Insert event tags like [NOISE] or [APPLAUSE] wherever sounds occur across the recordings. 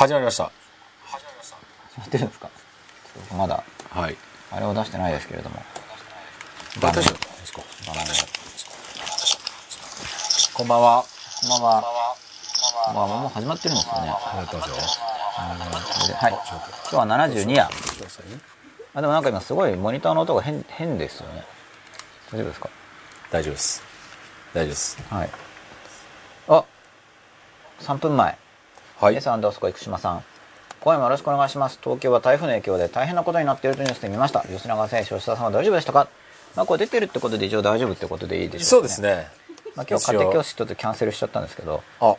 始まりました。やってるんですか？まだはい。あれを出してないですけれども。私ですか？バナナ。こんばんは。こんばんは。こんばんは。もう始まってるんですよねやってますよではい。今日は72夜。あでもなんか今すごいモニターの音が変変ですよね。大丈夫ですか？大丈夫です。大丈夫です。はい。あ3分前はい。アンダースコ生島さん。今夜もよろしくお願いします。東京は台風の影響で大変なことになっているというニュースで見ました。吉永選手吉田さんは大丈夫でしたか？まあこれ出てるってことで一応大丈夫ってことでいいでしょそうですね。まあ、今日家庭教師ちょっとキャンセルしちゃったんですけど、あ。は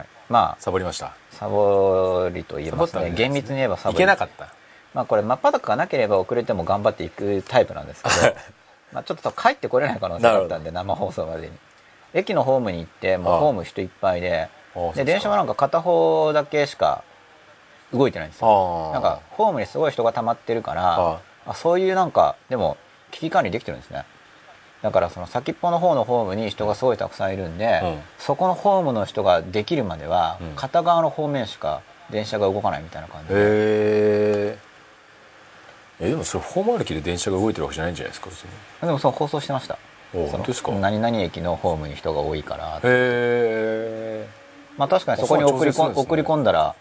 い、まあサボりました。サボりと言えますね。ね。厳密に言えばサボいりけなかった。まあこれ真っ裸がなければ遅れても頑張っていくタイプなんですけど。[LAUGHS] まあちょっと帰ってこれない可能性があったんで生放送までに。駅のホームに行ってもうホーム人いっぱいでで電車もなんか片方だけしか動いてないんですよ。あなんかホームにすごい人が溜まってるからああそういうなんかでも危機管理できてるんですね。だからその先っぽの方のホームに人がすごいたくさんいるんで、うん。そこのホームの人ができるまでは、うん。片側の方面しか電車が動かないみたいな感じで、へええでもそれホーム歩きで電車が動いてるわけじゃないんじゃないですかでもそう放送してました。おその本当ですか。へ何々駅のホームに人が多いからえまあ確かにそこに送り送り込んだら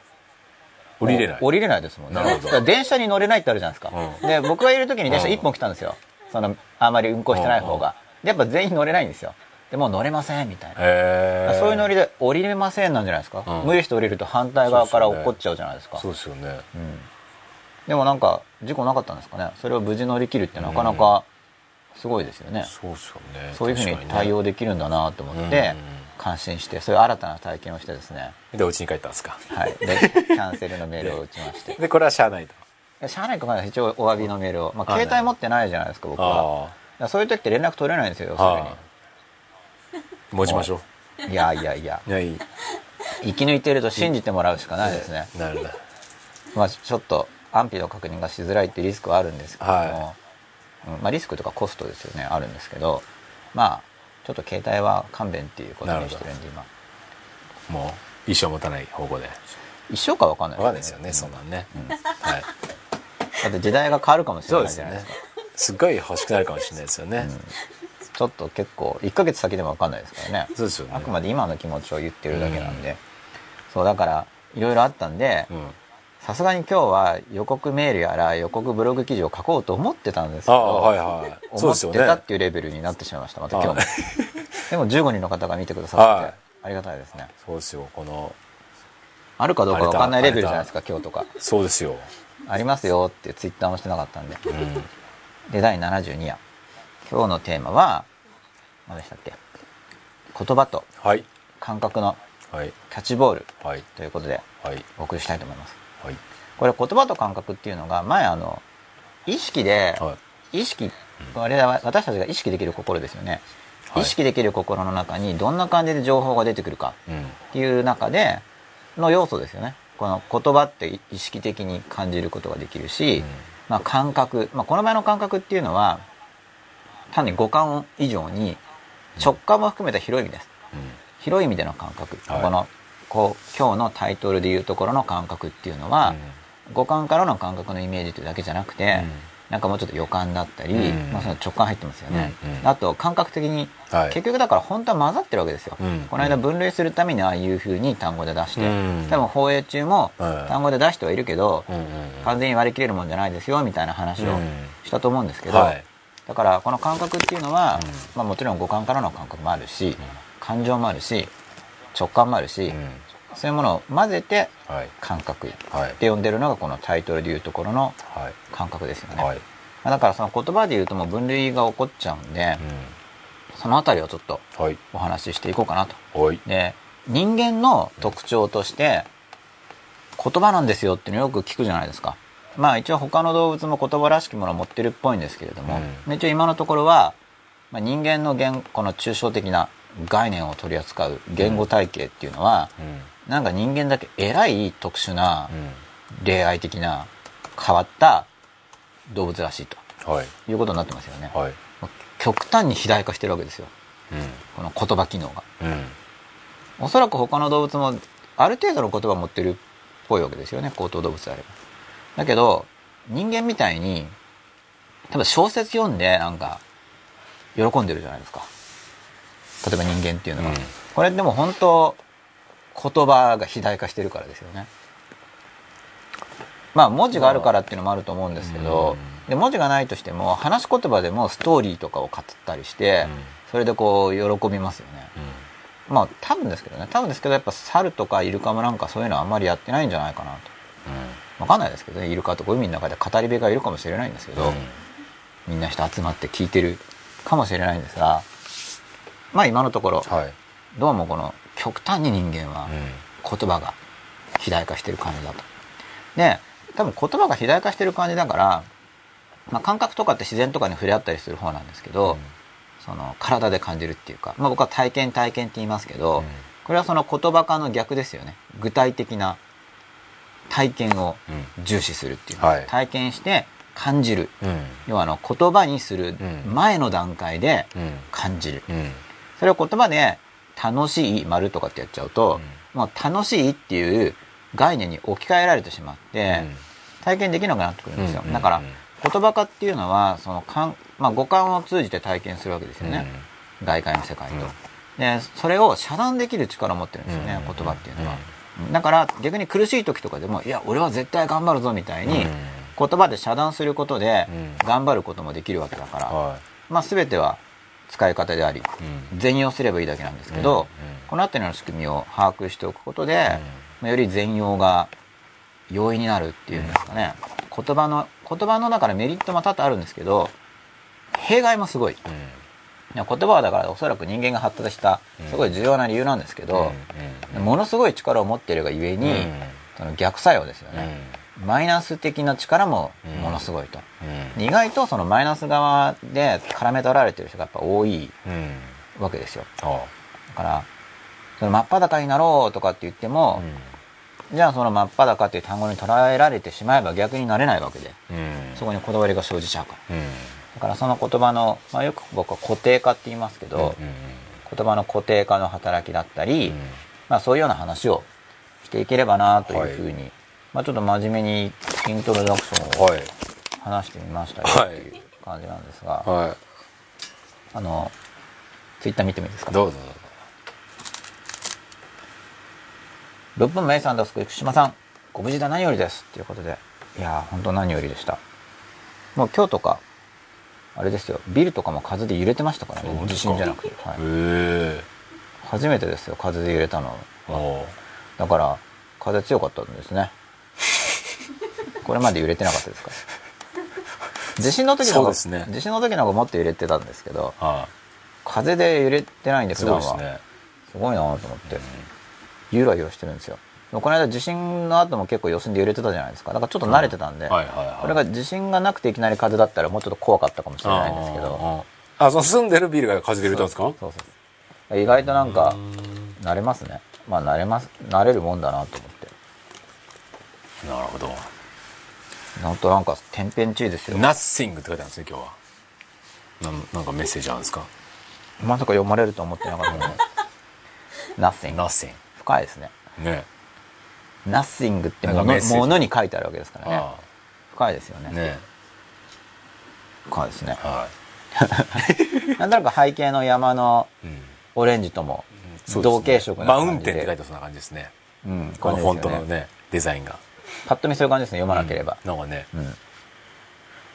降りれない。降りれないですもんね。電車に乗れないってあるじゃないですか、うで僕がいる時に電車うん。1本来たんですよ。そのあまり運行してない方が。でやっぱ全員乗れないんですよ。でもう乗れませんみたいな。そういうノリで降りれませんなんじゃないですか、うん。無理して降りると反対側から落っこっちゃうじゃないですか。そうですよね。うん、でもなんか事故なかったんですかね。それを無事乗り切るってなかなかすごいですよね、そうですよね。そういうふうに対応できるんだなと思って。うん感心してそういう新たな体験をしてですね、でお家に帰ったんですか？はい、でキャンセルのメールを打ちまして。[LAUGHS] でこれはしゃあないと？しゃあないかも一応お詫びのメールを、まあ、携帯持ってないじゃないですか僕は。そういう時って連絡取れないんですよ要すあ持ちましょるにいやいやいや。う [LAUGHS] いやいい。生き抜いてると信じてもらうしかないですね、なるほどまあ、ちょっと安否の確認がしづらいっていうリスクはあるんですけども、はうん。まあ、リスクとかコストですよね。あるんですけど。まあちょっと携帯は勘弁っていうことにしてるんで今。もう一生持たない方向で。一生か分かんないわかんないですよねそんなんね。はい。だって時代が変わるかもしれないじゃないですか。すっごい欲しくなるかもしれないですよね。ちょっと結構1ヶ月先でも分かんないですからね。そうですよね。あくまで今の気持ちを言ってるだけなんで、そうだからいろいろあったんでうんさすがに今日は予告メールやら予告ブログ記事を書こうと思ってたんですけど、ああはいはい。思ってたっていうレベルになってしまいました。また今日も。はい。でも15人の方が見てくださって、はい。ありがたいですね。そうですよこの。あるかどうか分かんないレベルじゃないですか今日とか。そうですよ。ありますよってツイッターもしてなかったんで。うん。で第72夜。今日のテーマは何でしたっけ？言葉とはい。感覚のはい。キャッチボールはい。ということではい。お送りしたいと思います。はいこれ言葉と感覚っていうのが前あの意識で、は意識あれは私たちが意識できる心ですよね、はい。意識できる心の中にどんな感じで情報が出てくるかいうん。っていう中での要素ですよね。この言葉って意識的に感じることができるし、うん。まあ、感覚、まあ、この場合の感覚っていうのは単に五感以上に直感も含めた広い意味です。広い意味での感覚、はい。このこう今日のタイトルでいうところの感覚っていうのは、五感からの感覚のイメージというだけじゃなくて、うん。なんかもうちょっと予感だったり、うん。まあ、その直感入ってますよね、うんうん。あと感覚的に、はい。結局だから本当は混ざってるわけですよ、うん。この間分類するためにああいうふうに単語で出して、うん。多分放映中もはい。単語で出してはいるけど、うんうん完全に割り切れるもんじゃないですよみたいな話をうん。したと思うんですけど、はい。だからこの感覚っていうのは、うん。まあ、もちろん五感からの感覚もあるし、感情もあるし直感もあるし、うん。そういうものを混ぜてはい。感覚っはい。て呼んでるのがこのタイトルでいうところのはい。感覚ですよね、はい。まあだからその言葉で言うともう分類が起こっちゃうんで、うそのあたりをちょっとお話ししていこうかなと。はい。で人間の特徴として言葉なんですよっていうのをよく聞くじゃないですか。まあ一応他の動物も言葉らしきものを持ってるっぽいんですけれども、一応今のところは、まあ、人間の言この抽象的な概念を取り扱う言語体系っていうのは、うん。なんか人間だけ偉い特殊なうん。恋愛的な変わった動物らしいとはい。いうことになってますよね、はい。極端に肥大化してるわけですよ。うこの言葉機能が。んうん。おそらく他の動物もある程度の言葉を持ってるぽいわけですよね。高等動物であれば。だけど人間みたいに多分小説読んでなんか喜んでるじゃないですか例えば人間っていうのは、うん。これでも本当言葉が肥大化してるからですよね。まあ文字があるからっていうのもあると思うんですけど、で文字がないとしても話し言葉でもストーリーとかを語ったりして、うん。それでこう喜びますよね、うん。まあ多分ですけどね。多分ですけどやっぱ猿とかイルカもなんかそういうのはあんまりやってないんじゃないかなと。わかんないですけどね。イルカとか海の中で語り部がいるかもしれないんですけど、うん。みんな人集まって聞いてるかもしれないんですがまあ今のところはい。どうもこの極端に人間はうん。言葉が肥大化してる感じだと。で多分言葉が肥大化してる感じだから、まあ、感覚とかって自然とかに触れ合ったりする方なんですけど、その体で感じるっていうか、まあ、僕は体験体験って言いますけど、うん。これはその言葉化の逆ですよね。具体的な体験をうん。重視するっていう、はい。体験して感じる。うん。要はあの言葉にするうん。前の段階でうん。感じる、うんそれを言葉で楽しい丸とかってやっちゃうと、もう楽しいっていう概念に置き換えられてしまって、体験できなくなってくるんですよ、うんだからうん。言葉化っていうのはその感、まあ、五感を通じて体験するわけですよね、外界の世界と、でそれを遮断できる力を持ってるんですよね、うん。言葉っていうのは、だから逆に苦しい時とかでもいや俺は絶対頑張るぞみたいに、うん。言葉で遮断することでうん。頑張ることもできるわけだから、はまあ、全ては使い方でありいうん。全用すればいいだけなんですけど、うんこの辺りの仕組みを把握しておくことで、まあより全容が容易になるっていうんですかね、言葉の言葉のだからメリットも多々あるんですけど弊害もすごい。言葉はだからおそらく人間が発達したすごい重要な理由なんですけど、ものすごい力を持っているがゆえに、その逆作用ですよね、マイナス的な力もものすごいと、意外とそのマイナス側で絡め取られてる人がやっぱ多いわけですよ。だからその真っ裸になろうとかって言っても、じゃあその真っ裸っていう単語に捉えられてしまえば逆になれないわけで。そこにこだわりが生じちゃうから。だからその言葉の、まあ、よく僕は固定化って言いますけど、言葉の固定化の働きだったり、まあ、そういうような話をしていければなというふうに、まあ、ちょっと真面目にイントロダクションをはい。話してみましたよはい。っていう感じなんですが、はあのツイッター見てもいいですか？いどうぞ。どうぞ6分目さんです福島さんご無事で何よりですということで。いやー本当何よりでした。もう今日とかあれですよ。ビルとかも風で揺れてましたからね。地震じゃなくて、はい。初めてですよ風で揺れたの。おだから風強かったんですね [LAUGHS] これまで揺れてなかったですか？地震の時の方が、そうですね。地震の時の方がもっと揺れてたんですけどは風で揺れてないんでい普段は。すごいなと思って、ゆらゆらしてるんですよ。この間地震の後も結構余震で揺れてたじゃないですか。だからちょっと慣れてたんで、はいはいはい。これが地震がなくていきなり風だったらもうちょっと怖かったかもしれないんですけど。あその住んでるビルが風で揺れたんですか？そうそう意外となんか慣れますね。まあ慣れます慣れるもんだなと思ってなるほど。なんとなんか天変地異ですよ。Nothing って書いてあるんですね今日は。なんなんかメッセージあるんですか？まさか読まれると思ってなかった。ので Nothing Nothing 深いですね。ね。Nothing ってものものに書いてあるわけですからね。あ深いですよね。あね。深いですね。は [LAUGHS] なんとなく背景の山のい、うん。オレンジとも同系色なマ感じで。ウンテンって書いてあるそんな感じですね。うんこのフォントのねデザインがパッと見そういう感じですね読まなければ。うん。なんかね。うん。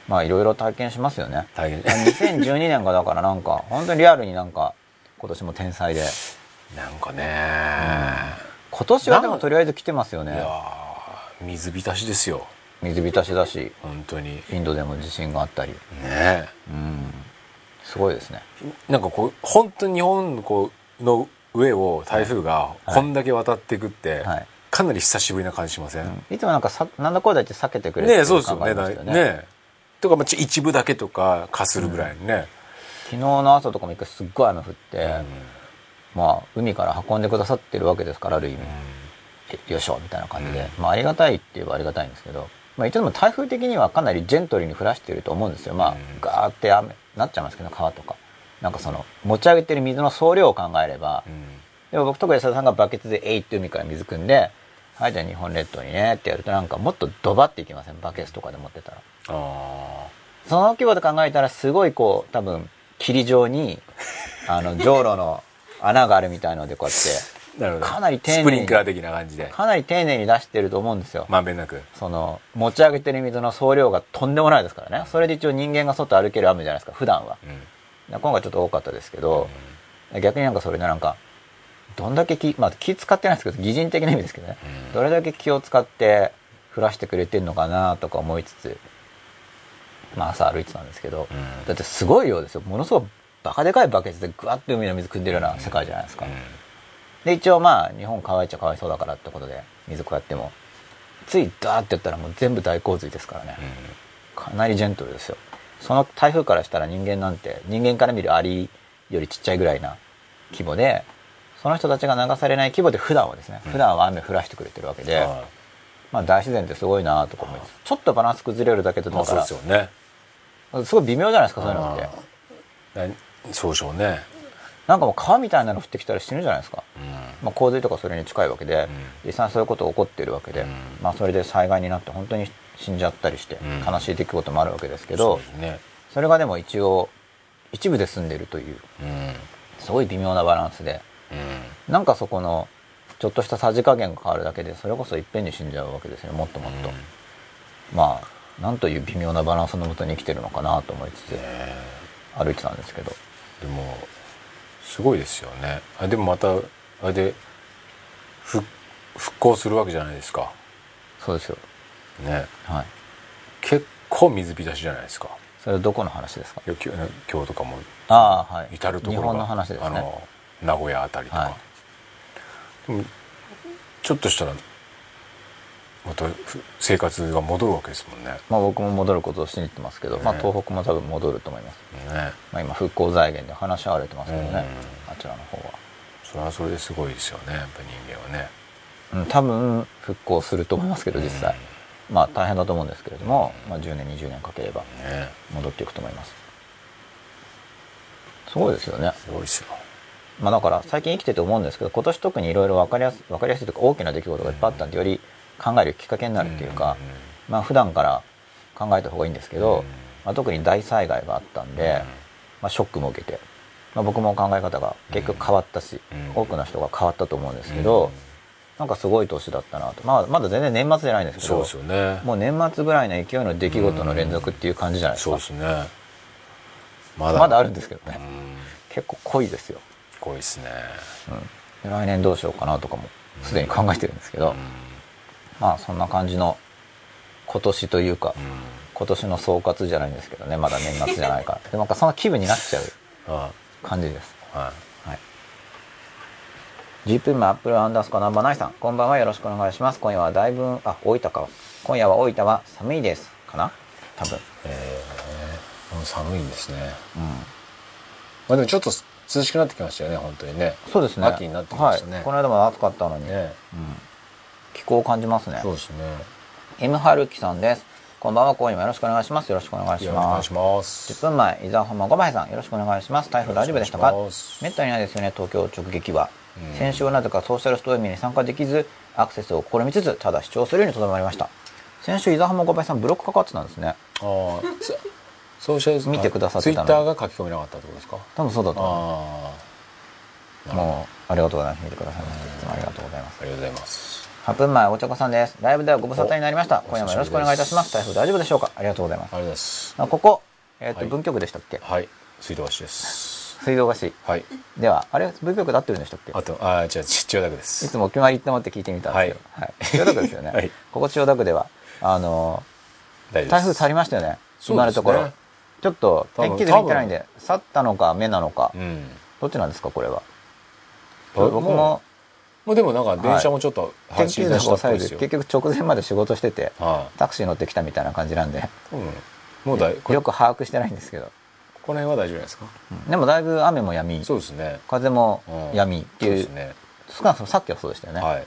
まあいろいろ体験しますよね。大変。2012年がだからなんか [LAUGHS] 本当にリアルになんか今年も天才で。なんかね。今年はでもとりあえず来てますよね。いやー水浸しですよ。水浸しだし。本当に。インドでも地震があったり。ね。うん。すごいですね。なんかこう本当に日本のこうの上を台風がこんだけ渡っていくって、はいかなり久しぶりな感じしません、いつもなんかさなんだこうだって避けてくれてねるそうですよね。感がありますね。とかまあち一部だけとかかするぐらいのね、昨日の朝とかも一回すっごい雨降って、まあ海から運んでくださってるわけですからある意味、えよいしょみたいな感じで、まあありがたいって言えばありがたいんですけど、まあ一応でも台風的にはかなりジェントリーに降らしていると思うんですよ。まあ、うん。ガーって雨なっちゃいますけど川とか。なんかその持ち上げてる水の総量を考えれば、うん。でも僕とか安田さんがバケツで「えい」って海から水汲んではいじゃあ日本列島にねってやるとなんかもっとドバっていきません？バケツとかで持ってたら。あその規模で考えたらすごいこう多分霧状に [LAUGHS] あのじょうろの穴があるみたいのでこうやってあなるほど。かなり丁寧にスプリンクラー的な感じで。かなり丁寧に出してると思うんですよ。まんべんなくその持ち上げてる水の総量がとんでもないですからね。それで一応人間が外歩ける雨じゃないですか普段は。うん。今回ちょっと多かったですけど、逆になんかそれでなんかどんだけ気,、まあ、気使ってないですけど擬人的な意味ですけどね、うん。どれだけ気を使って降らしてくれてんのかなとか思いつつまあ朝歩いてたんですけど、うん。だってすごい量ですよ。ものすごいバカでかいバケツでグワッと海の水汲んでるような世界じゃないですか、で一応まあ日本乾いちゃかわいそうだからってことで水こうやってもついダーってやったらもう全部大洪水ですからね、かなりジェントルですよ。その台風からしたら人間なんて人間から見るアリよりちっちゃいぐらいな規模でその人たちが流されない規模で普段はですね、うん。普段は雨降らしてくれてるわけで、はまあ大自然ってすごいなとか思います。ちょっとバランス崩れるだけでだからですよね。すごい微妙じゃないですかそういうのってそうでしょうね。なんかもう川みたいなの降ってきたら死ぬじゃないですか、うん。まあ、洪水とかそれに近いわけで、うん。実際そういうこと起こってるわけで、うん。まあそれで災害になって本当に死んじゃったりしてうん。悲しい出来事もあるわけですけそど、うですね。それがでも一応一部で済んでるといううん。すごい微妙なバランスでうん。なんかそこのちょっとしたさじ加減が変わるだけでそれこそいっぺんに死んじゃうわけですよもっともっと、まあなんという微妙なバランスのもとに生きてるのかなと思いつつね歩いてたんですけど。でもすごいですよね。あでもまたあれでふ復興するわけじゃないですか。そうですよ。ねはい。結構水浸しじゃないですか。それはどこの話ですか？今日とかもああはい。至る所が。日本の話ですね。あの名古屋あたりとか、はい。でもちょっとしたらまたふ生活が戻るわけですもんね。まあ僕も戻ることを信じてますけど、まあね東北も多分戻ると思います、ね。まあ、今復興財源で話し合われてますけどね、うん。あちらの方は、それはそれですごいですよねやっぱり人間はね。うん、多分復興すると思いますけど実際、まあ大変だと思うんですけれども、まあ、10年20年かければね。戻っていくと思います。すごいですよね。すごいですよまあだから最近生きてて思うんですけど今年特にいろいろ分かりやす分かりやすいというか大きな出来事がいっぱいあったんでより考えるきっかけになるっていうか、まあ普段から考えた方がいいんですけど、うんまあ、特に大災害があったんで、まあ、ショックも受けて、まあ、僕も考え方が結局変わったし、うん多くの人が変わったと思うんですけど、うんなんかすごい年だったなと、まあ、まだ全然年末じゃないんですけどそうですよね。もう年末ぐらいの勢いの出来事の連続っていう感じじゃないですか、そうですね。まだ。まだあるんですけどね、うん。結構濃いですよ、濃いですねうん、で来年どうしようかなとかもすでに考えてるんですけど、うんまあそんな感じの今年というか、うん今年の総括じゃないんですけどねまだ年末じゃないからでもなんかその気分になっちゃうあ感じですははい。GP マアップルアンダースコアナンバーナインさん、こんばんはよろしくお願いします。今夜はだいぶ、あ、大分か。今夜は大分は寒いです。かな？多分。いえー、寒いんですねうん。まあでもちょっと涼しくなってきましたよね本当にねそうですね。秋になってきましたねはい。この間も暑かったのに、ねうん。気候を感じますねそう。ですね M 春樹さんです。こんばんは、今夜もよろしくお願いします。よろしくお願いしますお願いし。ます10分前、伊沢浜5倍さん、よろしくお願いします。台風大丈夫でしたか？めったにないですよね、東京直撃は。うん先週はなぜかソーシャルストーミーに参加できず、アクセスを試みつつ、ただ視聴するようにとどまりました。先週、伊沢浜5倍さん、ブロックかかってたんですね。ああそソーシャル見てくださってたの。ツイッターが書き込めなかったってことですか？多分そうだと思う。もう、ありがとうございます。見てくださいまして。いつもありがとうございます。ありがとうございます。8分前、お茶子さんです。ライブではご無沙汰になりました。お今夜もよろしくお願いいたします。台風大丈夫でしょうか？ありがとうございます。あ。りがとうございます。あここ、えっ、と、はい。文京区でしたっけ？はい。水道橋です。水道橋。はい。では、あれ、文京区で合ってるんでしたっけ？あとああじゃあ千代田区でいすつもお決まりって思って聞いてみたんですけど、はい。千代田区ですよね、[LAUGHS] はい。ここ千代田区ではあの台風去りましたよね。今のところちょっと天気図見てないんで去ったのか目なのか、うん。どっちなんですかこれは？あ僕ももうでもなんか電車もちょっと天気図を抑えずいですよ。結局直前まで仕事しててはタクシー乗ってきたみたいな感じなんでいうんもうだよく把握してないんですけど、この辺は大丈夫ですか？うん。でもだいぶ雨も止みそうですね。風もうん止みっていう,、そうですね。少なくともさっきはそうでしたよね、はい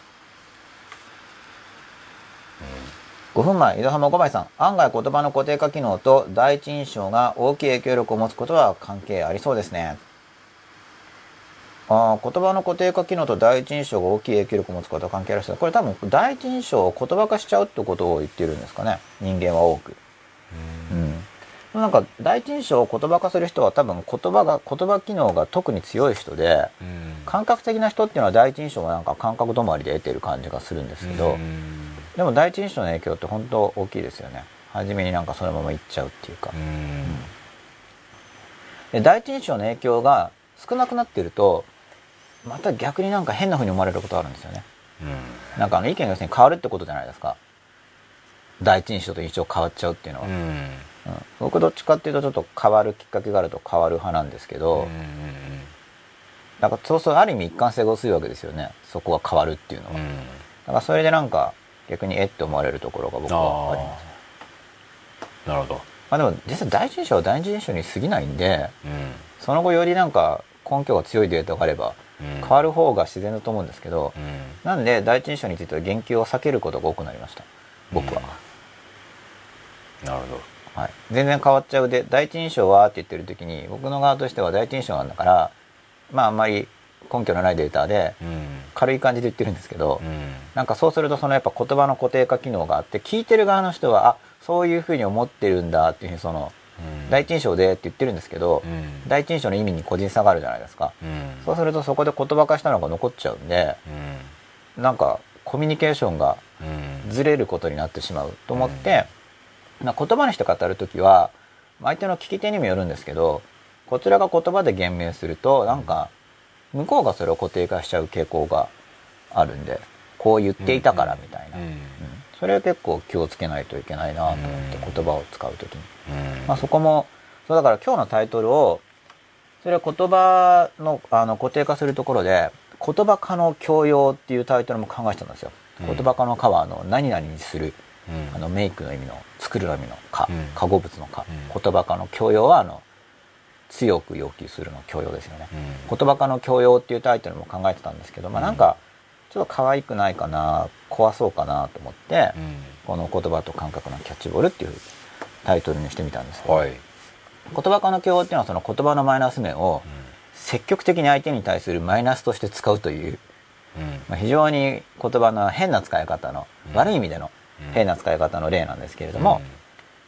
5分前、井戸浜5倍さん。案外言葉の固定化機能と第一印象が大きい影響力を持つことは関係ありそうですね。あー言葉の固定化機能と第一印象が大きい影響力を持つことは関係ある人これ多分第一印象を言葉化しちゃうってことを言ってるんですかね人間は多く。うん。なんか第一印象を言葉化する人は多分言葉が言葉機能が特に強い人でうん感覚的な人っていうのは第一印象がなんか感覚止まりで得てる感じがするんですけど、うんでも第一印象の影響って本当大きいですよね。初めになんかそのまま言っちゃうっていうか。うん。で第一印象の影響が少なくなってるとまた逆になんか変な風に思われることあるんですよね。うん。なんかあの意見が変わるってことじゃないですか。第一印象と印象変わっちゃうっていうのは、うん。うん。僕どっちかっていうとちょっと変わるきっかけがあると変わる派なんですけど、うんだからそうそうある意味一貫性が薄いわけですよね。そこが変わるっていうのは、うん。だからそれでなんか逆にえって思われるところが僕はありますなるほど。まあでも実際第一印象は第一印象に過ぎないんでうん。その後よりなんか根拠が強いデータがあればうん。変わる方が自然だと思うんですけど、うん。なんで第一印象については言及を避けることが多くなりました。僕は、なるほど。はい、全然変わっちゃうで第一印象はって言ってる時に僕の側としては第一印象なんだからまああんまり根拠のないデータでうん。軽い感じで言ってるんですけど、うん。なんかそうするとそのやっぱ言葉の固定化機能があって聞いてる側の人はあそういうふうに思ってるんだっていうふうにそのうん。第一印象でって言ってるんですけど、うん。第一印象の意味に個人差があるじゃないですか、うん。そうするとそこで言葉化したのが残っちゃうんでなんかコミュニケーションがうん。ずれることになってしまうと思って、まあ言葉にして語る時は相手の聞き手にもよるんですけどこちらが言葉で言明するとなんか向こうがそれを固定化しちゃう傾向があるんでこう言っていたからみたいな、うん。うん。それは結構気をつけないといけないなと思ってうん言葉を使う時に、うん。まあ、そこもそうだから今日のタイトルをそれは言葉のあの固定化するところで言葉化の教養っていうタイトルも考えてたんですよ、うん。言葉化の化はあの何々にする。うん。あのメイクの意味の作るの意味の化、うん。化合物の化、うん。言葉化の教養はあの強く要求するの教養ですよね、うん。言葉化の教養っていうタイトルも考えてたんですけど、まあなんかちょっと可愛くないかな怖そうかなと思って、うん。この言葉と感覚のキャッチボールっていうタイトルにしてみたんですけど、はい。言葉化の教養っていうのはその言葉のマイナス面を積極的に相手に対するマイナスとして使うという、うん。まあ、非常に言葉の変な使い方の、うん。悪い意味でのうん。変な使い方の例なんですけれども、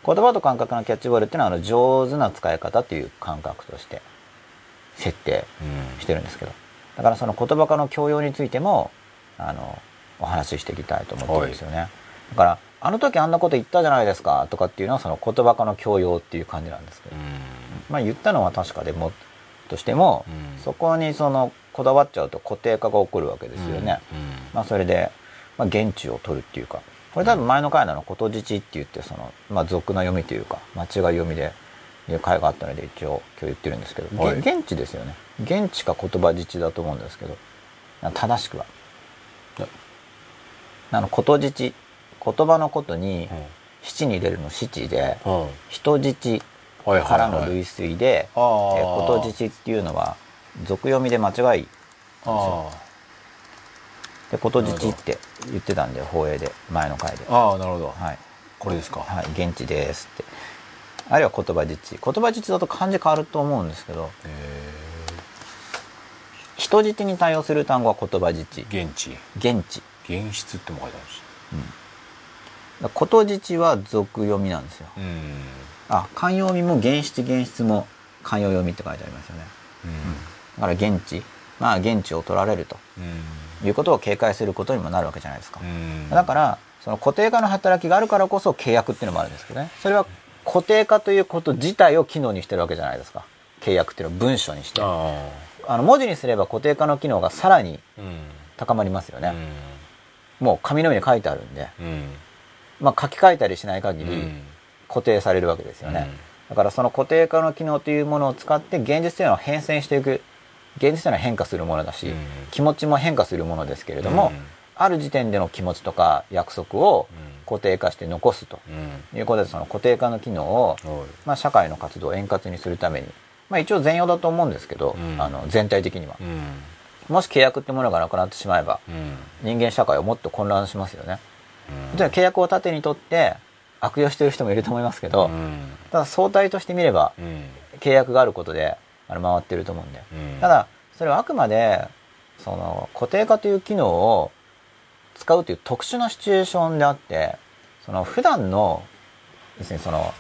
言葉と感覚のキャッチボールっていうのはあの上手な使い方っていう感覚として設定うんしてるんですけど。だからその言葉化の教養についてもあのお話ししていきたいと思ってるんですよね、だからあの時あんなこと言ったじゃないですかとかっていうのはその言葉化の教養っていう感じなんですけど、うん。まあ言ったのは確かでもとしても、うん。そこにそのこだわっちゃうと固定化が起こるわけですよね、まあそれで、まあ、現地を取るっていうかこれ多分前の回のことじちって言ってその、まあ、俗な読みというか間違い読みでいう回があったので一応今日言ってるんですけど、はい。げ現地ですよね。現地か言葉自治だと思うんですけど正しくは。えあのことじち言葉のことにうん。七に入れるの七でうん。人質はいからの類推でことじちっていうのは俗読みで間違いあでことじちって言ってたんで放映で前の回であああなるほどはいこれですかはい、現地ですって。あるいは言葉自治。言葉自治だと漢字変わると思うんですけど、え人質に対応する単語は言葉自治。ー現地現地。現実っても書いてあるんですだからこと自治は俗読みなんですよ。うんあ、慣用読みも現実現実も慣用読みって書いてありますよね。だから現地。まあ現地を取られるとうんいうことを警戒することにもなるわけじゃないですか。うんだから、その固定化の働きがあるからこそ契約っていうのもあるんですけどね。それは固定化ということ自体を機能にしてるわけじゃないですか。契約っていうのを文書にして。ああの文字にすれば固定化の機能がさらに高まりますよね。うもう紙の上に書いてあるんで、んうんまあ書き換えたりしない限りうん固定されるわけですよね。うんだからその固定化の機能というものを使って現実というのは変遷していく。現実というのは変化するものだし、うん。気持ちも変化するものですけれども、うん。ある時点での気持ちとか約束をうん。固定化して残すとうん。いうことでその固定化の機能を、まあ、社会の活動を円滑にするために、まあ、一応全容だと思うんですけど、うん。あの全体的には。う。ん。もし契約ってものがなくなってしまえばうん。人間社会はもっと混乱しますよね。うん。例えば契約を盾にとって悪用してる人もいると思いますけど、うん。ただ相対として見ればうん。契約があることであの回ってると思うんで、うん。ただそれはあくまでその固定化という機能を使うという特殊なシチュエーションであってその普段の要するにその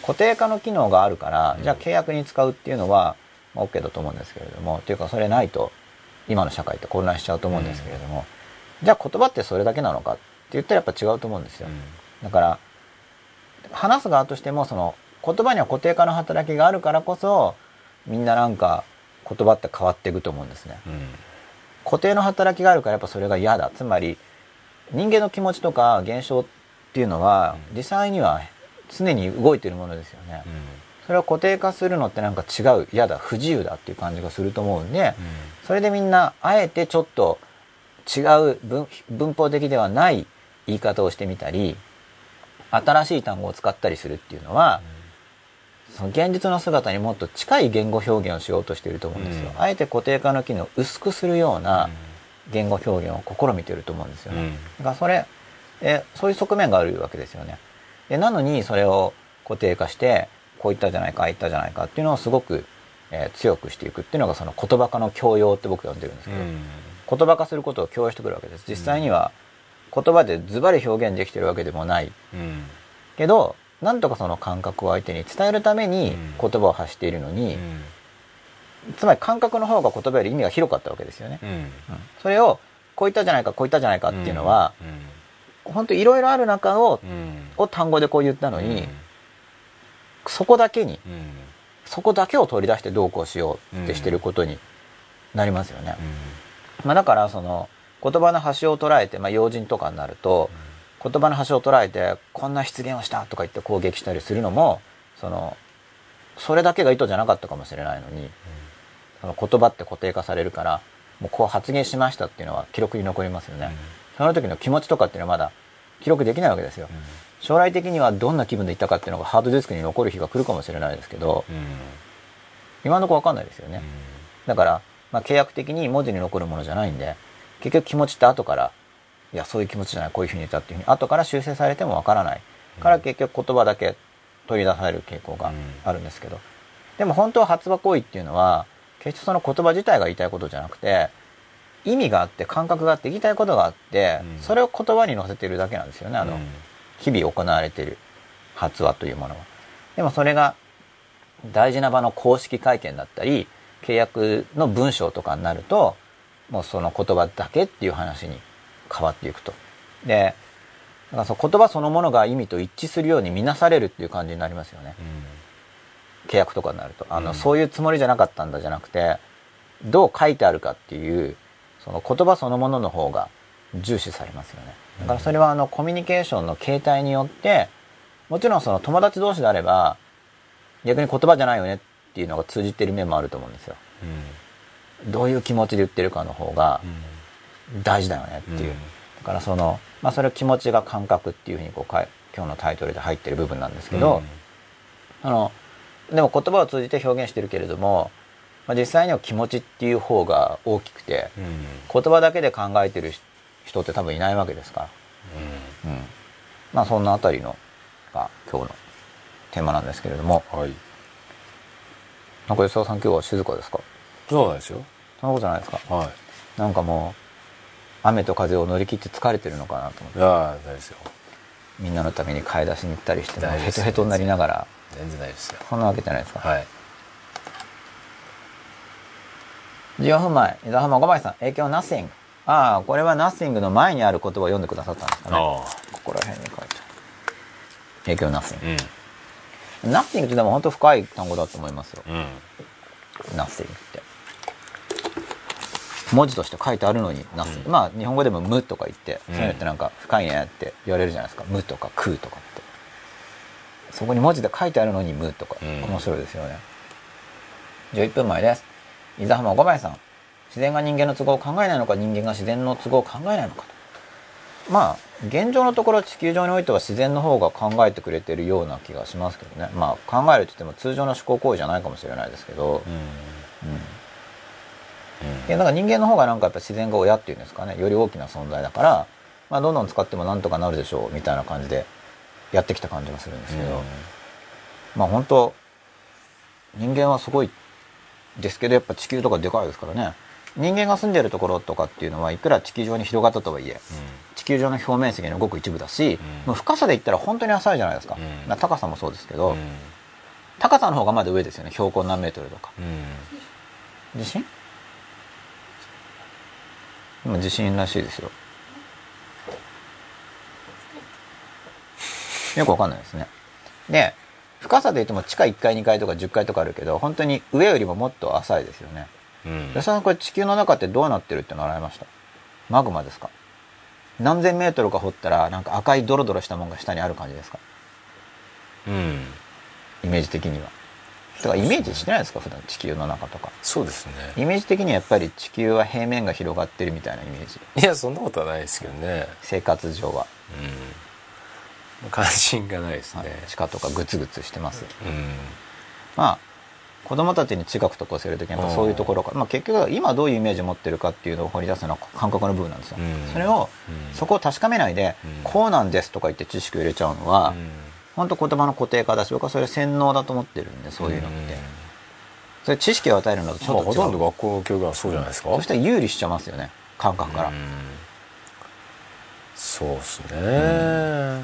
固定化の機能があるからじゃあ契約に使うっていうのは、まあ、OK だと思うんですけれどもっていうかそれないと今の社会って混乱しちゃうと思うんですけれども、じゃあ言葉ってそれだけなのかって言ったらやっぱ違うと思うんですよ。だから話す側としてもその言葉には固定化の働きがあるからこそみんななんか言葉って変わっていくと思うんですね。うん固定の働きがあるからやっぱそれが嫌だ。つまり人間の気持ちとか現象っていうのは実際には常に動いてるものですよね、それを固定化するのってなんか違う嫌だ不自由だっていう感じがすると思うんでそれでみんなあえてちょっと違う文文法的ではない言い方をしてみたり新しい単語を使ったりするっていうのは、その現実の姿にもっと近い言語表現をしようとしていると思うんですよ、うん。あえて固定化の機能を薄くするような言語表現を試みていると思うんですよ。ね、うん。だからそれえそういう側面があるわけですよね。でなのにそれを固定化してこう言ったじゃないかああ言ったじゃないかっていうのをすごく、えー強くしていくっていうのがその言葉化の教養って僕が呼んでるんですけど、言葉化することを強要してくるわけです。実際には言葉でズバリ表現できてるわけでもない。うん。けどなんとかその感覚を相手に伝えるためにうん。言葉を発しているのに、うん。つまり感覚の方が言葉より意味が広かったわけですよね、うん。うん。それをこう言ったじゃないかこう言ったじゃないかっていうのは、本当いろいろある中をうん。うんを単語でこう言ったのに、うん。そこだけにうん。そこだけを取り出してどうこうしようってしてることになりますよね、うまあ、だからその言葉の端を捉えて、まあ、要人とかになると言葉の端を捉えてこんな失言をしたとか言って攻撃したりするのもそのそれだけが意図じゃなかったかもしれないのにその言葉って固定化されるからもうこう発言しましたっていうのは記録に残りますよね、その時の気持ちとかっていうのはまだ記録できないわけですよ、将来的にはどんな気分で言ったかっていうのがハードディスクに残る日が来るかもしれないですけど今のところ分かんないですよね、だから、まあ、契約的に文字に残るものじゃないんで結局気持ちって後からいやそういう気持ちじゃないこういうふうに言ったっていうふうに後から修正されても分からない。から結局言葉だけ取り出される傾向があるんですけど、でも本当は発話行為っていうのは決してその言葉自体が言いたいことじゃなくて意味があって感覚があって言いたいことがあって、うん。それを言葉に乗せてるだけなんですよね。あの、日々行われている発話というものは。でもそれが大事な場の公式会見だったり契約の文章とかになるともうその言葉だけっていう話に変わっていくと。でだからその言葉そのものが意味と一致するように見なされるっていう感じになりますよね。契約とかになると。あの、うん。そういうつもりじゃなかったんだじゃなくてどう書いてあるかっていうその言葉そのものの方が重視されますよね。だからそれはあのコミュニケーションの形態によってもちろんその友達同士であれば逆に言葉じゃないよねっていうのが通じてる面もあると思うんですよ。どういう気持ちで言ってるかの方が大事だよねっていう、うん。だからその、まあ、それを気持ちが感覚っていうふうにこう今日のタイトルで入ってる部分なんですけど、あのでも言葉を通じて表現してるけれども、まあ、実際には気持ちっていう方が大きくて言葉だけで考えてる人って多分いないわけですから、うん、まあそんなあたりのが今日のテーマなんですけれども。はい。なんか吉沢さん今日は静かですか？そうなんですよ。そんなことないですか？はなんかもう雨と風を乗り切って疲れてるのかなと思って。いいやー大ですよ。みんなのために買い出しに行ったりしてヘトヘトになりながら。全然ですよ。そんなわけじゃないですか、はい。14分前伊沢浜5枚さん影響 Nothing ああこれは Nothing の前にある言葉を読んでくださったんですかね。あここら辺に書いて。影響 Nothing あ Nothing ってでも本当深い単語だと思いますよ。うん。うん Nothing って文字として書いてあるのに Nothing、うん。まあ日本語でも無とか言って、うん。そういうのってなんか深いねって言われるじゃないですか。無とか空とかって。そこに文字で書いてあるのに無とか、うん。面白いですよね。11分前です。伊沢浜5枚さん。自然が人間の都合を考えないのか人間が自然の都合を考えないのかと。まあ現状のところ地球上においては自然の方が考えてくれてるような気がしますけどね。まあ考えるって言っても通常の思考行為じゃないかもしれないですけど、うん。うんうん。なんか人間の方がなんかやっぱ自然が親っていうんですかね。より大きな存在だから、まあ、どんどん使ってもなんとかなるでしょうみたいな感じでやってきた感じがするんですけど、まあ本当人間はすごいですけどやっぱ地球とかでかいですからね。人間が住んでるところとかっていうのはいくら地球上に広がったとはいえ地球上の表面積のごく一部だし、もう深さで言ったら本当に浅いじゃないですか,、うん。高さもそうですけど、うん。高さの方がまだ上ですよね。標高何メートルとか。うん。地震？今地震らしいですよ。よくわかんないですね。で深さで言っても地下1階2階とか10階とかあるけど本当に上よりももっと浅いですよね。うん。吉田さんこれ地球の中ってどうなってるっての習いました？マグマですか？何千メートルか掘ったらなんか赤いドロドロしたものが下にある感じですか？うん。イメージ的にはだからイメージしてないですか？普段地球の中とか。そうですね。イメージ的にはやっぱり地球は平面が広がってるみたいなイメージ。いやそんなことはないですけどね。生活上は、うん。関心がないですね、はい。地下とかグツグツしてます。うん。まあ子供たちに知覚とか教える時にそういうところか。ら、まあ、結局は今どういうイメージを持ってるかっていうのを掘り出すのは感覚の部分なんですよ、うん。それを、うん。そこを確かめないで、うん。こうなんですとか言って知識を入れちゃうのは、うん本当言葉の固定化だし僕はそれ洗脳だと思ってるんでそういうのって、ん。それ知識を与えるのとちょっと違う、まあほとんど学校の教育はそうじゃないですか。そしたら有利しちゃいますよね。感覚から、うん。そうですね。うん。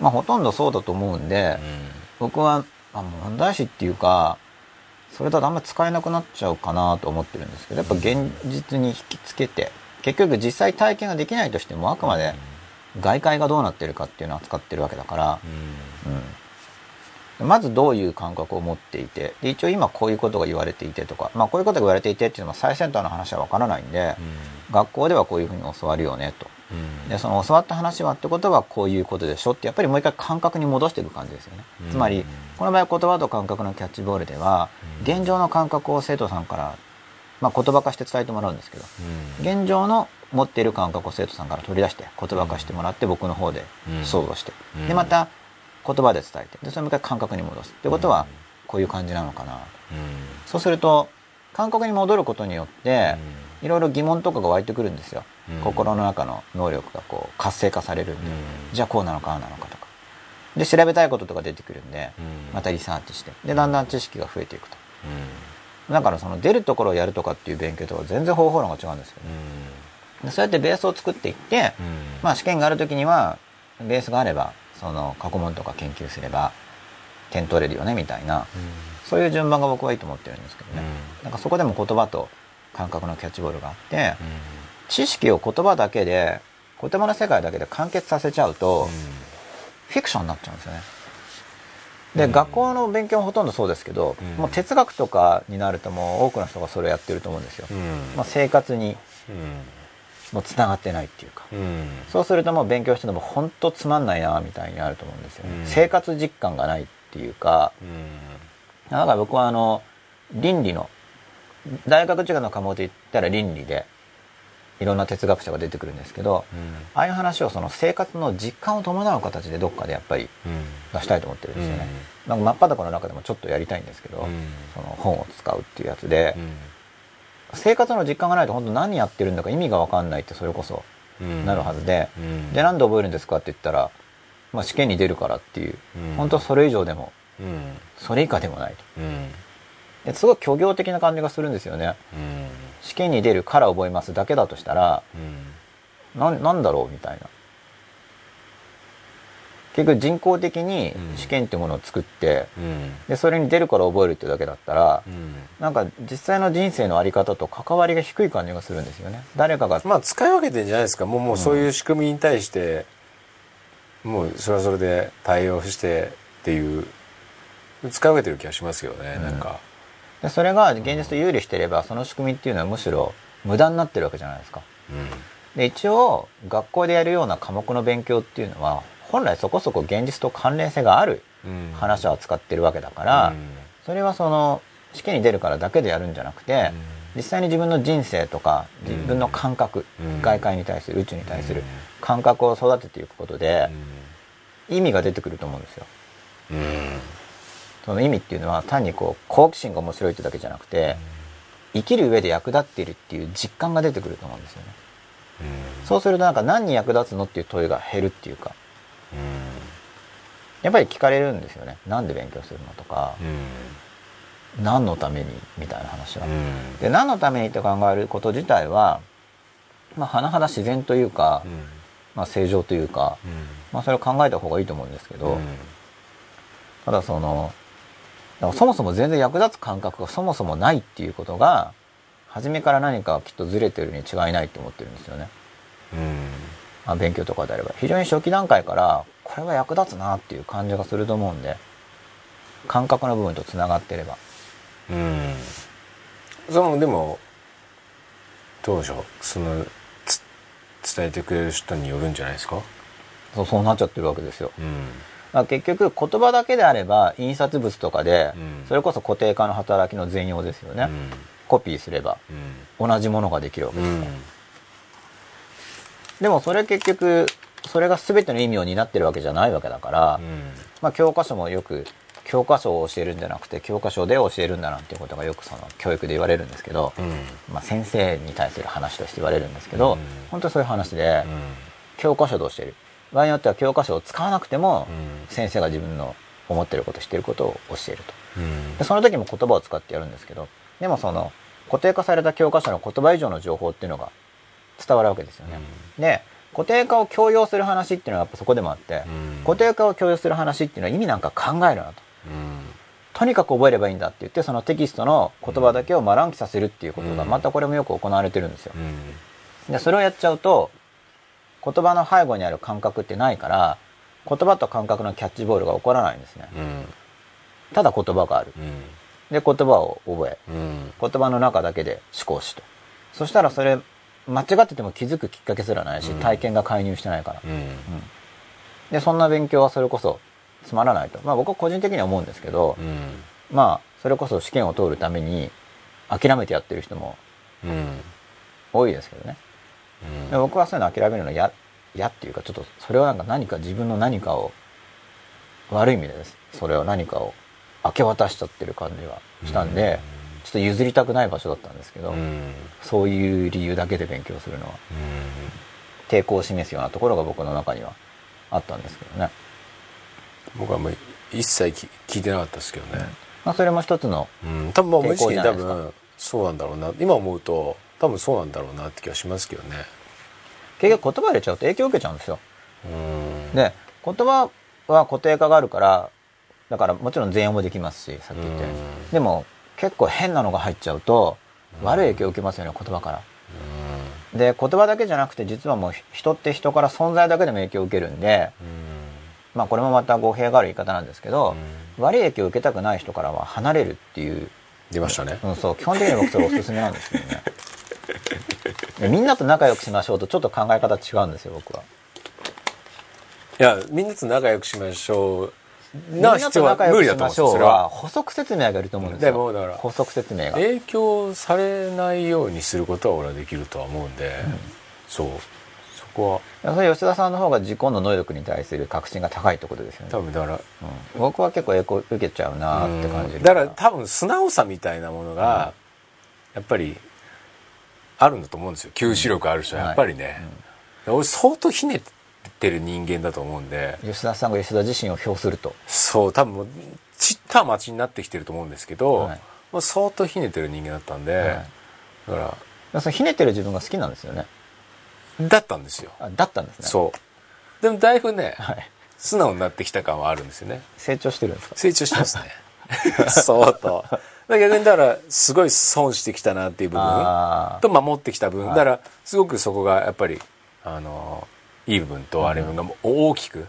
まあほとんどそうだと思うんで、僕は、まあ、問題視っていうかそれだとあんまり使えなくなっちゃうかなと思ってるんですけどやっぱ現実に引きつけて結局実際体験ができないとしてもあくまで外界がどうなってるかっていうのを扱ってるわけだから、うん、まずどういう感覚を持っていてで一応今こういうことが言われていてとか、まあ、こういうことが言われていてっていうのは最先端の話はわからないんで、学校ではこういうふうに教わるよねと。でその教わった話はってことはこういうことでしょってやっぱりもう一回感覚に戻していく感じですよね、うん。つまりこの場合言葉と感覚のキャッチボールではうん。現状の感覚を生徒さんから、まあ、言葉化して伝えてもらうんですけどうん。現状の持っている感覚を生徒さんから取り出して言葉化してもらって僕の方でうん。想像して。うん。でまた言葉で伝えて。でそれもう一回感覚に戻す。ってことはこういう感じなのかな。そうすると感覚に戻ることによっていろいろ疑問とかが湧いてくるんですよ、うん。心の中の能力がこう活性化されるんで、うん。じゃあこうなのかああなのかとか。で調べたいこととか出てくるんで、うん。またリサーチして。でだんだん知識が増えていくと。だからその出るところをやるとかっていう勉強とは全然方法論が違うんですよ。ねでそうやってベースを作っていって、まあ試験がある時にはベースがあればその過去問とか研究すれば点取れるよねみたいな。そういう順番が僕はいいと思ってるんですけどね、なんかそこでも言葉と感覚のキャッチボールがあって、知識を言葉だけで言葉の世界だけで完結させちゃうと、フィクションになっちゃうんですよね。で、うん。学校の勉強もほとんどそうですけど、うん。もう哲学とかになるともう多くの人がそれをやってると思うんですよ。まあ、生活にもうつながってないっていうか。そうするともう勉強してても本当つまんないなみたいになると思うんですよね。うん。生活実感がないっていうか、だから僕はあの倫理の大学受験の科目で言ったら倫理でいろんな哲学者が出てくるんですけどああいう話をその生活の実感を伴う形でどっかでやっぱり出したいと思ってるんですよね。なんか真っ裸の中でもちょっとやりたいんですけど、その本を使うっていうやつで、生活の実感がないと本当何やってるんだか意味が分かんないってそれこそなるはずで、でなんで覚えるんですかって言ったら、まあ、試験に出るからっていう、本当それ以上でも。それ以下でもないと。ですごい虚業的な感じがするんですよね。試験に出るから覚えますだけだとしたら、なんなんだろうみたいな。結局人工的に試験っていうものを作って、でそれに出るから覚えるっていうだけだったら、なんか実際の人生のあり方と関わりが低い感じがするんですよね。誰かが、まあ使い分けてんじゃないですか。もうもうそういう仕組みに対して、もうそれはそれで対応してっていう使い分けてる気がしますよね、うん。なんか。でそれが現実と有利してればその仕組みっていうのはむしろ無駄になってるわけじゃないですか。で一応学校でやるような科目の勉強っていうのは本来そこそこ現実と関連性があるうん。話を扱ってるわけだから、それはその試験に出るからだけでやるんじゃなくて、実際に自分の人生とか自分の感覚、うん。外界に対する宇宙に対する感覚を育てていくことで意味が出てくると思うんですよ。その意味っていうのは単にこう好奇心が面白いってだけじゃなくて生きる上で役立っているっていう実感が出てくると思うんですよね。そうするとなんか何に役立つのっていう問いが減るっていうかやっぱり聞かれるんですよね。なんで勉強するのとか。何のためにみたいな話は、うん。で何のためにって考えること自体はまあ甚だ自然というか、うん。まあ、正常というか、うん。まあ、それを考えた方がいいと思うんですけど、うん。ただそのそもそも全然役立つ感覚がそもそもないっていうことが初めから何かきっとずれてるに違いないと思ってるんですよね。うん。あ勉強とかであれば非常に初期段階からこれは役立つなっていう感じがすると思うんで感覚の部分とつながってれば。うん。そのでもどうでしょう？そのつ伝えてくれる人によるんじゃないですか？そうそうなっちゃってるわけですよ。うん。だから結局言葉だけであれば印刷物とかでうん。それこそ固定化の働きの全容ですよね、うん。コピーすればうん。同じものができるわけうんですから、でもそれ結局それが全ての意味を担ってるわけじゃないわけだから、うん。まあ、教科書もよく教科書を教えるんじゃなくて教科書で教えるんだなんていうことがよくその教育で言われるんですけど、うん。まあ、先生に対する話として言われるんですけど、うん。本当にそういう話で、うん。教科書で教える。場合によっては教科書を使わなくても、うん。先生が自分の思ってること知ってることを教えると。うん。でその時も言葉を使ってやるんですけどでもその固定化された教科書の言葉以上の情報っていうのが伝わるわけですよね、で固定化を強要する話っていうのはやっぱそこでもあって、うん。固定化を強要する話っていうのは意味なんか考えるなと。うん。とにかく覚えればいいんだって言ってそのテキストの言葉だけを丸暗記させるっていうことがうん。またこれもよく行われてるんですよ。うん。でそれをやっちゃうと言葉の背後にある感覚ってないから言葉と感覚のキャッチボールが起こらないんですね。うん。ただ言葉がある。うん。で言葉を覚えうん。言葉の中だけで思考しと。そしたらそれ間違ってても気づくきっかけすらないしうん。体験が介入してないから。うん。でそんな勉強はそれこそつまらないと。まあ僕は個人的には思うんですけどうん。まあそれこそ試験を通るために諦めてやってる人もうん。多いですけどね。うん。で僕はそういうの諦めるの嫌嫌っていうかちょっとそれはなんか何か自分の何かを悪い意味でです。それを何かを明け渡しちゃってる感じがしたんで、ちょっと譲りたくない場所だったんですけど、うん。そういう理由だけで勉強するのは抵抗を示すようなところが僕の中にはあったんですけどね、僕はもう一切き聞いてなかったですけどね。まあ、それも一つのうん。多分まあ無意識に多分そうなんだろうな。今思うと多分そうなんだろうなって気がしますけどね。結局言葉入れちゃうと影響を受けちゃうんですよ。うん。で言葉は固定化があるからだからもちろん全用もできますしさっき言ったように。うん。でも結構変なのが入っちゃうと悪い影響を受けますよね言葉から。で言葉だけじゃなくて実はもう人って人から存在だけでも影響を受けるんでまあこれもまた語弊がある言い方なんですけど、悪い影響を受けたくない人からは離れるっていう、出ましたね。うん、そう基本的に僕それおすすめなんですけどね。[LAUGHS] でみんなと仲良くしましょうとちょっと考え方違うんですよ僕は。いやみんなと仲良くしましょうなと仲良くし無理だと思うんですましょうはよそれは。補足説明がいると思うんですよ。でもだから補足説明が。影響されないようにすることは俺はできるとは思うんで、そう。そこは。それ吉田さんの方が自己の能力に対する確信が高いってことですよね、多分だからうん。僕は結構影響受けちゃうなって感じ。うん。だから多分素直さみたいなものが、やっぱりあるんだと思うんですよ。吸収力ある人はやっぱりね、俺相当ひねってる人間だと思うんで。吉田さんが吉田自身を評すると。そう多分もうちった町になってきてると思うんですけど、はい。もう相当ひねってる人間だったんで、はい。だかそのひねってる自分が好きなんですよね。らだったんですよ、あだったんですね。そう。でもだいぶね、はい、素直になってきた感はあるんですよね。成長してるんですか？成長してますね。[LAUGHS] 相当。逆にだからすごい損してきたなっていう部分あと守ってきた分、はい。だからすごくそこがやっぱりあのいい部分とあれが大きく、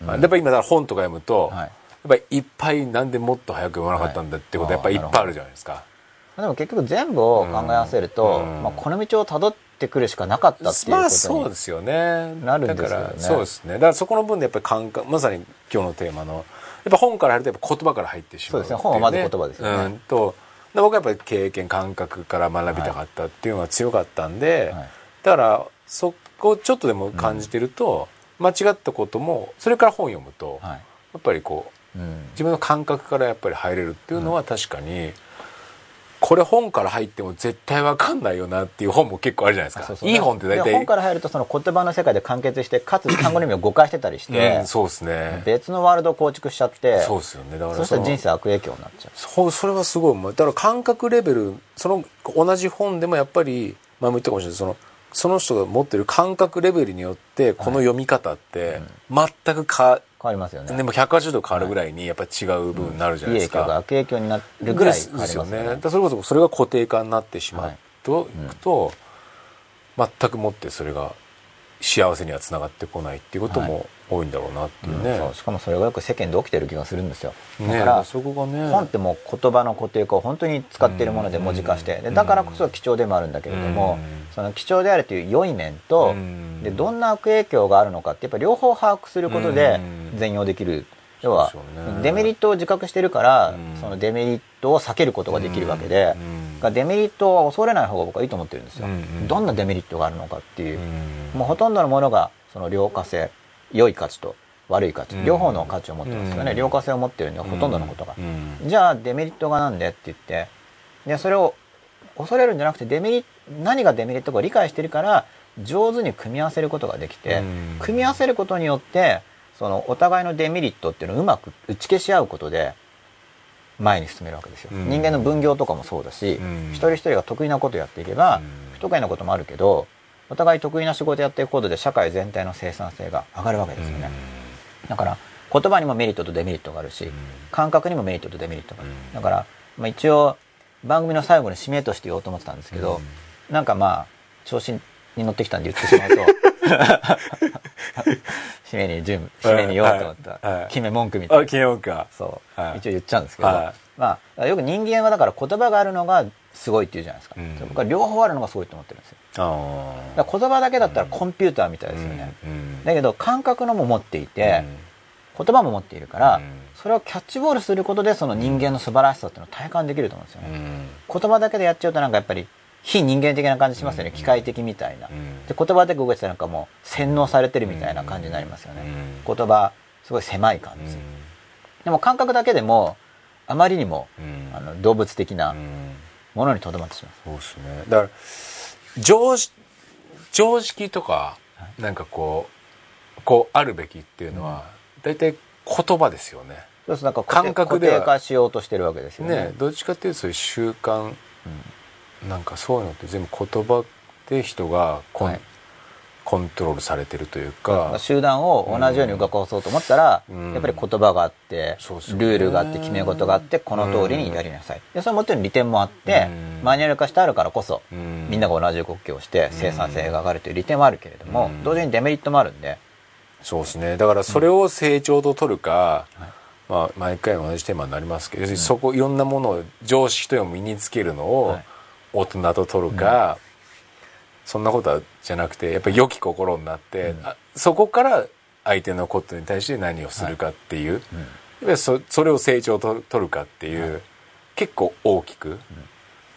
やっぱり今だから本とか読むと、はい。やっぱりいっぱいなんでもっと早く読まなかったんだってことはやっぱりい。っぱいあるじゃないですか。でも結局全部を考え合わせると、うん。まあ、この道をたどってくるしかなかったっていうまあことにそうですよね。なるんですよね。だからそうですね。だからそこの分でやっぱり感覚、まさに今日のテーマの、やっぱ本から入るとやっぱ言葉から入ってしまうっていそうですね。本はまず言葉ですよね。うん、と、で僕はやっぱり経験、感覚から学びたかったっていうのが強かったんで、はい。だからそこをちょっとでも感じてると、間違ったことも、それから本読むと、はい。やっぱりこう、うん。自分の感覚からやっぱり入れるっていうのは確かに、これ本から入っても絶対わかんないよなっていう本も結構あるじゃないですか。いい本って大体で本から入るとその言葉の世界で完結してかつ単語の意味を誤解してたりして、うん、そうですね。別のワールドを構築しちゃってそうですよね。だからそしたらの人生悪影響になっちゃう。そうそれはすごい。だから感覚レベルその同じ本でもやっぱり前も言ったかもしれない。そのその人が持ってる感覚レベルによってこの読み方って全くか、変わりますよね。でも180度変わるぐらいにやっぱり違う部分になるじゃないですか、影響が悪影響になるぐらいですですよ変わりますよね。ねだからそれこそそれが固定化になってしまうと、い。くと全くもってそれが幸せにはつながってこないっていうことも多いんだろうなっていうね、そう。しかもそれがよく世間で起きてる気がするんですよ。だねからそこがね。本ってもう言葉の固定化を本当に使っているもので文字化して。でだからこそ貴重でもあるんだけれどもうん。その貴重であるという良い面とうん。でどんな悪影響があるのかってやっぱ両方把握することでうん。全容できる。要はデメリットを自覚してるからうん。そのデメリットを避けることができるわけでデメリットは恐れない方が僕はいいと思ってるんですよ。うん。どんなデメリットがあるのかっていう。うん。もうほとんどのものがその良化性良い価値と悪い価値うん。両方の価値を持ってますよね。うん。良化性を持ってるんでほとんどのことが。うん。じゃあデメリットがなんでって言って。でそれを恐れるんじゃなくてデメリ何がデメリットかを理解してるから上手に組み合わせることができてうん。組み合わせることによってそのお互いのデメリットっていうのをうまく打ち消し合うことで前に進めるわけですよ、うん。人間の分業とかもそうだし、うん。一人一人が得意なことやっていけば、うん。不得意なこともあるけどお互い得意な仕事やっていくことで社会全体の生産性が上がるわけですよね、だから言葉にもメリットとデメリットがあるし、感覚にもメリットとデメリットがある、うん。だから、まあ、一応番組の最後に締めとして言おうと思ってたんですけど、なんかまあ調子に乗ってきたんで言ってしまうと [LAUGHS] 締めに準備締めに言おうと思った、決め文句みたいな。あ金曜かそう、はい。一応言っちゃうんですけど、はまあよく人間はだから言葉があるのがすごいって言うじゃないですか、うん。僕は両方あるのがすごいと思ってるんですよ。あだ言葉だけだったらコンピューターみたいですよね、だけど感覚のも持っていて、言葉も持っているから、うん。それをキャッチボールすることでその人間の素晴らしさっていうのを体感できると思うんですよね、言葉だけでやっちゃうとなんかやっぱり非人間的な感じしますよね、機械的みたいな、うん。で言葉だけ動いてたらなんかもう洗脳されてるみたいな感じになりますよね、言葉すごい狭い感じ、でも感覚だけでもあまりにも、あの動物的なものにとどまってしまう、そうですね。だから常識常識とかなんかこうこうあるべきっていうのは大体言葉ですよね。そうす。るとなんか感覚では。固定化しようとしてるわけですよね。ねどっちかっていうとそういう習慣。なんかそういうのって全部言葉で人がコン,、はいコントロールされてるというか。集団を同じように動かそうと思ったら、うん。やっぱり言葉があって、ルールがあって決め事があってこの通りにやりなさい、でそれもちろん利点もあって、うん。マニュアル化してあるからこそ、うん。みんなが同じ動きをして生産性が上がるという利点はあるけれども、うん。同時にデメリットもあるんで、そうですね。だからそれを成長と取るか、まあ、毎回同じテーマになりますけど、要するにそこいろんなものを常識というのを身につけるのをはい大人と取るか、そんなことはじゃなくてやっぱり良き心になって、あそこから相手のことに対して何をするかっていう、やっぱりそそれを成長と取るかっていう、結構大きく、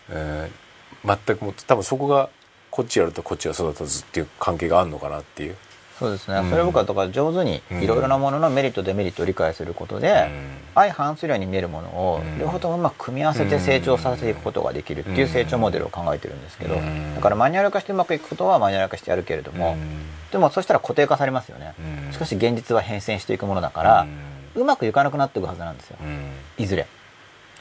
えー全くも多分そこがこっちやるとこっちが育たずっていう関係があるのかなっていう。そうですね、うん。それ僕はだから上手にいろいろなもののメリットデメリットを理解することで、相反するように見えるものをうん。両方ともうまく組み合わせて成長させていくことができるっていう成長モデルを考えてるんですけど、うん。だからマニュアル化してうまくいくことはマニュアル化してやるけれども、でもそしたら固定化されますよね、うん。しかし現実は変遷していくものだから、うまくいかなくなっていくはずなんですよ、いずれ。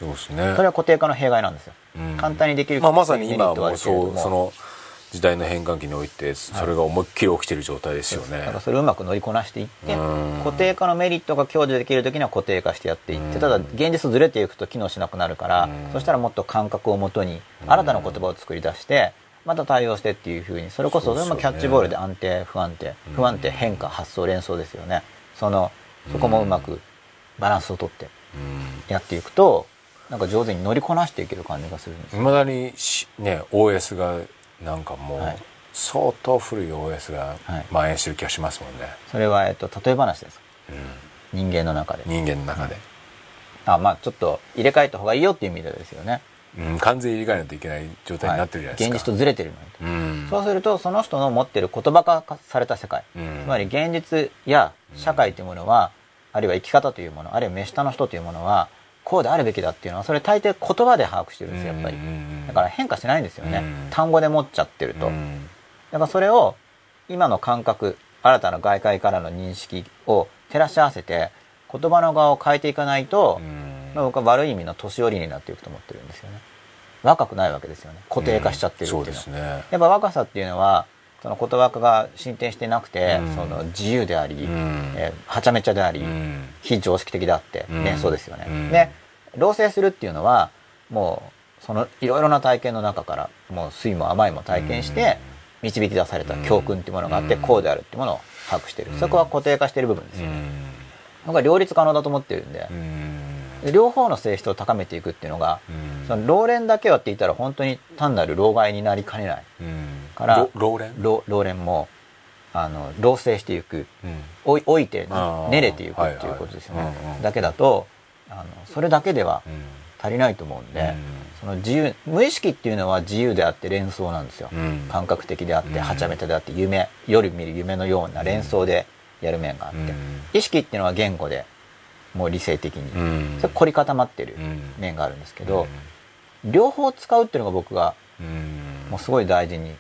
そうですね。それは固定化の弊害なんですよ、うん。簡単にできるまあ、まさに今もうそうその時代の変換期においてそれが思いっきり起きてる状態ですよね。だからそれをうまく乗りこなしていってうん。固定化のメリットが享受できる時には固定化してやっていってただ現実ずれていくと機能しなくなるからうん。そしたらもっと感覚をもとに新たな言葉を作り出してまた対応してっていうふうにそれこそそうですよね。キャッチボールで安定不安定不安定変化発想連想ですよね。そのそこもうまくバランスをとってやっていくとなんか上手に乗りこなしていける感じがするんですよ。いまだにしね OS がなんかもうはい。相当古い OS がはい。蔓延してる気がしますもんね、それはえっと例え話です。人間の中で。人間の中で、あまあちょっと入れ替えた方がいいよっていう意味でですよね。うん、完全に理解ないといけない状態になってるじゃないですか、現実とずれてるのにうん。そうするとその人の持ってる言葉化された世界、うん。つまり現実や社会というものは、あるいは生き方というものあるいは目下の人というものはこうであるべきだっていうのはそれ大抵言葉で把握してるんですよやっぱり。だから変化しないんですよね、うん単語で持っちゃってると、うん。だからそれを今の感覚新たな外界からの認識を照らし合わせて言葉の側を変えていかないと、うん。まあ、僕は悪い意味の年寄りになっていくと思ってるんですよね。若くないわけですよね。固定化しちゃってるっていうのは、そうですね。やっぱ若さっていうのはその言葉化が進展してなくて、うん。その自由であり、うん。えーはちゃめちゃであり、うん。非常識的であって、うん。ねそうですよね、うん。で老成するっていうのはもうそのいろいろな体験の中からもう酸いも甘いも体験して導き出された教訓っていうものがあって、うん。こうであるっていうものを把握してる、うん。そこは固定化してる部分ですよね、うん。僕は両立可能だと思ってるんで両方の性質を高めていくっていうのが、うん。その老練だけはって言ったら本当に単なる老害になりかねない。うんからろ老練老老練もあの老成していくうん。老いて練れていくはいはいっていうことですよね、うんうん。だけだとあのそれだけではうん。足りないと思うんで、うん。その自由無意識っていうのは自由であって連想なんですよ、うん。感覚的であってうん。はちゃめちゃであって夢夜見る夢のような連想でやる面があって、うん。意識っていうのは言語でもう理性的に、うん。それ凝り固まってるうん。面があるんですけど、両方使うっていうのが僕がうん。もうすごい大事に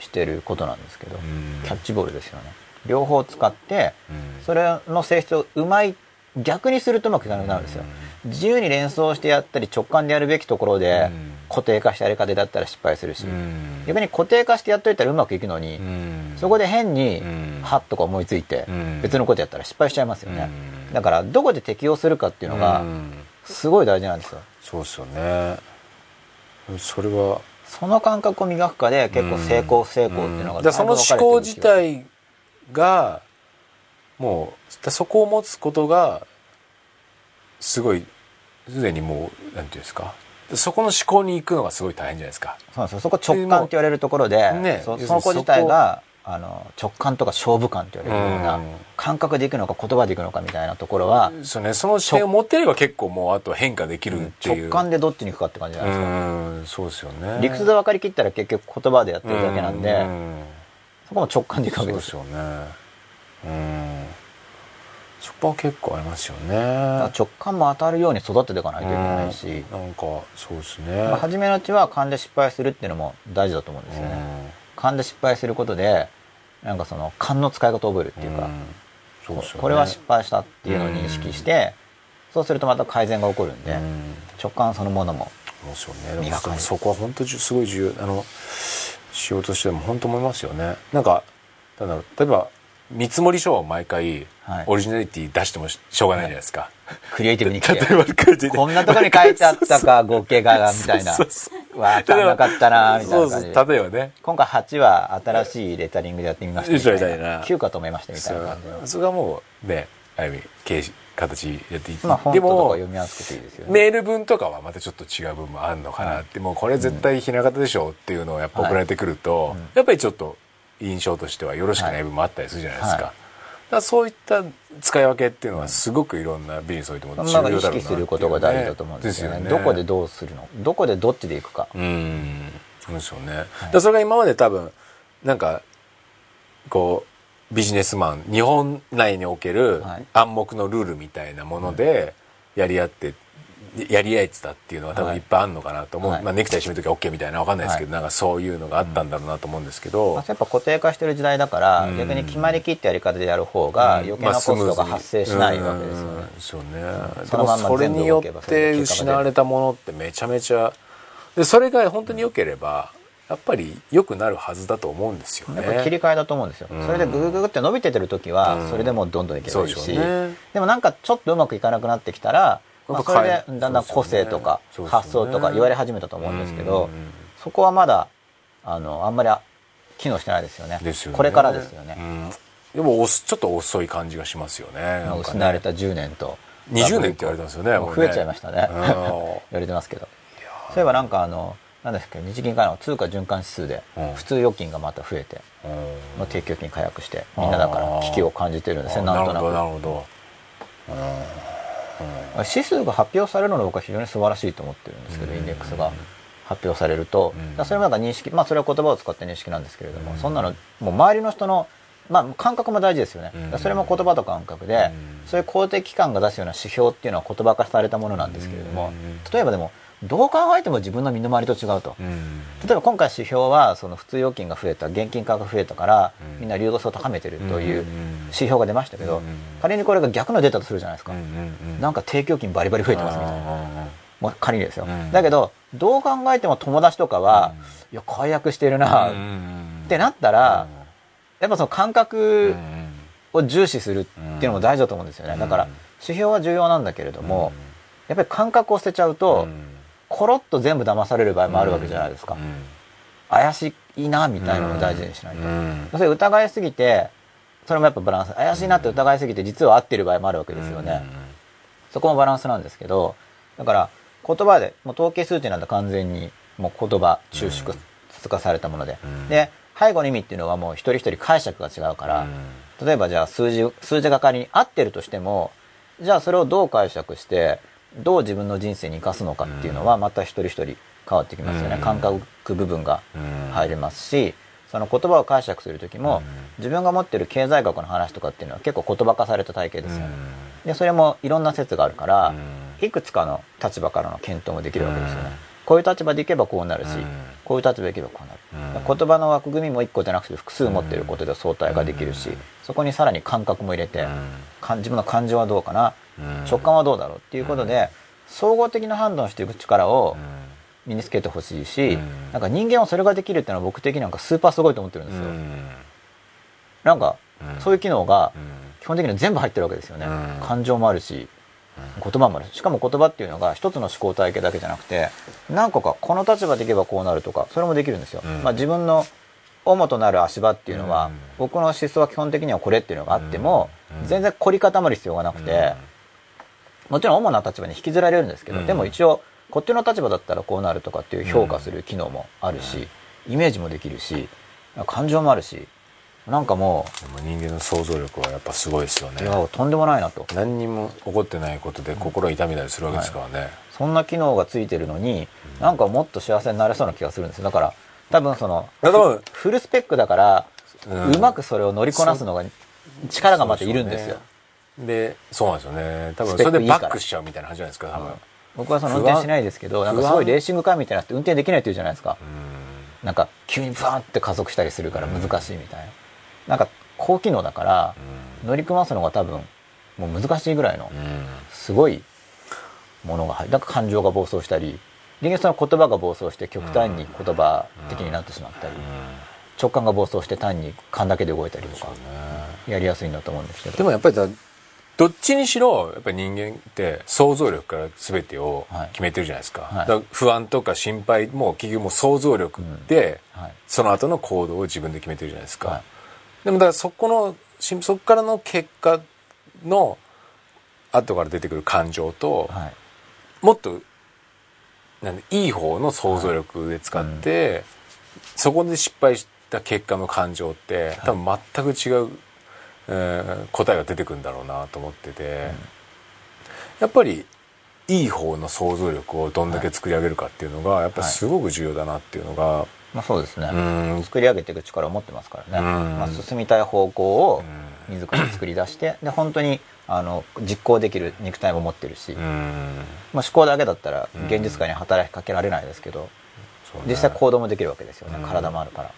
してることなんですけど、うん。キャッチボールですよね。両方使ってうん。それの性質をうまい逆にするとうまくいかなくなるんですよ、自由に連想してやったり直感でやるべきところでうん。固定化したやり方だったら失敗するし、うん。逆に固定化してやっといたらうまくいくのに、うん。そこで変にうん。ハッとか思いついてうん。別のことやったら失敗しちゃいますよね、うん。だからどこで適用するかっていうのがうん。すごい大事なんですよ。そうですよね。それはその感覚を磨くかで結構成功不成功っていうのがん。だからその思考自体がもうだそこを持つことがすごいすでにもうなんていうんですか？そこの思考に行くのがすごい大変じゃないですか。そうなんですよ。そこ直感って言われるところで、ね。そその子自体があの直感とか勝負感って言われるような、うん。感覚でいくのか言葉でいくのかみたいなところは、そうね。その視点を持ってれば結構もうあと変化できるっていう。直感でどっちに行くかって感じじゃうないですか、ん。そうですよね。理屈で分かりきったら結局言葉でやってるだけなんで、うん。そこも直感でいくわそうでけですよね。うん。そこは結構ありますよね。直感も当たるように育てていかないといけないし、うん。なんかそうですね。まあ初めのうちは勘で失敗するっていうのも大事だと思うんですよね、勘で失敗することでなんかその勘の使い方を覚えるっていうか、うね。これは失敗したっていうのを認識して、そうするとまた改善が起こるんで、うん。直感そのものも磨かれる。そこは本当すごい重要あの仕事としても本当思いますよね。なんかなんだろう例えば見積書を毎回はい。オリジナリティ出してもししょうがないじゃないですか、クリエイティブに来て。こんなとこに書いてあったか合計がみたいな。わかんなかったなみたいな感じ。でそう例えばね。今回8は新しいレタリングでやってみましたみたいな。な。9かと思いましたみたそいなそれがもうねある意味形形やっていって。まあでも読みやすくていいですよね。メール文とかはまたちょっと違う部分もあるのかなって、もうこれ絶対ひな形でしょっていうのをやっぱ送られてくると、やっぱりちょっと印象としてはよろしくない部分もあったりするじゃないですか,、はいだそういった使い分けっていうのはすごくいろんなビジネスにおいても重要だろうなねまあ意識することが大事だと思うんですよね。どこでどうするの？どこでどっちでいくか。うん。そうですよね、だからそれが今まで多分なんかこうビジネスマン日本内におけるはい。暗黙のルールみたいなものでやり合ってやり合えてたっていうのは多分はい。いっぱいあるのかなと思う、はい。まあ、ネクタイ締める時は OK みたいなわかんないですけど、はなんかそういうのがあったんだろうなと思うんですけど、まあやっぱ固定化してる時代だから、うん。逆に決まりきったやり方でやる方が余計なコストが発生しないわけですよね、うん。そうね、でもそれによって失われたものってめちゃめちゃでそれが本当に良ければやっぱり良くなるはずだと思うんですよね。やっぱ切り替えだと思うんですよ、うん。それでググググって伸びててる時はうん。それでもうどんどんいけばいいし、そうでしょうね。でもなんかちょっとうまくいかなくなってきたら、まあ、それでだんだん個性とか発想とか言われ始めたと思うんですけど、うんそこはまだあのあんまり機能してないですよね。ですよね。これからですよね、うん。でもちょっと遅い感じがしますよね。失われた10年と。20年って言われてますよね増えちゃいましたね。うん。[LAUGHS] 言われてますけど。そういえばなんかあの何ですか日銀からの通貨循環指数でうん。普通預金がまた増えて、うん。まあ、定期預金解約してみんなだから危機を感じてるんですねなんとなく。なるほどなる指数が発表されるのが僕は非常に素晴らしいと思ってるんですけど、うん。インデックスが発表されると、それもなんか認識まあそれは言葉を使って認識なんですけれども、うん。そんなのもう周りの人のまあ感覚も大事ですよね、うん。それも言葉と感覚で、うん。そういう公的機関が出すような指標っていうのは言葉化されたものなんですけれども、うん。例えばでもどう考えても自分の身の回りと違うと、うん。例えば今回指標はその普通預金が増えた現金化が増えたから、うん。みんな流動性を高めてるといううん指標が出ましたけど、うん仮にこれが逆のデータとするじゃないですか、なんか定期預金バリバリ増えてますみたいな。あもう仮にですよ、うん。だけどどう考えても友達とかは、うん。いや解約してるーな、ってなったら、やっぱその感うん覚うん。を重視するっていうのも大事だと思うんですよね、うん。だから指標は重要なんだけれども、やっぱり感覚を捨てちゃうと、うんコロッと全部騙される場合もあるわけじゃないですか、うん。怪しいなみたいなのを大事にしないと、うん。それ疑いすぎてそれもやっぱバランス怪しいなって疑いすぎて実は合ってる場合もあるわけですよね、そこもバランスなんですけどだから言葉でもう統計数値なんて完全にもう言葉抽出化されたもので、うん。で背後の意味っていうのはもう一人一人解釈が違うから、例えばじゃあ数字数字が仮に合ってるとしてもじゃあそれをどう解釈してどう自分の人生に生かすのかっていうのはまた一人一人変わってきますよね、うん。感覚部分がうん。入りますしその言葉を解釈する時も、うん。自分が持ってる経済学の話とかっていうのは結構言葉化された体系ですよね、でそれもいろんな説があるから、いくつかの立場からの検討もできるわけですよね、うんこういう立場でいけばこうなるし、うん。こういう立場でいけばこうなる、うん。言葉の枠組みも1個じゃなくて複数持ってることで相対ができるし、うん。そこにさらに感覚も入れて、自分の感情はどうかな、直感はどうだろうっていうことで、総合的な判断をしていく力を身につけてほしいし、うん。なんか人間はそれができるっていうのは僕的になんかスーパーすごいと思ってるんですよ、なんかうん。そういう機能が基本的には全部入ってるわけですよね、うん。感情もあるし言葉もある。ししかも言葉っていうのが一つの思考体系だけじゃなくて何個かこの立場でいけばこうなるとかそれもできるんですよ、うん。まあ、自分の主となる足場っていうのは、うん。僕の思想は基本的にはこれっていうのがあっても、うん。全然凝り固まる必要がなくて、もちろん主な立場に引きずられるんですけど、うん。でも一応こっちの立場だったらこうなるとかっていう評価する機能もあるし、イメージもできるし感情もあるしなんかもでも人間の想像力はやっぱすごいですよう、ね。いやとんでもないなと。何にも起こってないことで心痛みたりするわけですからね、そんな機能がついてるのに、なんかもっと幸せになれそうな気がするんですよ。だから多分そのフルスペックだから、ううんまくそれを乗りこなすのが力がまたいるんですよ。でそうなんですよね。多分それでバックしちゃうみたいな感じじゃないですか多分。僕はその運転しないですけどなんかすごいレーシングカーみたいなって運転できないって言うじゃないですか、なんか急にブワーって加速したりするから難しいみたいな、なんか高機能だから乗り組ますのが多分もう難しいぐらいのすごいものが入る。だから感情が暴走したり人間その言葉が暴走して極端に言葉的になってしまったり、直感が暴走して単に勘だけで動いたりとかやりやすいんだと思うんですけど。でもやっぱりだどっちにしろやっぱり人間って想像力から全てをはい。決めてるじゃないですか,、はい。だから不安とか心配も結局もう想像力で、はい。その後の行動を自分で決めてるじゃないですか、はいでもだからそこのしそこからの結果の後から出てくる感情と、はい。もっとなんでいい方の想像力で使って、そこで失敗した結果の感情って多分全く違う、えー答えが出てくるんだろうなと思ってて、やっぱりいい方の想像力をどんだけ作り上げるかっていうのがやっぱりすごく重要だなっていうのが、まあそうですね、うん。作り上げていく力を持ってますからね、うん。まあ、進みたい方向を自ら作り出してで本当にあの実行できる肉体も持ってるし、うん。まあ、思考だけだったら現実界に働きかけられないですけど、ね。実際行動もできるわけですよね、うん。体もあるから、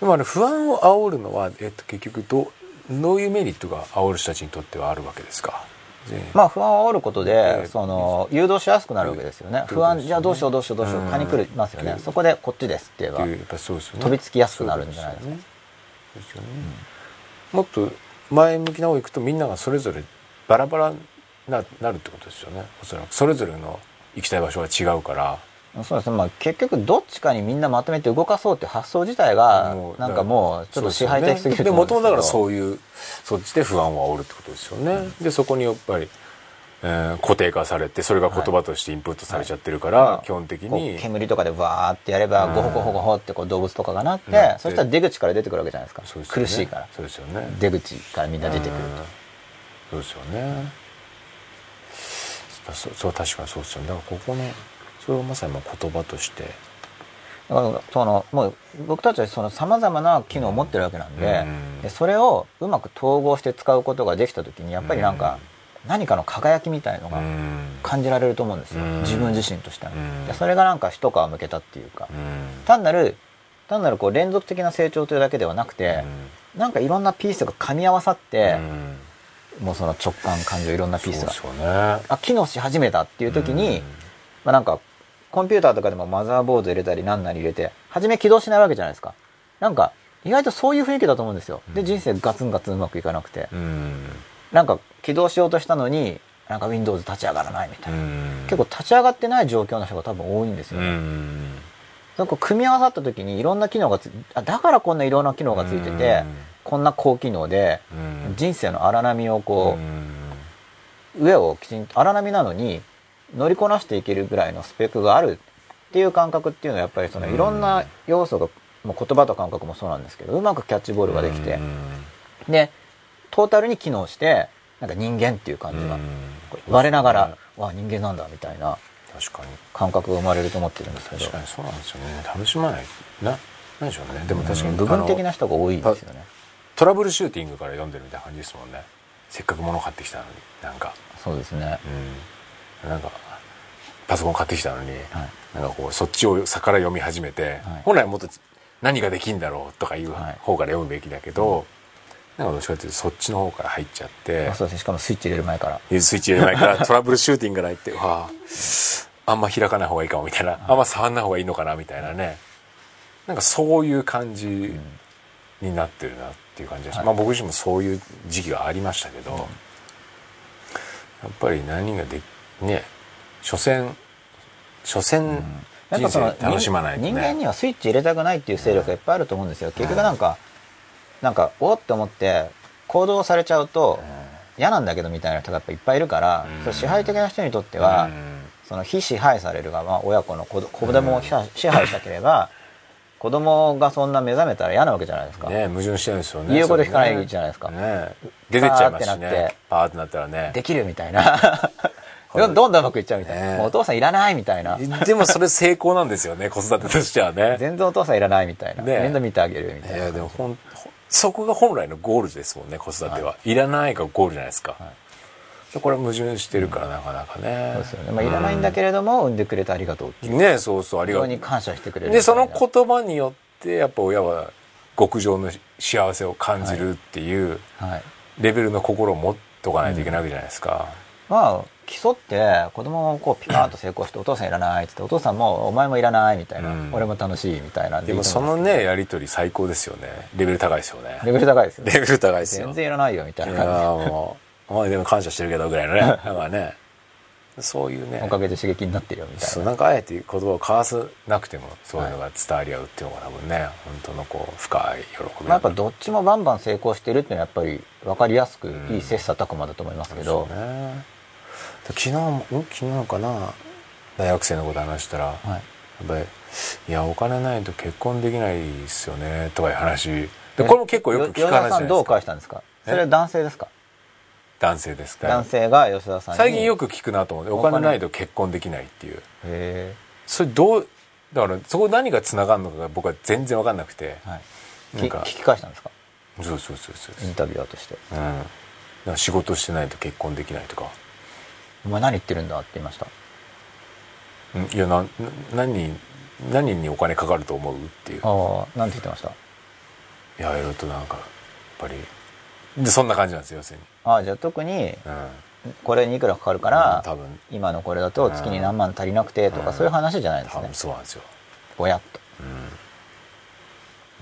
でもあれ不安を煽るのは、えっと、結局どうどういうメリットが煽る人たちにとってはあるわけですか、でまあ不安を煽ることで、ええ。その誘導しやすくなるわけですよね、不安じゃあどうしようどうしようどうしよううん。蚊に来ますよね、うん。そこでこっちですって言えば飛びつきやすくなるんじゃないですか。そうですよね。もっと前向きな方行くとみんながそれぞれバラバラにななるってことですよね。おそらくそれぞれの行きたい場所が違うからそうですね、まあ、結局どっちかにみんなまとめて動かそうって発想自体がなんかもうちょっと支配的すぎるでもともとだからうそういうそっちで不安を煽るってことですよね、でそこにやっぱり、えー固定化されてそれが言葉としてインプットされちゃってるから、はい。基本的に煙とかでわーってやればうん。ゴホゴホゴホってこう動物とかがなって、なってそしたら出口から出てくるわけじゃないですか。ね。苦しいから。そうですよね。出口からみんな出てくるうん。そうですよね。そうそう確かにそうですよね。だからここのそれをまさにまあ言葉として。だからそのもう僕たちはその様々な機能を持ってるわけなんで,、うん。でそれをうまく統合して使うことができた時にやっぱりなんか何かの輝きみたいのがうん。感じられると思うんですよ、うん。自分自身としては、うん。でそれがなんか一皮むけたっていうか、うん。単なる単なるこう連続的な成長というだけではなくて、なんかいろんなピースが噛み合わさって、もうその直感感情いろんなピースが。ね。あ機能し始めたっていう時に、まあ、なんかコンピューターとかでもマザーボード入れたり何なり入れて初め起動しないわけじゃないですか。なんか意外とそういう雰囲気だと思うんですよ。で人生ガツンガツンうまくいかなくて。うん。なんか起動しようとしたのになんか Windows 立ち上がらないみたいな、うん。結構立ち上がってない状況の人が多分多いんですようね、ん。なんか組み合わさった時にいろんな機能がつあだからこんないろんな機能がついてて、こんな高機能でうん。人生の荒波をこう、うん。上をきちんと荒波なのに乗りこなしていけるぐらいのスペックがあるっていう感覚っていうのはやっぱりそのうん。いろんな要素が、もう言葉と感覚もそうなんですけどうまくキャッチボールができて。うん。でトータルに機能してなんか人間っていう感じがうん。我ながらわあ人間なんだみたいな確かに。感覚が生まれると思ってるんですけど。確かにそうなんですよね。楽しまないな何でしょうね。でも確かに部分的な人が多いんですよね。トラブルシューティングから読んでるみたいな感じですもんね。せっかく物買ってきたのになんか。そうですね。うんなんかパソコン買ってきたのに、はい。なんかこうそっちをさから読み始めて、はい。本来はもっと何ができんだろうとかいうはい。方から読むべきだけど、なんかどっちかっていうとそっちの方から入っちゃってあそうです。ねしかもスイッチ入れる前から。スイッチ入れないから [LAUGHS] トラブルシューティングから入ってわああんま開かない方がいいかもみたいな。あんま触んない方がいいのかなみたいなね。なんかそういう感じになってるなっていう感じがし、はい。まあ僕自身もそういう時期がありましたけど、やっぱり何がでね所詮所詮人生楽しまないとね。人間にはスイッチ入れたくないっていう勢力がいっぱいあると思うんですよ。結局なんか、なんかおって思って行動されちゃうと嫌なんだけどみたいな人がやっぱいっぱいいるから、うん。それ支配的な人にとっては、うん。その非支配されるが、まあ、親子の子子供を支配したければ、子供がそんな目覚めたら嫌なわけじゃないですか、ね矛盾してるんですよね言うこと聞かないじゃないですか。ね。出てっちゃいますしパーってなってね。パーってなったらね。できるみたいなどんどんうまくいっちゃうみたいな、ねもうお父さんいらないみたいな。でもそれ成功なんですよね子育てとしてはね。全然お父さんいらないみたいな、ね面倒見てあげるみたいな。いやでもほんそこが本来のゴールですもんね子育ては、い、らないがゴールじゃないですか、これは矛盾してるからなかなかね、そうですよね、まあ、いらないんだけれども、産んでくれてありがとうっていう。ねそうそうありがとう。に感謝してくれるでそのこ言葉によってやっぱ親は極上の幸せを感じるっていうはい。レベルの心を持っとかないといけないわけじゃないですか、まあ競って子供もこうピカーッと成功してお父さんいらないっつってお父さんもお前もいらないみたいな、うん。俺も楽しいみたいなんでもそのねやり取り最高ですよねレベル高いですよね。レベル高いですよね。レベル高いですよ。全然いらないよみたいな。感ーもうまあでも感謝してるけどぐらいの。ね [LAUGHS] だからね。そういうね。じおかげで刺激になってるよみたいうな。そなんかあえて言葉を交わさなくてもそういうのが伝わり合うっていうのが多分ね本当のこう深い喜びまあ、やっぱどっちもバンバン成功してるっていうのはやっぱり分かりやすくいい切磋琢磨だと思いますけど、そうね昨日もん昨日かな？大学生のこと話したら、やはい、っぱり「いやお金ないと結婚できないですよね」とかいう話。でこれも結構よく聞く話じゃ吉田さんどう返したんですか？それは男性ですか？男性ですか。男性が吉田さんに。最近よく聞くなと思っておお金金ないと結婚できないっていう。へそれどうだからそこ何がつながるのかが僕は全然分かんなくて。え、はい、なんかき聞き返したんですか？そうそうそうそうインタビュアーとして。うん。仕事してないと結婚できないとか「お前何言ってるんだ」って言いました。うんいやなな何に何にお金かかると思うっていう。ああなんて言ってました？いやいろいろとなんかやっぱり。でそんな感じなんですよ要するに。ああじゃあ特にうん。これにいくらかかるかうんら、多分。今のこれだと月に何万足りなくてとか、うん。そういう話じゃないですね。多分そうなんですよ。ぼやっと。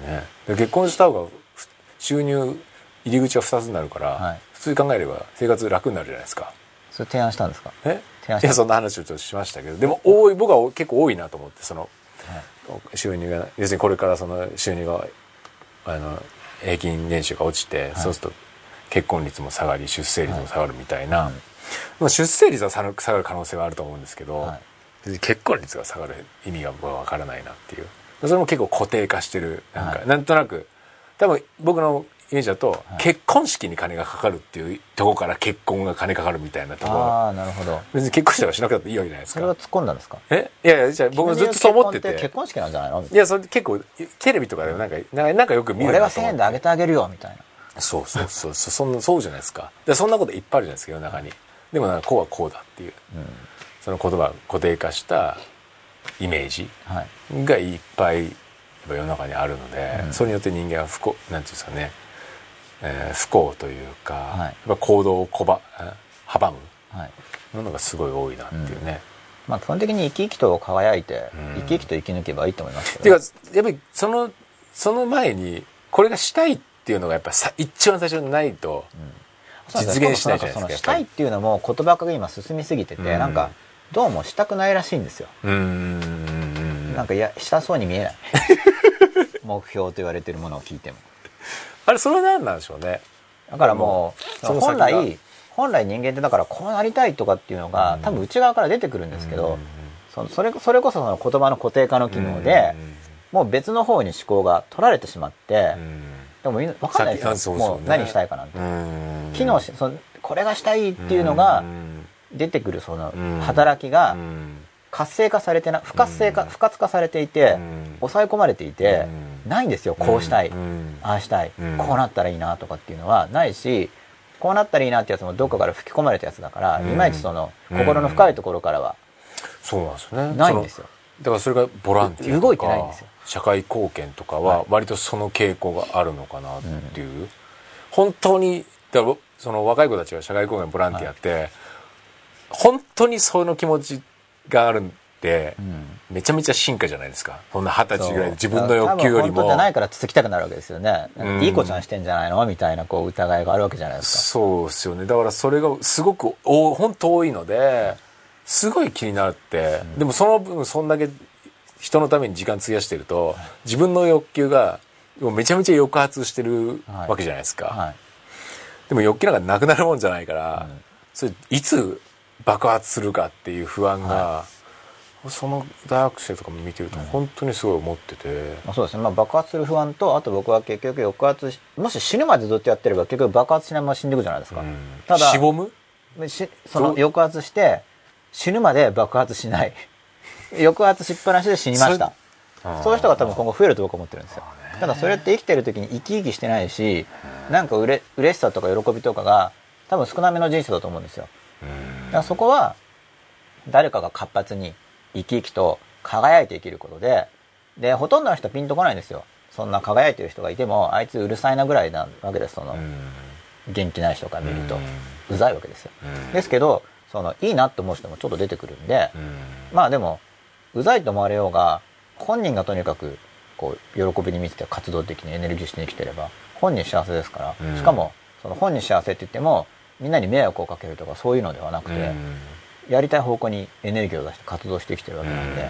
ね。で結婚した方がふ収入入り口は2つになるから、はい。普通に考えれば生活楽になるじゃないですかそれ提案したんですか？え？提案した。いやそんな話をちょっとしましたけどでも多い僕は結構多いなと思ってそのはい。収入が要するにこれからその収入があの平均年収が落ちて、そうすると結婚率も下がり出生率も下がるみたいな、はい。まあ出生率は下がる下がる可能性はあると思うんですけど、結婚率が下がる意味が僕は分からないなっていう。それも結構固定化してるなんか、はい。なんとなく多分僕のイメージだと、結婚式に金がかかるっていうところから結婚が金かかるみたいなところ。ああなるほど。別に結婚したらしなくたっていいわけじゃないですか。それは突っ込んだんですか？え？いやいやじゃあ僕ずっとそう思ってて。結婚式なんじゃないの？いやそれ結構テレビとかでなんかなんかなんかよく見る俺が1000なと思って。円であげてあげるよみたいな。そうそうそうそう。そんなそうじゃないですか。でそんなこといっぱいあるじゃないですか世の中に。でもなんかこうはこうだっていう、その言葉を固定化したイメージはい。がいっぱい世の中にあるので、それによって人間は不幸なんていうんですかね、えー不幸というか、はい。やっぱ行動をこばえ阻むはい。ものがすごい多いなっていうね。まあ基本的に生き生きと輝いてうん。生き生きと生き抜けばいいと思いますけっていうどかやっぱりそのその前にこれがしたいっていうのがやっぱさ一番最初にないと、実現しないじゃないですかそのやっぱり。したいっていうのも言葉が今進みすぎててうん。なんかどうもしたくないらしいんですよ。うーん。なんかいやしたそうに見えない。[LAUGHS] 目標と言われてるものを聞いてもあれそれは何なんでしょうね。だからもう本が。来本来人間ってだからこうなりたいとかっていうのがうん。多分内側から出てくるんですけどうんそのそれそれこそその言葉の固定化の機能でもう別の方に思考が取られてしまってうん。でも分かんないですよ。ね。もう何したいかなんて。うん。機能しそのこれがしたいっていうのがうん。出てくるそのうん。働きがうん。活性化されてな不活性化うん。不活化されていてうん。抑え込まれていてうんないんですよこうしたいうんああしたいうん。こうなったらいいなとかっていうのはないしこうなったらいいなってやつもどっかから吹き込まれたやつだからいうん。まいちその心の深いところからはそうなんですよ。ね。ないんですよ。だからそれがボランティアとか動いてないんですよ。社会貢献とかは割とその傾向があるのかなっていう、本当にだその若い子たちが社会貢献ボランティアって、本当にその気持ちがあるんで、うんめちゃめちゃ進化じゃないですか。そんな二十歳ぐらい自分の欲求よりも。本当じゃないからつつきたくなるわけですよね。うん。いい子ちゃんしてんじゃないのみたいなこう疑いがあるわけじゃないですか。そうですよね。だからそれがすごくお本当多いのですごい気になって、でもその分そんだけ人のために時間費やしてると自分の欲求がもうめちゃめちゃ抑圧してるはい。わけじゃないですか、はい。でも欲求なんかなくなるもんじゃないから、うん。それいつ爆発するかっていう不安が、その大学生とかも見てると本当にすごい思ってて、まあ、そうですね、まあ、爆発する不安とあと僕は結局抑圧しもし死ぬまでずっとやってれば結局爆発しないまま死んでいくじゃないですか、うん。ただしぼむ？しその抑圧して死ぬまで爆発しない。[LAUGHS] 抑圧しっぱなしで死にました。そういう人が多分今後増えると僕は思ってるんですよ。ただそれって生きてる時に生き生きしてないしなんかうれ嬉しさとか喜びとかが多分少なめの人生だと思うんですよ。だからそこは誰かが活発に生き生きと輝いて生きることででほとんどの人はピンとこないんですよ。そんな輝いてる人がいてもあいつうるさいなぐらいなわけですその元気ない人から見ると。うざいわけですよ。ですけどそのいいなって思う人もちょっと出てくるんでまあでもうざいと思われようが本人がとにかくこう喜びに満ちて活動的にエネルギッシュに生きてれば本人幸せですから、うん。しかもその本人幸せって言ってもみんなに迷惑をかけるとかそういうのではなくて、やりたい方向にエネルギーを出して活動して生きてるわけなんで、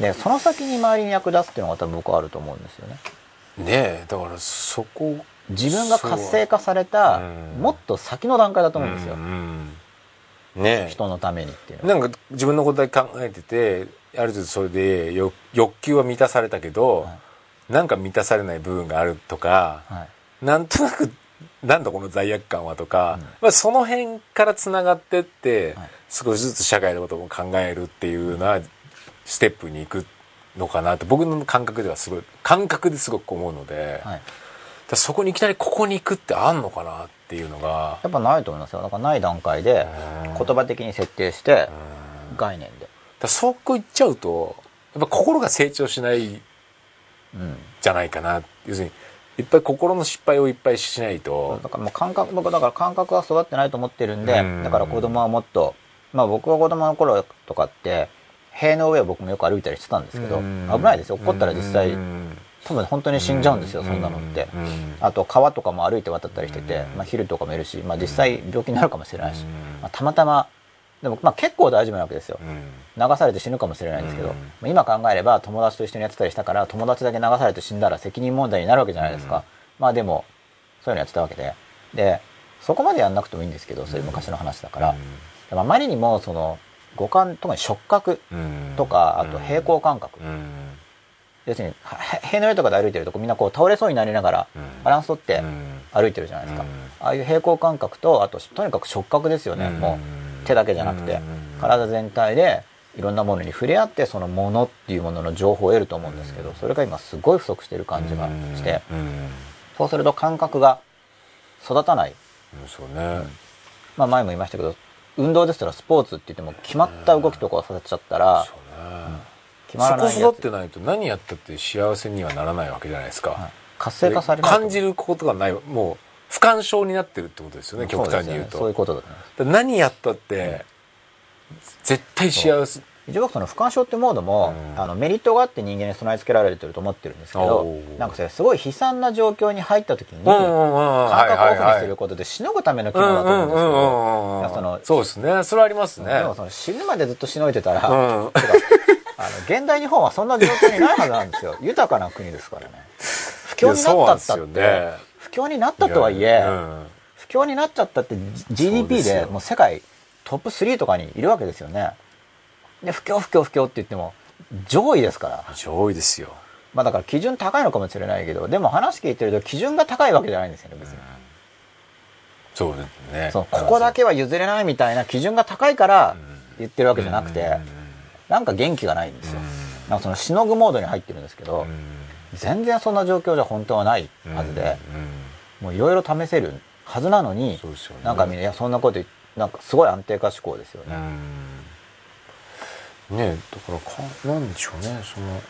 でその先に周りに役立つっていうのが多分僕はあると思うんですよね。ねえだからそこ自分が活性化されたうん。もっと先の段階だと思うんですよ、うんねえ。人のためにっていうなんか自分のことだけ考えててある程度それで欲欲求は満たされたけど、はい。なんか満たされない部分があるとか、はい。なんとなくなんだこの罪悪感はとか、うん。まあ、その辺からつながってって、はい少しずつ社会のことも考えるっていうのはステップに行くのかなって僕の感覚ではすごい感覚ですごく思うので、はい。らそこにいきなりここに行くってあんのかなっていうのがやっぱないと思いますよ。だからない段階でうん。言葉的に設定してうん。概念で、だそこ行っちゃうとやっぱ心が成長しないうん、じゃないかな要するにいっぱい心の失敗をいっぱいしないと。だからもう感覚僕だから感覚は育ってないと思ってるんでうん。だから子供はもっとまあ僕が子供の頃とかって塀の上を僕もよく歩いたりしてたんですけどうん。危ないですよ。怒ったら実際うん。多分本当に死んじゃうんですよそんなのって。うん。あと川とかも歩いて渡ったりしててうん。まあ昼とかもいるしまあ実際病気になるかもしれないし。うん。まあたまたまでもまあ結構大丈夫なわけですよ。うん。流されて死ぬかもしれないんですけど、今考えれば友達と一緒にやってたりしたから友達だけ流されて死んだら責任問題になるわけじゃないですか、うん。まあでもそういうのやってたわけで。でそこまでやんなくてもいいんですけどそういう昔の話だから、でもあまりにもその五感特に触覚うん。とかあと平行感覚、うん。要するには塀の上とかで歩いてるとこみんなこう倒れそうになりながらうん。バランス取ってうん。歩いてるじゃないですか、うん。ああいう平行感覚とあととにかく触覚ですよね、うん。もう手だけじゃなくて、うん。体全体でいろんなものに触れ合ってそのものっていうものの情報を得ると思うんですけどそれが今すごい不足してる感じがして。そうすると感覚が育たない。うんそうね、まあ前も言いましたけど運動ですらスポーツって言っても決まった動きとかをさせちゃったら決まらないそこ育ってないと何やったって幸せにはならないわけじゃないですか、はい。活性化されないと。感じることがない。もう不干渉になってるってことですよね極端に言うと。そういうことだと思います。だから何やったって絶対幸せ一応僕その不干渉ってモードも、うん。あのメリットがあって人間に備え付けられてると思ってるんですけどなんかそれすごい悲惨な状況に入った時に感覚をオフにするこことでしのぐための機能だと思うんですけどそのそうですね。それはありますね。でもその死ぬまでずっとしのいでたら、うん。あの現代日本はそんな状況にないはずなんですよ。[LAUGHS] 豊かな国ですからね。不況になったったって、ね。不況になったとはいえ、うん。不況になっちゃったって GDP でもう世界トップ3とかにいるわけですよねで不況不況不況って言っても上位ですから。上位ですよ。まあだから基準高いのかもしれないけどでも話聞いてると基準が高いわけじゃないんですよね別に、そうですね。そうここだけは譲れないみたいな基準が高いから言ってるわけじゃなくて、なんか元気がないんですよ、なんかそのしのぐモードに入ってるんですけど、全然そんな状況じゃ本当はないはずで、もういろいろ試せるはずなのに、ね。なんかみんないやそんなことなんかすごい安定化志向ですよね、うんねだからかなんでしょうねそのうん。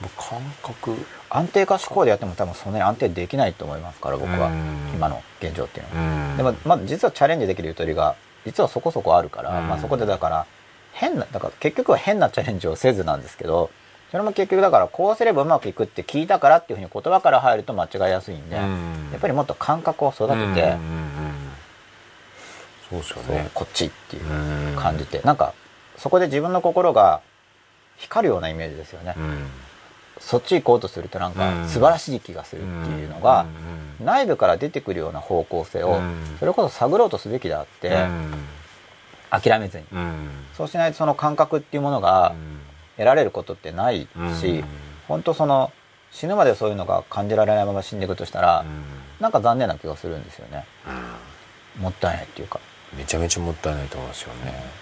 まあ感覚。安定化志向でやっても多分そんなに安定できないと思いますから僕は、うん。今の現状っていうのは、うん。でもまだ実はチャレンジできるゆとりが実はそこそこあるから、うんまあ、そこでだから変なだから結局は変なチャレンジをせずなんですけどそれも結局だからこうすればうまくいくって聞いたからっていうふうに言葉から入ると間違いやすいんで、うん。やっぱりもっと感覚を育てて、そうですよね。こっちっていううん。感じてなんかそこで自分の心が光るようなイメージですよね、うん。そっち行こうとするとなんうん。か素晴らしい気がするっていうのがうん内部から出てくるような方向性をうん。それこそ探ろうとすべきであってうん。諦めずに。うん。そうしないとその感覚っていうものが得られることってないしうん。本当その死ぬまでそういうのが感じられないまま死んでいくとしたらなんか残念な気がするんですよね。もったいないっていうかめちゃめちゃもったいないと思いますよね。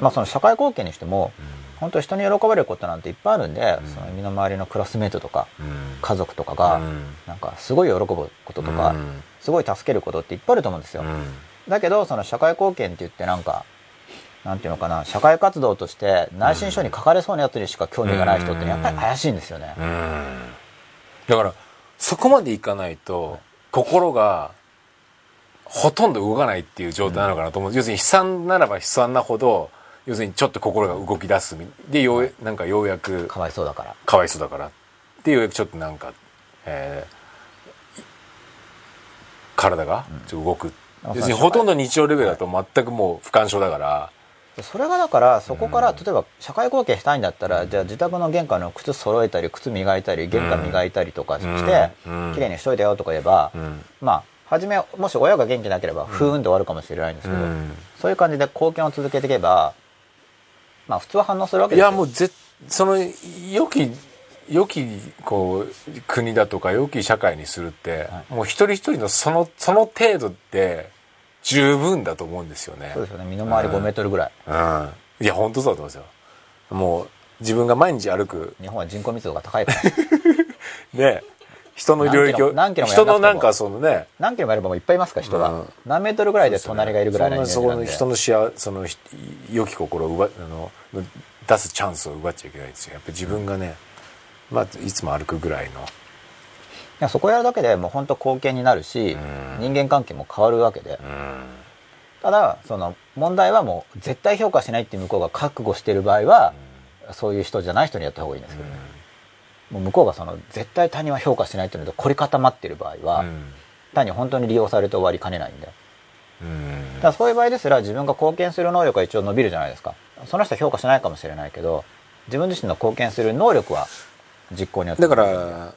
まあその社会貢献にしてもうん。本当人に喜ばれることなんていっぱいあるんでうん。その身の回りのクラスメートとかうん。家族とかがうん。なんかすごい喜ぶこととかうん。すごい助けることっていっぱいあると思うんですよ。うん。だけどその社会貢献って言ってなんかなんていうのかな社会活動として内申書に書かれそうなやつにしか興味がない人ってやっぱり怪しいんですよね。うん。だからそこまでいかないと心がほとんど動かないっていう状態なのかなと思う、要するに悲惨ならば悲惨なほど要するにちょっと心が動き出すでようなんかようやくかわいそうだから。かわいそうだからっていうちょっとなんか、えー体がちょっと動く、うん要するにほとんど日常レベルだと全くもう不干渉だから、それがだからそこからうん。例えば社会貢献したいんだったらじゃあ自宅の玄関の靴揃えたり靴磨いたり玄関磨いたりとかしてうん。綺麗にしといたよとか言えばうん。まあ初めもし親が元気なければふーんで終わるかもしれないんですけどうん。そういう感じで貢献を続けていけばまあ普通は反応するわけですよ。いやもうぜその良き良きこう国だとか良き社会にするって、はもう一人一人のそのその程度で十分だと思うんですよね。そうですよね。身の回り5メートルぐらい。うん。いや本当そうだと思いますよ。もう自分が毎日歩く。日本は人口密度が高いから。[LAUGHS] ね人の領域を人のなんかそのね。何キロもやればもういっぱいいますから人が、うん。何メートルぐらいで隣がいるぐらいそんなんで。なそこの人の幸そのひ良き心を奪あの出すチャンスを奪っちゃいけないですよ。やっぱ自分がね、まあ、いつも歩くぐらいの。いやそこやるだけでもう本当貢献になるし、うん。人間関係も変わるわけで、うん。ただその問題はもう絶対評価しないって向こうが覚悟してる場合は、そういう人じゃない人にやった方がいいんですけどね、もう向こうがその絶対他人は評価しないっていうので凝り固まってる場合は、うん。単に本当に利用されて終わりかねないんでうん。だからそういう場合ですら自分が貢献する能力は一応伸びるじゃないですか。その人は評価しないかもしれないけど自分自身の貢献する能力は実行によってだから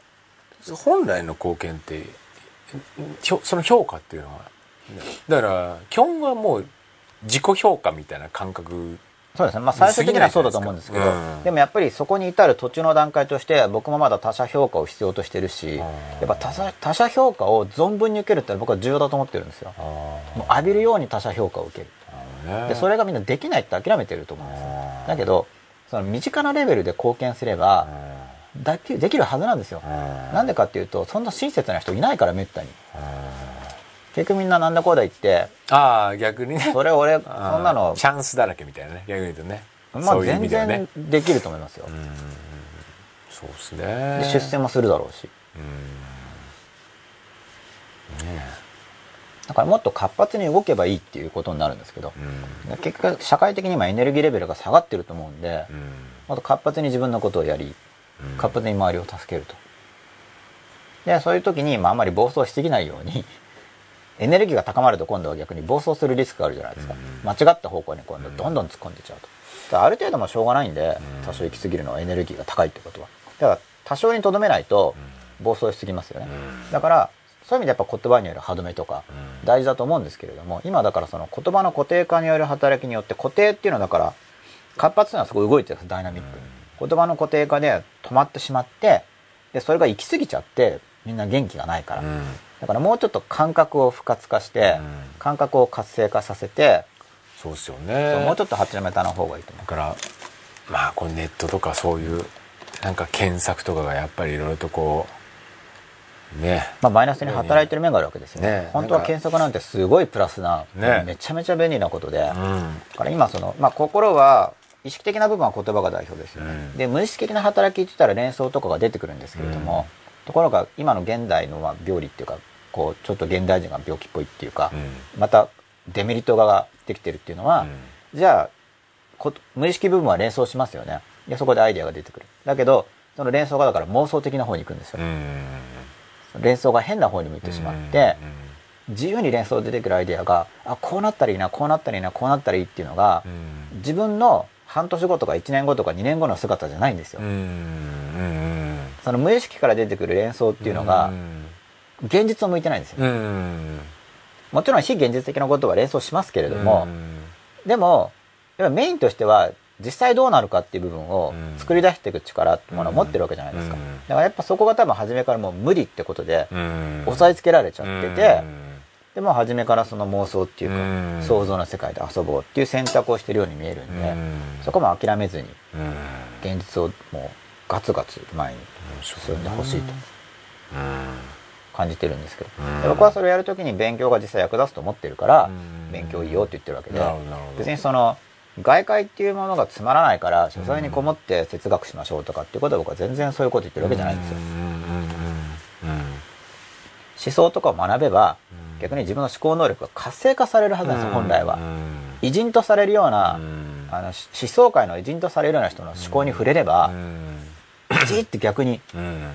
本来の貢献ってその評価っていうのはだから基本はもう自己評価みたいな感覚そうですね。まあ最終的にはそうだと思うんですけど、うんでもやっぱりそこに至る途中の段階として、僕もまだ他者評価を必要としてるし、やっぱ他者他者評価を存分に受けるってのは僕は重要だと思ってるんですよ。あもう浴びるように他者評価を受ける。あで、それがみんなできないって諦めてると思うんですよ。だけど、その身近なレベルで貢献すれば、できできるはずなんですよ。なんでかっていうと、そんな親切な人いないから、めったに。結局みんななんだこうだ言って、ああ逆にね。それ俺、そんなの、チャンスだらけみたいなね。逆に言うとね、まあ全然できると思いますよ。そうですでね出世もするだろうし。だからもっと活発に動けばいいっていうことになるんですけど、うん。結局社会的に今エネルギーレベルが下がってると思うんで、うん。もっと活発に自分のことをやり、うん。活発に周りを助けると。で、そういう時に、まあ、あんまり暴走しすぎないように、エネルギーが高まると今度は逆に暴走するリスクがあるじゃないですか。うん間違った方向に今度どんどん突っ込んでいっちゃうと。ある程度もしょうがないんで、多少行き過ぎるのはエネルギーが高いってことは。だから多少にとどめないと暴走しすぎますよね。うんだから、そういう意味でやっぱ言葉による歯止めとかうん大事だと思うんですけれども、今だからその言葉の固定化による働きによって固定っていうのはだから活発なのはすごい動いてるんですダイナミックに。言葉の固定化で止まってしまって、で、それが行き過ぎちゃってみんな元気がないから。うんだからもうちょっと感覚を不活化して、うん。感覚を活性化させて、そうですよね。もうちょっとはちらめたの方がいいと思だからまあこうネットとかそういうなんか検索とかがやっぱりいろいろとこうね。う。まあマイナスに働いてる面があるわけですよ。ね。ね本当は検索なんてすごいプラスな、ね。めちゃめちゃ便利なことで、だうん。から今その、まあ心は、意識的な部分は言葉が代表ですよね。うん。で、無意識的な働きって言ったら連想とかが出てくるんですけれども、ところが今の現代のまあ病理っていうか、こう、ちょっと現代人が病気っぽいっていうか、うん。またデメリットができてるっていうのは、じゃあこ無意識部分は連想しますよね。でそこでアイデアが出てくる。だけどその連想がだから妄想的な方に行くんですよ、うん。連想が変な方に向いてしまって、自由に連想出てくるアイデアがあこうなったらいいなこうなったらいいなこうなったらいいっていうのが、うん。自分の半年後とか1年後とか2年後の姿じゃないんですよ、うん。うん。その無意識から出てくる連想っていうのが現実を向いてないんですよ、うん。もちろん非現実的なことは連想しますけれども、うん。でも、やっぱメインとしては、実際どうなるかっていう部分をうん。作り出していく力ってものを持ってるわけじゃないですか。うん。だからやっぱそこが多分初めからもう無理ってことで、うん。押さえつけられちゃってて、うん。でも初めからその妄想っていうか、うん。想像の世界で遊ぼうっていう選択をしてるように見えるんで、うん。そこも諦めずに、うん。現実をもうガツガツ前に進んでほしいと感じてるんですけど、うん。で僕はそれをやるときに勉強が実際役立つと思ってるから、うん。勉強いいよって言ってるわけで。別にその外界っていうものがつまらないから書斎にこもって哲学しましょうとかっていうことは僕は全然そういうこと言ってるわけじゃないんですよ。思想とかを学べばうん逆に自分の思考能力が活性化されるはずなんですよ本来は。うん。偉人とされるようなうん。あの思想界の偉人とされるような人の思考に触れればうん。じーって逆にうん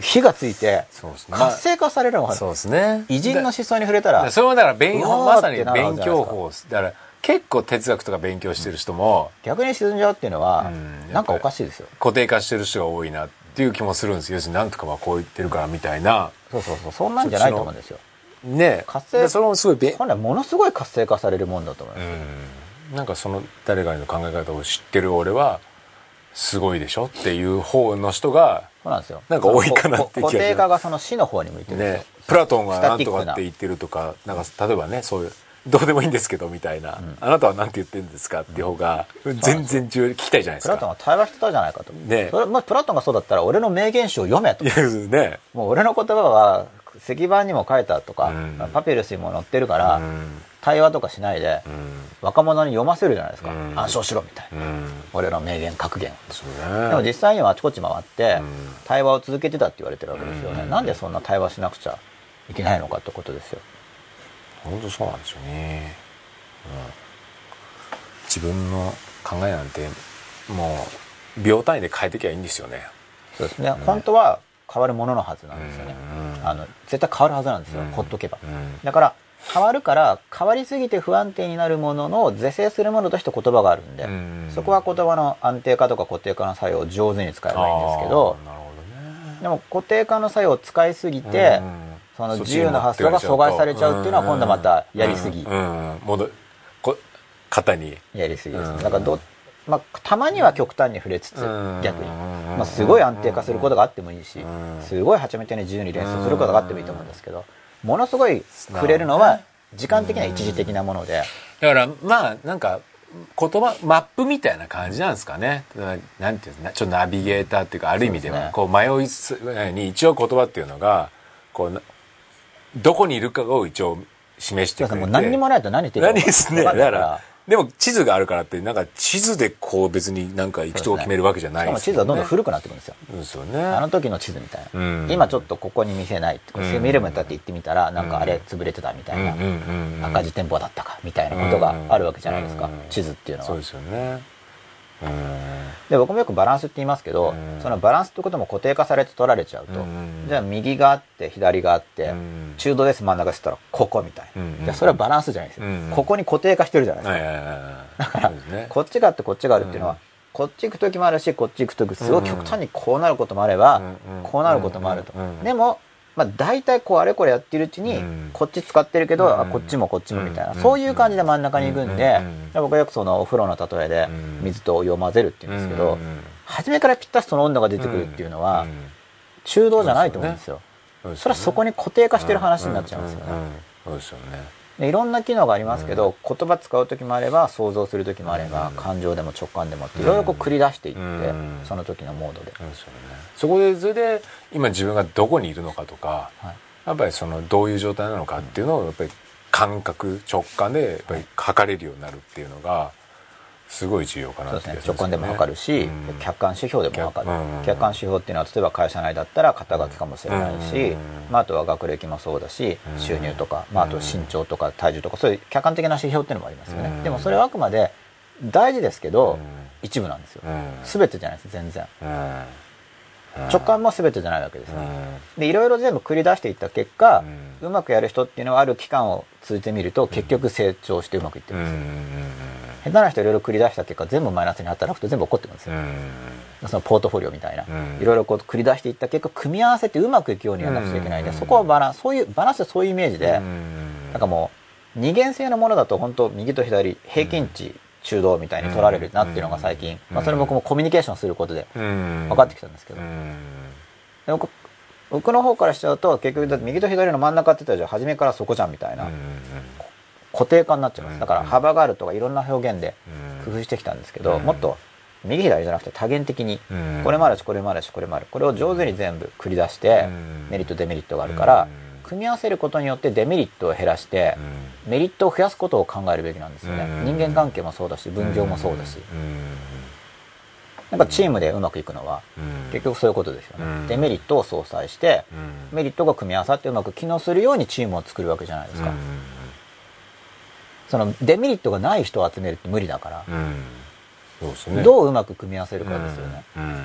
火がついて活性化されるのがそうですね。偉人の思想に触れたらでそれはだから勉まさに勉強法だから結構哲学とか勉強してる人も逆に沈んじゃうっていうのはうんなんかおかしいですよ。固定化してる人が多いなっていう気もするんですよ。要するになんとかはこう言ってるからみたいな。そうそうそう。そんなんじゃないと思うんですよ。ね。活性でそれもすごいべ本来ものすごい活性化されるもんだと思います、うん。なんかその誰かの考え方を知ってる俺はすごいでしょっていう方の人がそうなんですよ。なんか多いかなって気がす。る固定化がその死の方に向いてるねプラトンがスタなんティックなとかって言ってるとかな。んか例えばねそういうどうでもいいんですけどみたいな、あなたは何て言ってるんですかっていう方が全然重要聞きたいじゃないですプラトンか。が対話してたじゃないかと、ね。それもしプラトンがそうだったら俺の名言集を読めと。いやね。もう俺の言葉は石板にも書いたとか、うん。パピルスにも載ってるから、うん対話とかしないで、うん。若者に読ませるじゃないですか、うん。暗唱しろみたいな、うん。俺の名言格言。そうね。でも実際にはあちこち回って、うん。対話を続けてたって言われてるわけですよね、うん。なんでそんな対話しなくちゃいけないのかってことですよ。本当そうなんですよね、うん。自分の考えなんてもう秒単位で変えてきゃいいんですよね。そうですね、本当は変わるもののはずなんですよね、うん。あの絶対変わるはずなんですよ、うん。ほっとけば、うん。だから変わるから変わりすぎて不安定になるものの是正するものとして言葉があるんで、うん。そこは言葉の安定化とか固定化の作用を上手に使えばいいんですけどね。でも固定化の作用を使いすぎて、うん。その自由な発想が阻害されちゃうっていうのは今度またやりすぎ、うん。うん。戻こ方に。やりすぎ。ですうん。ねだからどまあ、たまには極端に触れつつうん。逆に、うん。まあ、すごい安定化することがあってもいいしうん。すごいはちゃめちゃに自由に連想することがあってもいいと思うんですけどものすごい触れるのは時間的には一時的なもので。だからまあなんか言葉マップみたいな感じなんですかね。ななんていうんですかちょっとナビゲーターっていうかある意味ではこう迷いすに一応言葉っていうのがこうなどこにいるかを一応示してくれて。もう何にもないと何言ってるか何ですね。だからでも地図があるからってなんか地図でこう別になんか行くとこ決めるわけじゃないです地図はどんどんる古くなってくるんですよ。ですよね。あの時の地図みたいな、うん。今ちょっとここに店ないってうん。セブンイレブンだって行ってみたらなんかあれ潰れてたみたいな、うん。うん。うん。うん。赤字店舗だったかみたいなことがあるわけじゃないですか、うん地図っていうのは。そうですよね。うんで僕もよくバランスって言いますけど、うん。そのバランスってことも固定化されて取られちゃうと、うん。じゃあ右があって左があって、うん。中道です真ん中ですったらここみたいな、うん。じゃあそれはバランスじゃないですよ、うん。ここに固定化してるじゃないですか、だからね。こっちがあってこっちがあるっていうのは、うん。こっち行く時もあるしこっち行く時すごい極端にこうなることもあれば、うん。こうなることもあると、うん。でも、まあ、大体こうあれこれやってるうちに、うん。こっち使ってるけど、うん。あこっちもこっちもみたいな、うん。そういう感じで真ん中に行くんで、うん。僕はよくそのお風呂の例えでうん。水とお湯を混ぜるって言うんですけど、初めからぴったしその温度が出てくるっていうのは、うん。中道じゃないと思うんですよ。それはそこに固定化してる話になっちゃうんですよね。そうですよねでいろんな機能がありますけど、言葉使う時もあれば想像する時もあれば、感情でも直感でもっていろいろこう繰り出していって、うん。その時のモードで。そうですよね。そこでそれで今自分がどこにいるのかとかはい。やっぱりそのどういう状態なのかっていうのをやっぱり感覚直感でやっぱり測れるようになるっていうのがすごい重要かなそうですね。直感でも測るし、うん。客観指標でも測る、うん客観指標っていうのは例えば会社内だったら肩書きかもしれないし、うんまあ、あとは学歴もそうだしうん。収入とか、まあ、あと身長とか体重とかそういう客観的な指標っていうのもありますよね、うん。でもそれはあくまで大事ですけど、うん。一部なんですよ、うん。全てじゃないです全然。うん直感も全てじゃないわけですよ、うん。でいろいろ全部繰り出していった結果、ううまくやる人っていうのはある期間を通じてみると結局成長してうまくいってうん。うるんですよ、ん下手な人いろいろ繰り出した結果全部マイナスに働くと全部起こってくるんですよ、うん。そのポートフォリオみたいな、うん。いろいろこう繰り出していった結果組み合わせてうまくいくようにやらなくちゃいけないんで、うん。そこはバランスそういうバランスそういうイメージで、うん。なんかもう二元性のものだと本当右と左平均値、中道みたいに取られるなっていうのが最近、うん。まあ、それ僕もコミュニケーションすることでうん。分かってきたんですけど、うん。で僕僕の方からしちゃうと結局だって右と左の真ん中って言ったらじゃあ初めからそこじゃんみたいな、固定化になっちゃいます。だから幅があるとかいろんな表現で工夫してきたんですけど、うん。もっと右左じゃなくて多元的に、うん。これもあるしこれもあるしこれもある。これを上手に全部繰り出して、うん。メリットデメリットがあるから、うん組み合わせることによってデメリットを減らして、メリットを増やすことを考えるべきなんですよね、うん。人間関係もそうだし分業もそうだし、うん。なん。かチームでうまくいくのは、うん。結局そういうことですよね、うん。デメリットを相殺して、うん。メリットが組み合わさってうまく機能するようにチームを作るわけじゃないですか、そのデメリットがない人を集めるって無理だから、どううまく組み合わせるかですよね、うん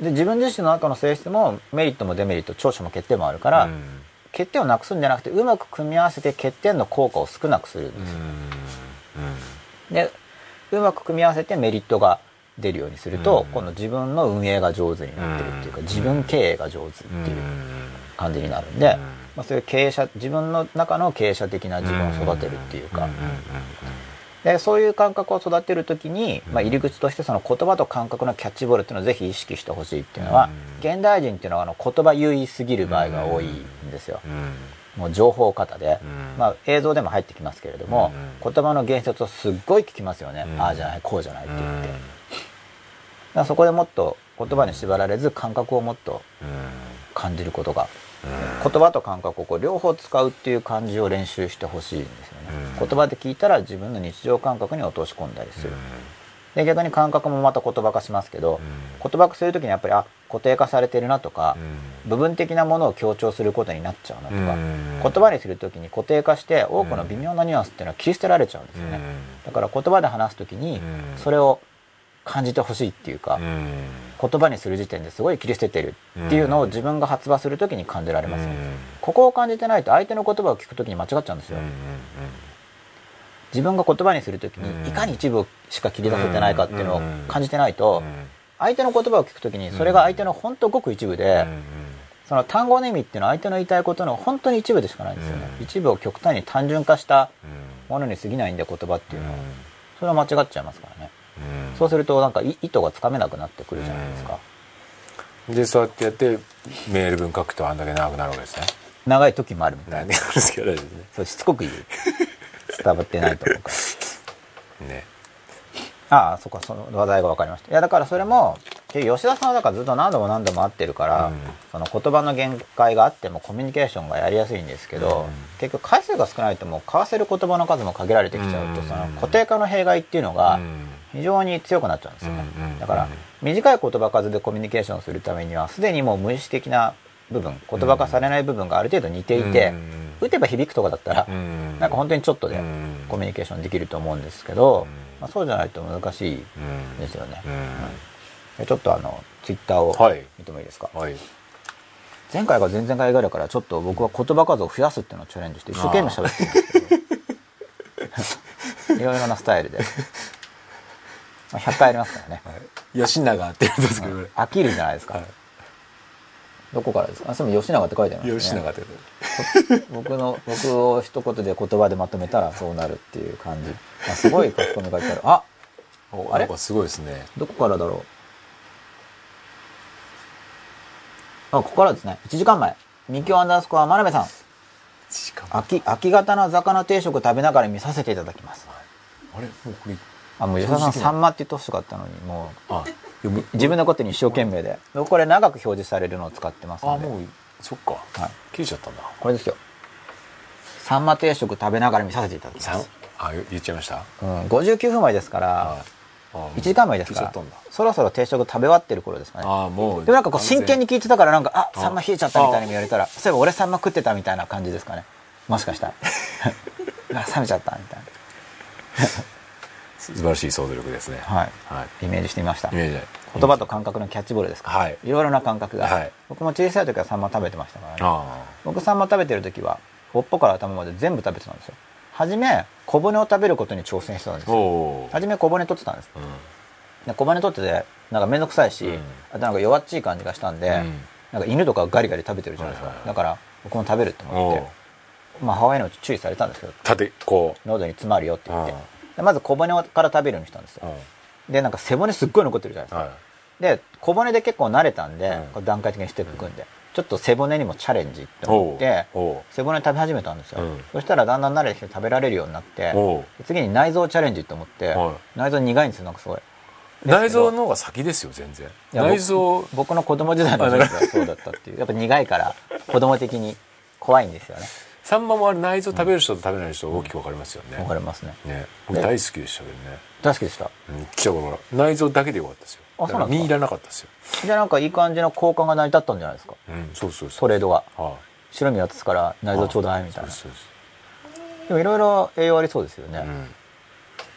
で自分自身の中の性質もメリットもデメリット長所も欠点もあるから、うん。欠点をなくすんじゃなくてうまく組み合わせて欠点の効果を少なくするんです。よ、でうまく組み合わせてメリットが出るようにすると、うん。今度自分の運営が上手になってるっていうか、うん。自分経営が上手っていう感じになるんで、うん。まあ、そういう経営者自分の中の経営者的な自分を育てるっていうか、でそういう感覚を育てる時に、まあ、入り口としてその言葉と感覚のキャッチボールっていうのをぜひ意識してほしいっていうのは、現代人っていうのはあの言葉優位すぎる場合が多いんですよ。もう情報型で、うん。まあ、映像でも入ってきますけれども、う言葉の言説をすっごい聞きますよね、うん。ああじゃないこうじゃないって言って、だそこでもっと言葉に縛られず感覚をもっと感じることが言葉と感覚をこう両方使うっていう感じを練習してほしいんですよ言葉で聞いたら自分の日常感覚に落とし込んだりする、で逆に感覚もまた言葉化しますけど、言葉化する時にやっぱりあ固定化されてるなとか、部分的なものを強調することになっちゃうなとか、言葉にする時に固定化して多くの微妙なニュアンスっていうのは切り捨てられちゃうん。ですよね、だから言葉で話す時にうんそれを感じてほしいっていうか、言葉にする時点ですごい切り捨ててるっていうのを自分が発話する時に感じられますよね、ここを感じてないと相手の言葉を聞く時に間違っちゃうんですよ、自分が言葉にする時うん。にいかに一部しか切り出せてないかっていうのを感じてないと相手の言葉を聞く時にそれが相手の本当ごく一部でその単語の意味っていうのは相手の言いたいことの本当に一部でしかないんですよね。一部を極端に単純化したものに過ぎないんで言葉っていうのは、うん。それは間違っちゃいますからね、うん。そうするとなんかい意図がつかめなくなってくるじゃないですか、でそうやってやってメール文書くとあんだけ長くなるわけですね。長い時もあるみたいな。何があるんですけど大丈夫ですね。そうしつこく言う。伝わってないと思うから。[LAUGHS] ね。ああそっかその話題が分かりました。いやだからそれも吉田さんはだからずっと何度も何度も会ってるから、うん。その言葉の限界があってもコミュニケーションがやりやすいんですけど、うん。結局回数が少ないともう交わせる言葉の数も限られてきちゃうと、うん。その固定化の弊害っていうのがうん非常に強くなっちゃうんですよね、うんだから短い言葉数でコミュニケーションするためにはすでにもう無意識的な部分言葉化されない部分がある程度似ていて、うん打てば響くとかだったら、うんなんか本当にちょっとでうんコミュニケーションできると思うんですけど、うんまあ、そうじゃないと難しいうんですよね、うんでちょっとあのツイッターをはい。見てもいいですか、はい。前回が前々回ぐらいからちょっと僕は言葉数を増やすっていうのをチャレンジして一生懸命喋ってるんですけど。[LAUGHS] いろいろなスタイルで、まあ、100回ありますからね。吉永って言うんですけどこれ。飽きるじゃないですか、はい。どこからですか？あそれも吉永って書いてありますね。吉永って [LAUGHS] 僕の僕を一言で言葉でまとめたらそうなるっていう感じ、まあ、すごい書き込み書いてある。あおあれ？すごいですね。どこからだろう？あここからですね。1時間前。みきおアンダースコア真鍋さん。時間秋秋型な魚定食食べながら見させていただきます。あれ？もうこれあもう吉田さんサンマって言ってほしかったのにもう自分のことに一生懸命で。僕これ長く表示されるのを使ってますので。あもうそっか。はい。切れちゃったんだ。これですよ。サンマ定食食べながら見させていただきま三す、あ言っちゃいました？うん、59分前ですからああ1時間前ですからそろそろ定食食べ終わってる頃ですかね。ああもうでもなんかこう真剣に聞いてたからなんかああサンマ冷えちゃったみたいに言われたらそういえば俺サンマ食ってたみたいな感じですかね。もしかしたら。[LAUGHS] あ冷めちゃったみたい素晴らしい想像力ですね。なはい。はい。イメージしてみました。イメージ。言葉と感覚のキャッチボールですか？はい。いろいろな感覚が、はい。僕も小さい時はサンマ食べてましたから。ねあ。僕サンマ食べてる時は尾っぽから頭まで全部食べてたんですよ。初め小骨を食べることに挑戦してたんですよ。お初め小骨取ってたんです。うん。で小骨取っててなんか面倒くさいし、うん。あとなんか弱っちい感じがしたんで、うん。なんか犬とかガリガリ食べてるじゃないですか、だから僕も食べるって思っおてまあ母親にも注意されたんですけど縦こ喉に詰まるよって言ってまず小骨から食べるようにしたんですよ。でなんか背骨すっごい残ってるじゃないですか、はい。で小骨で結構慣れたんで、う段階的にステップ組んで、ちょっと背骨にもチャレンジって思って背骨食べ始めたんですよ、うん。そしたらだんだん慣れてきて食べられるようになって次に内臓チャレンジと思って、はい。内臓苦いんですよなんかすごい。内臓の方が先ですよ全然。内臓。僕僕の子供時代の人生はそうだったっていう。やっぱ苦いから子供的に怖いんですよねサンマもあれ内臓食べる人と食べない人大きく分かりますよね。わかりますね。ね。僕大好きでしたけどね。大好きでした？うん。来た頃から内臓だけでよかったですよ。あそうなん身いらなかったですよ。じゃあなんかいい感じの交換が成り立ったんじゃないですか？うんそうそうそうトレードが。はい。白身渡すから内臓ちょうだいみたいな。そうですでもいろいろ栄養ありそうですよね、そうです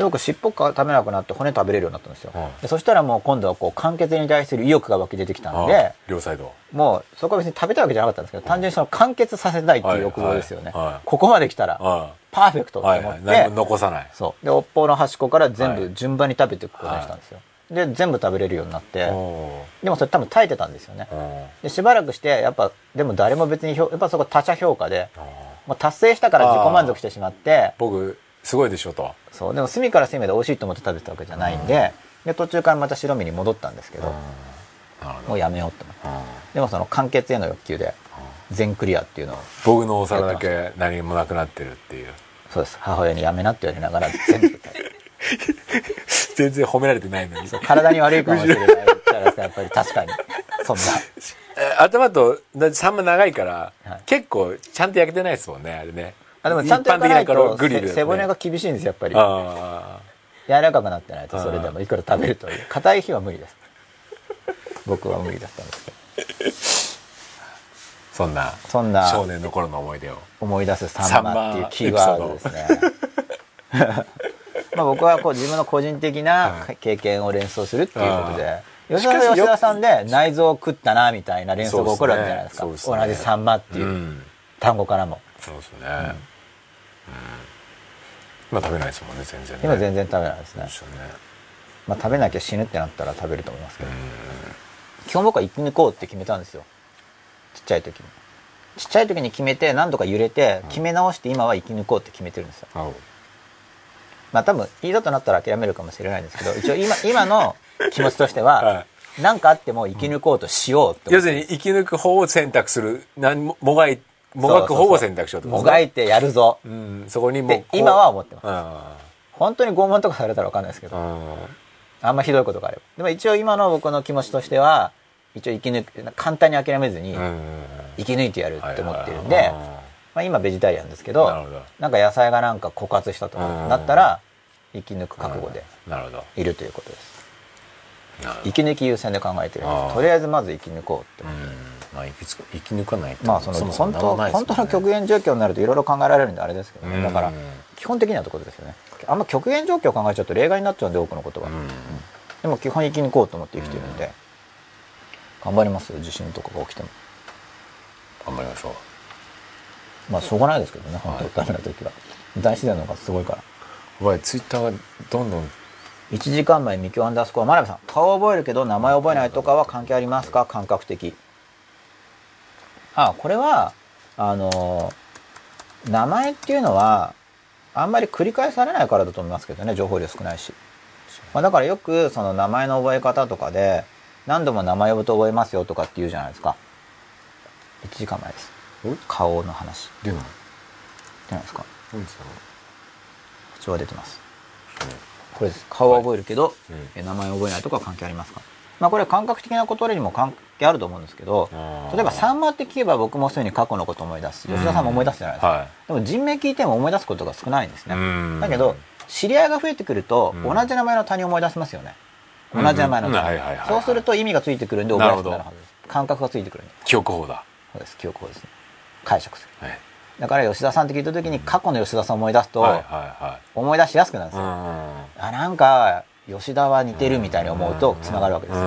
で僕尻尾が食べなくなって骨食べれるようになったんですよ、はい。でそしたらもう今度はこう間欠に対する意欲が湧き出てきたうんんであ両サイドもうそこは別に食べたいわけじゃなかったんですけど単純にその完結させたいっていう欲望ですよね、ここまで来たらあパーフェクトとあ思って、はい。残さない。そう。で尾っぽの端っこから全部はい。順番に食べていくことにしたんですよ、で全部食べれるようになっておでもそれ多分耐えてたんですよね。ー。でしばらくしてやっぱでも誰も別に評やっぱそこ他者評価でもう達成したから自己満足してしまって僕すごいでしょと。そうでも隅から隅まで美味しいと思って食べてたわけじゃないんでで途中からまた白身に戻ったんですけどもうやめようって思って。うん。でもその完結への欲求で全クリアっていうのを。僕のお皿だけ何もなくなってるっていう。そうです。母親にやめなって言われながら全部食べて。[LAUGHS] 全然褒められてないのに。体に悪いかもしれないじゃないですかやっぱり確かに。そんな。[LAUGHS] え頭とサンマ長いから、はい。結構ちゃんと焼けてないですもんねあれねあでもちゃんと焼かないと背骨が厳しいんですよやっぱり。あ柔らかくなってないとそれでもいくら食べるという。硬い日は無理です。僕は無理だったんですけど。あそんなそんな少年の頃の思い出を。思い出すサンマっていうキーワードですね。[LAUGHS] まあ僕はこう自分の個人的なはい。経験を連想するっていうことで。あ吉田さんは吉田さんで内臓を食ったなみたいな連想が起こるわけじゃないですか。そうですね。同じサンマっていううん。単語からも。そうですね、うん今食べないですもんね全然ね。今全然食べないですね。ね。まあ食べなきゃ死ぬってなったら食べると思いますけど。基本僕は生き抜こうって決めたんですよ。ちっちゃい時に。ちっちゃい時に決めて何度か揺れて決め直して今は生き抜こうって決めてるんですよ。あまあ多分いざとなったら諦めるかもしれないんですけど一応今 [LAUGHS] 今の気持ちとしては、は何かあっても生き抜こうとしようって思って要するに生き抜く方を選択する何ももがいもがく方を選択しようってこともがいてやるぞ。うん、そこにもってう今は思ってます。うん本当に拷問とかされたら分かんないですけど。うん。あんまひどいことがあれば。でも一応今の僕の気持ちとしては一応生き抜く簡単に諦めずにうん。生き抜いてやるって思ってるんで、まあ、今ベジタリアンですけどなんか野菜がなんか枯渇したとなったら生き抜く覚悟でいるということです。生き抜き優先で考えてるんです。とりあえずまず生き抜こうってうんまあ生きつく生き抜かないとまあその本当本当の極限状況になるといろいろ考えられるんであれですけどうん。ねだから基本的にはところですよね。あんま極限状況を考えちゃうと例外になっちゃうんで多くのことは。うん。でも基本生き抜こうと思って生きてるんで。頑張りますよ地震とかが起きても。頑張りましょう。まあしょうがないですけどね本当ダメな時は。大自然の方がすごいから。お前ツイッターがどんどん。1時間前ミキョアンダースコア真鍋さん。顔覚えるけど名前覚えないとかは関係ありますか？感覚的あこれはあの名前っていうのはあんまり繰り返されないからだと思いますけどね情報量少ないし、まあ、だからよくその名前の覚え方とかで何度も名前呼ぶと覚えますよとかって言うじゃないですか。1時間前です。お顔の話。出ない。じゃないですか？何ですか口は出てます。これです。顔は覚えるけど、うんえ名前を覚えないとかは関係ありますか？まあこれ感覚的なことにもあると思うんですけど例えばサンマって聞けば僕もすぐに過去のことを思い出す。し吉田さんも思い出すじゃないですか、はい。でも人名聞いても思い出すことが少ないんですね。うん。だけど知り合いが増えてくるとうん。同じ名前の他人を思い出せますよね。同じ名前のうん。他はいはいはい。そうすると意味がついてくるんで覚えやすくなるはず。です感覚がついてくるんで。記憶法だ。そうです記憶法ですね。解釈する。はい。だから吉田さんって聞いた時に過去の吉田さんを思い出すと思い出しやすくなるんですよ。あなんか吉田は似てるみたいに思うとつながるわけです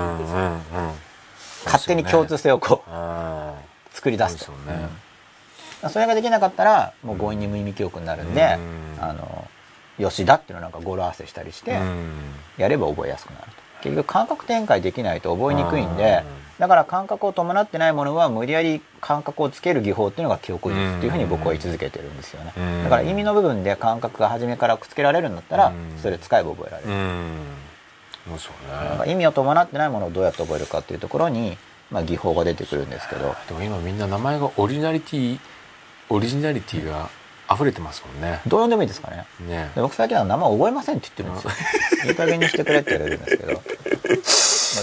勝手に共通性をこうあ作り出すと。そうんそれができなかったらもう強引に無意味記憶になるんで、うん。あの吉田っていうのをなんか語呂合わせしたりしてうん。やれば覚えやすくなると。結局感覚展開できないと覚えにくいんうでん。だから感覚を伴ってないものは無理やり感覚をつける技法っていうのが記憶術っていうふうに僕は位置づけてるんですよね。うん。だから意味の部分で感覚が初めからくっつけられるんだったらうん。それ使えば覚えられる。うんもうそうね意味を伴ってないものをどうやって覚えるかっていうところに、まあ、技法が出てくるんですけど。でも今みんな名前がオリジナリティオリジナリティが溢れてますもんね。どう呼んでもいいですかね。ね。で僕最近は名前覚えませんって言ってるんですよ。いい加減にしてくれって言われるんですけど。[LAUGHS]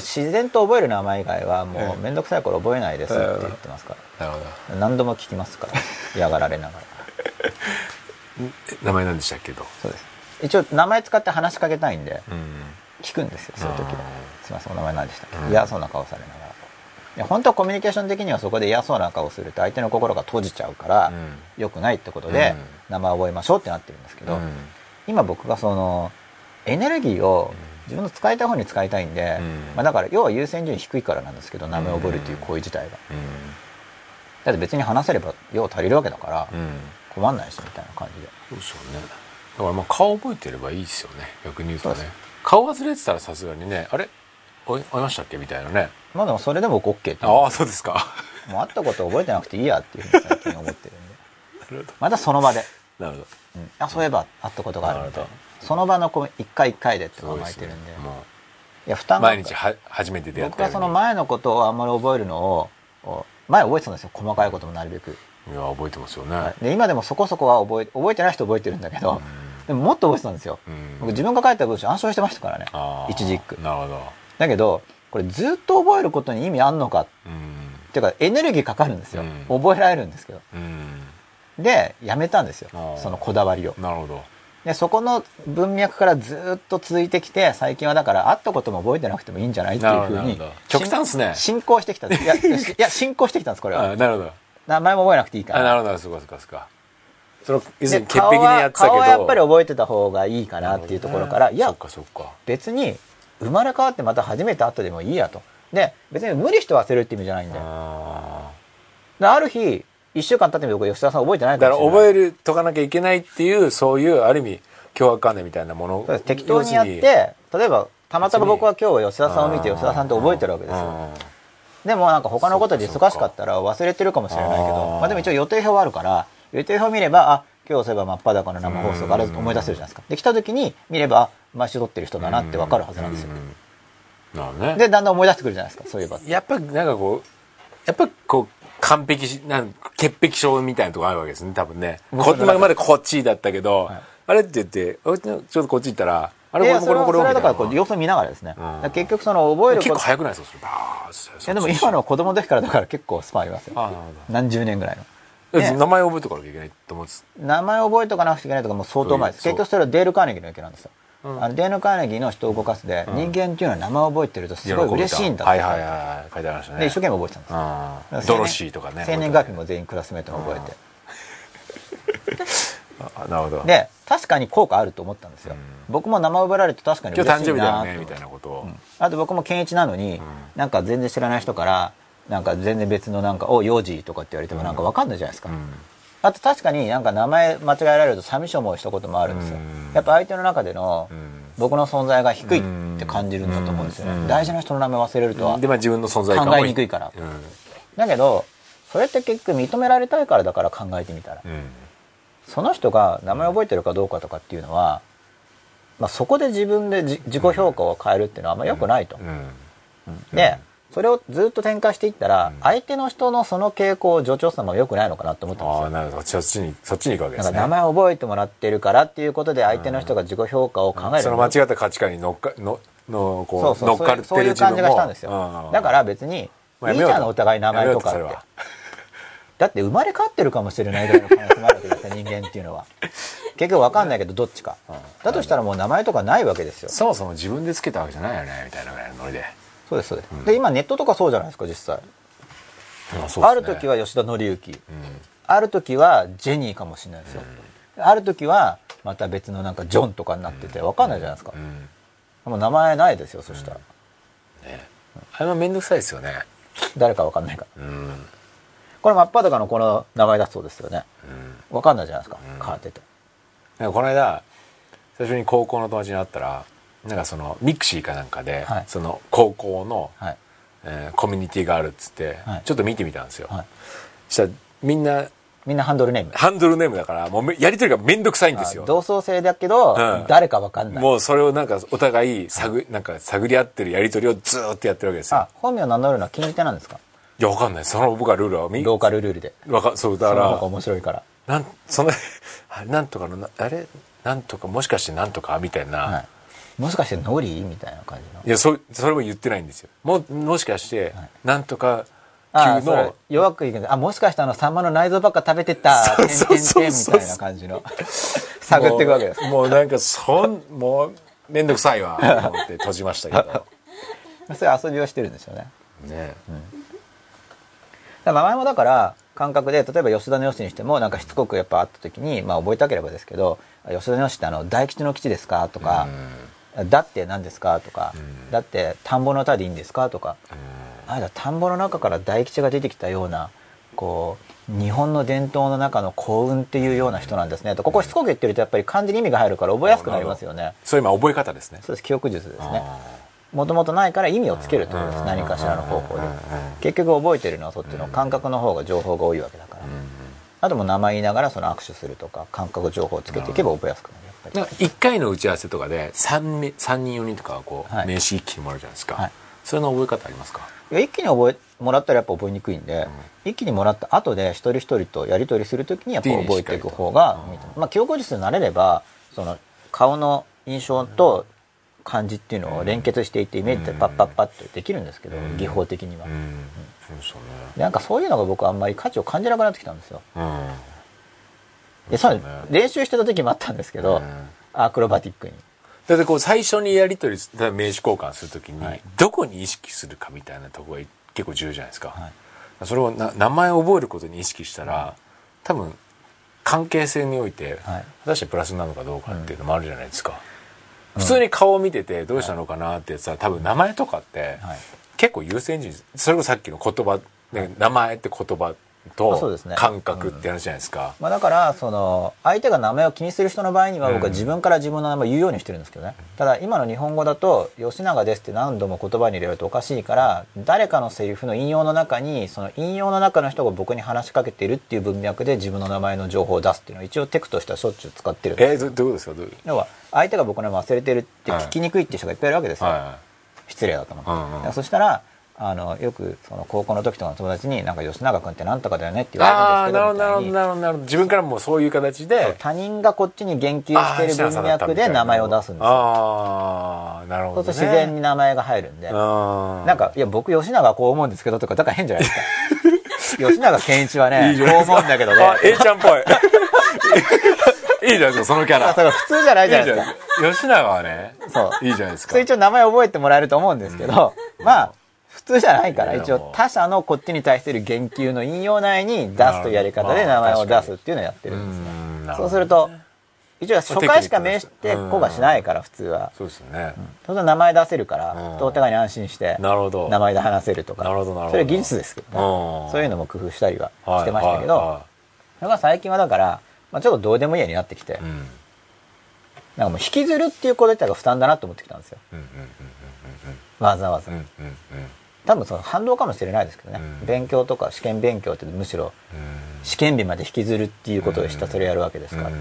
自然と覚える名前以外はもう面倒くさいから覚えないですって言ってますかなるほら何度も聞きますから。嫌がられながら。[LAUGHS] 名前なんでしたっけどそうです。一応名前使って話しかけたいんで。うん聞くんですよそういう時は。あすいませんお名前何でしたっけ、うん。嫌そうな顔されながら。いや本当はコミュニケーション的にはそこで。嫌そうな顔すると相手の心が閉じちゃうから、うん。良くないってことで、名前覚えましょうってなってるんですけど、うん。今僕がそのエネルギーを自分の使いたい方に使いたいんで、うん。まあ、だから要は優先順位低いからなんですけど名前を覚えるっていう行為自体が。だって別に話せれば用足りるわけだからうん。うん困んないしみたいな感じで。そうですよね。だからまあ顔覚えてればいいですよね逆に言うとね顔忘れてたらさすがにねあれ？おいおいましたっけ？みたいなね。まあでもそれでも僕 OK ってああそうですか。もう会ったこと覚えてなくていいやっていうふうに最近思ってるんで。なるほまたその場で、どなるほど。うん。あそういえば会ったことがあるみたいな。なるほその場のこう一回一回でって考えてるんで。もいや負担うが。毎日は初めて出会っ僕はその前のことをあんまり覚えるのをお前覚えてたんですよ。細かいこともなるべく、いや覚えてますよね、はい。で今でもそこそこは覚え覚えてない人覚えてるんだけど、でももっと覚えてたんですよ、うん。僕自分が書いた文章暗唱してましたからね。一字一句。なるほど。だけどこれずっと覚えることに意味あんのかっうん。ていうかエネルギーかかるんですよ、うん。覚えられるんですけど。うん。でやめたんですよ。そのこだわりを。なるほど。でそこの文脈からずっと続いてきて最近はだから会ったことも覚えてなくてもいいんじゃないっていうふうに極端っすね。進行してきたいやいや進行してきたんです [LAUGHS] これは。あなるほど。名前も覚えなくていいから。あなるほどそうかそうかそうかその潔癖にやってたけど。顔はやっぱり覚えてた方がいいかなっていうところから、いや別に生まれ変わってまた初めて会ったでもいいやと。で別に無理して忘れるって意味じゃないんだよ。ある日1週間経ってみて僕吉田さん覚えてないかもしれない。から覚えるとかなきゃいけないっていうそういうある意味凶悪観念みたいなもの。適当にやって例えばたまたま僕は今日吉田さんを見て吉田さんって覚えてるわけですよ。うんでもなんか他のことで忙しかったら忘れてるかもしれないけあどーまあでも一応予定表はあるから予定表見ればあ今日そういえば真っ裸の生放送があれ思い出せるじゃないですか。で来た時に見ればあ毎週撮ってる人だなって分かるはずなんですよ。なるね。でだんだん思い出してくるじゃないですかそういえば。やっぱなんかこうやっぱこう完璧しなん潔癖症みたいなとこあるわけですね多分ね。こ今までこっちだったけど、はい。あれって言ってあちょっとこっち行ったらあれこれもこれもこれだからこう様子を見ながらですね、結局その覚える結構早くないですかそれ。バーでも今のは子供の時からだから結構スパンありますよ。何十年ぐらいの。ど、ね。名前覚えとかなきゃいけないと思うんです。名前覚えとかなくちゃいけないとかもう相当前。です結局それはデール・カーネギーの影響なんですよ、うん。あのデール・カーネギーの人を動かすで、人間っていうのは名前を覚えてるとすごい嬉しいんだって。はいはいはい書いてありましたねで一生懸命覚えてたんですドロシーとかね生年月日も全員クラスメートが覚えて。[LAUGHS] あなるほど。で確かに効果あると思ったんですよ、僕も名前覚えられて確かに今嬉しい日誕生日だよねみたいなことを、あと僕も健一なのに、なんか全然知らない人からなんか全然別のなんか「お幼児」とかって言われてもなんか分かんないじゃないですか、うん。あと確かになんか名前間違えられると寂しい思いしたこともあるんですよ。うん。やっぱ相手の中でのん。僕の存在が低いって感じるんだと思うんですようん。ね大事な人の名前忘れるとはでまあ自分の存在考えにくいから。うん。だけどそれって結局認められたいからだから考えてみたらうん。その人が名前覚えてるかどうかとかっていうのは、まあ、そこで自分でじ自己評価を変えるっていうのはあんま良くないと。うん。でそれをずっと展開していったら相手の人のその傾向を助長するのも良くないのかなと思ったんですよ。ああ。なるほど。そっちにそっちに行くわけですね。名前を覚えてもらってるからっていうことで相手の人が自己評価を考えるその間違った価値観に乗っかののこうそう乗っかってそういう感じがしたんですよ。うん。だから別にいいじゃんお互い名前とかって。だって生まれ変わってるかもしれないぐらいの可能性もあるわけですよ人間っていうのは。[LAUGHS] 結局分かんないけどどっちか。だとしたらもう名前とかないわけですよ。そもそも自分でつけたわけじゃないよねみたいなぐらいのノリでそうですそうです、で今ネットとかそうじゃないですか実際。あね。ある時は吉田紀之、ある時はジェニーかもしれないですよ、ある時はまた別のなんかジョンとかになってて分かんないじゃないですか、うん。もう名前ないですよそしたら、あれも面倒くさいですよね。誰か分かんないから。うん。うんこれ真っ裸のこの名前だそうですよね。分かんないじゃないですか、変わって。てなんかこの間最初に高校の友達に会ったらなんかその mixi かなんかで、はい。その高校の、はい。えーコミュニティがあるっつって、はい。ちょっと見てみたんですよ、はい。したらみんなみんなハンドルネーム。ハンドルネームだからもうめやりとりがめんどくさいんですよ。同窓生だけど、うん。誰か分かんない。もうそれをなんかお互い探,、なんか探り合ってるやりとりをずーっとやってるわけですよ。あ本名を名乗るのは禁じ手なんですか？いやわかんない。その僕はルールはみローカルルールで。わかそうだかその方がら面白いから。なんその [LAUGHS] あなんとかのなあれなんとかもしかしてなんとかみたいな、はいもしかしてノリみたいな感じの？いやそそれも言ってないんですよ。ももしかして、なんとか級あそれの弱く言うけどあもしかしてあのサンマの内臓ばっか食べてたてんてんてんみたいな感じの。探っていくわけです。もうもうなんかそんもうめんどくさいわと思って閉じましたけど。[LAUGHS] そういう遊びをしてるんですよね。ねだから名前もだから感覚で例えば吉田の吉にしてもなんかしつこくやっぱ会った時にまあ覚えたければですけど「吉田の吉ってあの大吉の吉ですか?」とか「だって何ですか?」とか「だって田んぼの歌でいいんですか?」とか「あじゃあ田んぼの中から大吉が出てきたようなこう日本の伝統の中の幸運っていうような人なんですね」とここしつこく言ってるとやっぱり漢字に意味が入るから覚えやすくなりますよね。そういう今覚え方ですね。そうです。記憶術ですね。あもともとないから意味をつけるってことです。何かしらの方法で。結局覚えてるのはそっちの感覚の方が情報が多いわけだから。あともう名前言いながらその握手するとか感覚情報をつけていけば覚えやすくなるなんか1回の打ち合わせとかで 3, め三人4人とかはこう、はい。名刺一気にもらうじゃないですか、はい。それの覚え方ありますか？いや一気に覚えもらったらやっぱ覚えにくいんで、一気にもらった後で一人一人とやり取りするときにやっぱ覚えていく方がい。いとまあ記憶術になれればその顔の印象と漢字っていうのを連結していってイメージでパッパッパッとできるんですけど、技法的には、うん。そうですよね。なんかそういうのが僕あんまり価値を感じなくなってきたんですよ。うんでそうね。練習してた時もあったんですけど、うんアクロバティックに。だってこう最初にやり取り名刺交換するときに、はい。どこに意識するかみたいなところが結構重要じゃないですか、はい。それをな名前を覚えることに意識したら、多分関係性において、はい。果たしてプラスなのかどうかっていうのもあるじゃないですか、普通に顔を見ててどうしたのかなってやつは多分名前とかって、はい。結構優先順位それこそさっきの言葉、ね、名前って言葉とそうですね。感覚って話じゃないですか、まあ、だからその相手が名前を気にする人の場合には僕は自分から自分の名前を言うようにしてるんですけどね、ただ今の日本語だと「吉永です」って何度も言葉に入れるとおかしいから誰かのセリフの引用の中にその引用の中の人が僕に話しかけているっていう文脈で自分の名前の情報を出すっていうのを一応テクとしてはしょっちゅう使ってる。えー、どどういうことですか？どういう？要は相手が僕の名前忘れてるって聞きにくいっていう人がいっぱいいるわけですよ、は失礼だと思って、うんうんそしたらあのよくその高校の時とかの友達に「なんか吉永君ってなんとかだよね」ってい言われるんですけどなるほどなるほどな。るほど自分からもそういう形で。他人がこっちに言及している文脈で名前を出すんですよ。ああなるほど、ね、そうすると自然に名前が入るんで、ななんか、いや、僕、吉永はこう思うんですけどとか、だから変じゃないですか。[LAUGHS] 吉永健一はね、いいこう思うんだけどね。あ A ちゃんっぽい。[LAUGHS] いいじゃないですかそのキャラ。普通じゃないいいじゃないですか。ない吉永はねそう。いいじゃないですか。一応名前覚えてもらえると思うんですけど、まあ、普通じゃないから、一応他者のこっちに対する言及の引用内に出すというやり方で名前を出すっていうのをやってるんですね。うんなるほどそうすると、一応初回しか名して子がしないから、普通は。そうですよね、そうすると名前出せるからう、んお互いに安心して、なるほど名前で話せるとか。なるほどなるほどそれ技術ですけどね。うんそういうのも工夫したりははいしてましたけど、はいはそれが最近はだから、まあ、ちょっとどうでもいいようになってきて、いうんなんかもう引きずるっていうこと自体が負担だなと思ってきたんですよ。うんうんわざわざ。うんうんうんうん多分その反動かもしれないですけどね、うん。勉強とか試験勉強ってむしろうん。試験日まで引きずるっていうことをひたすらやるわけですから、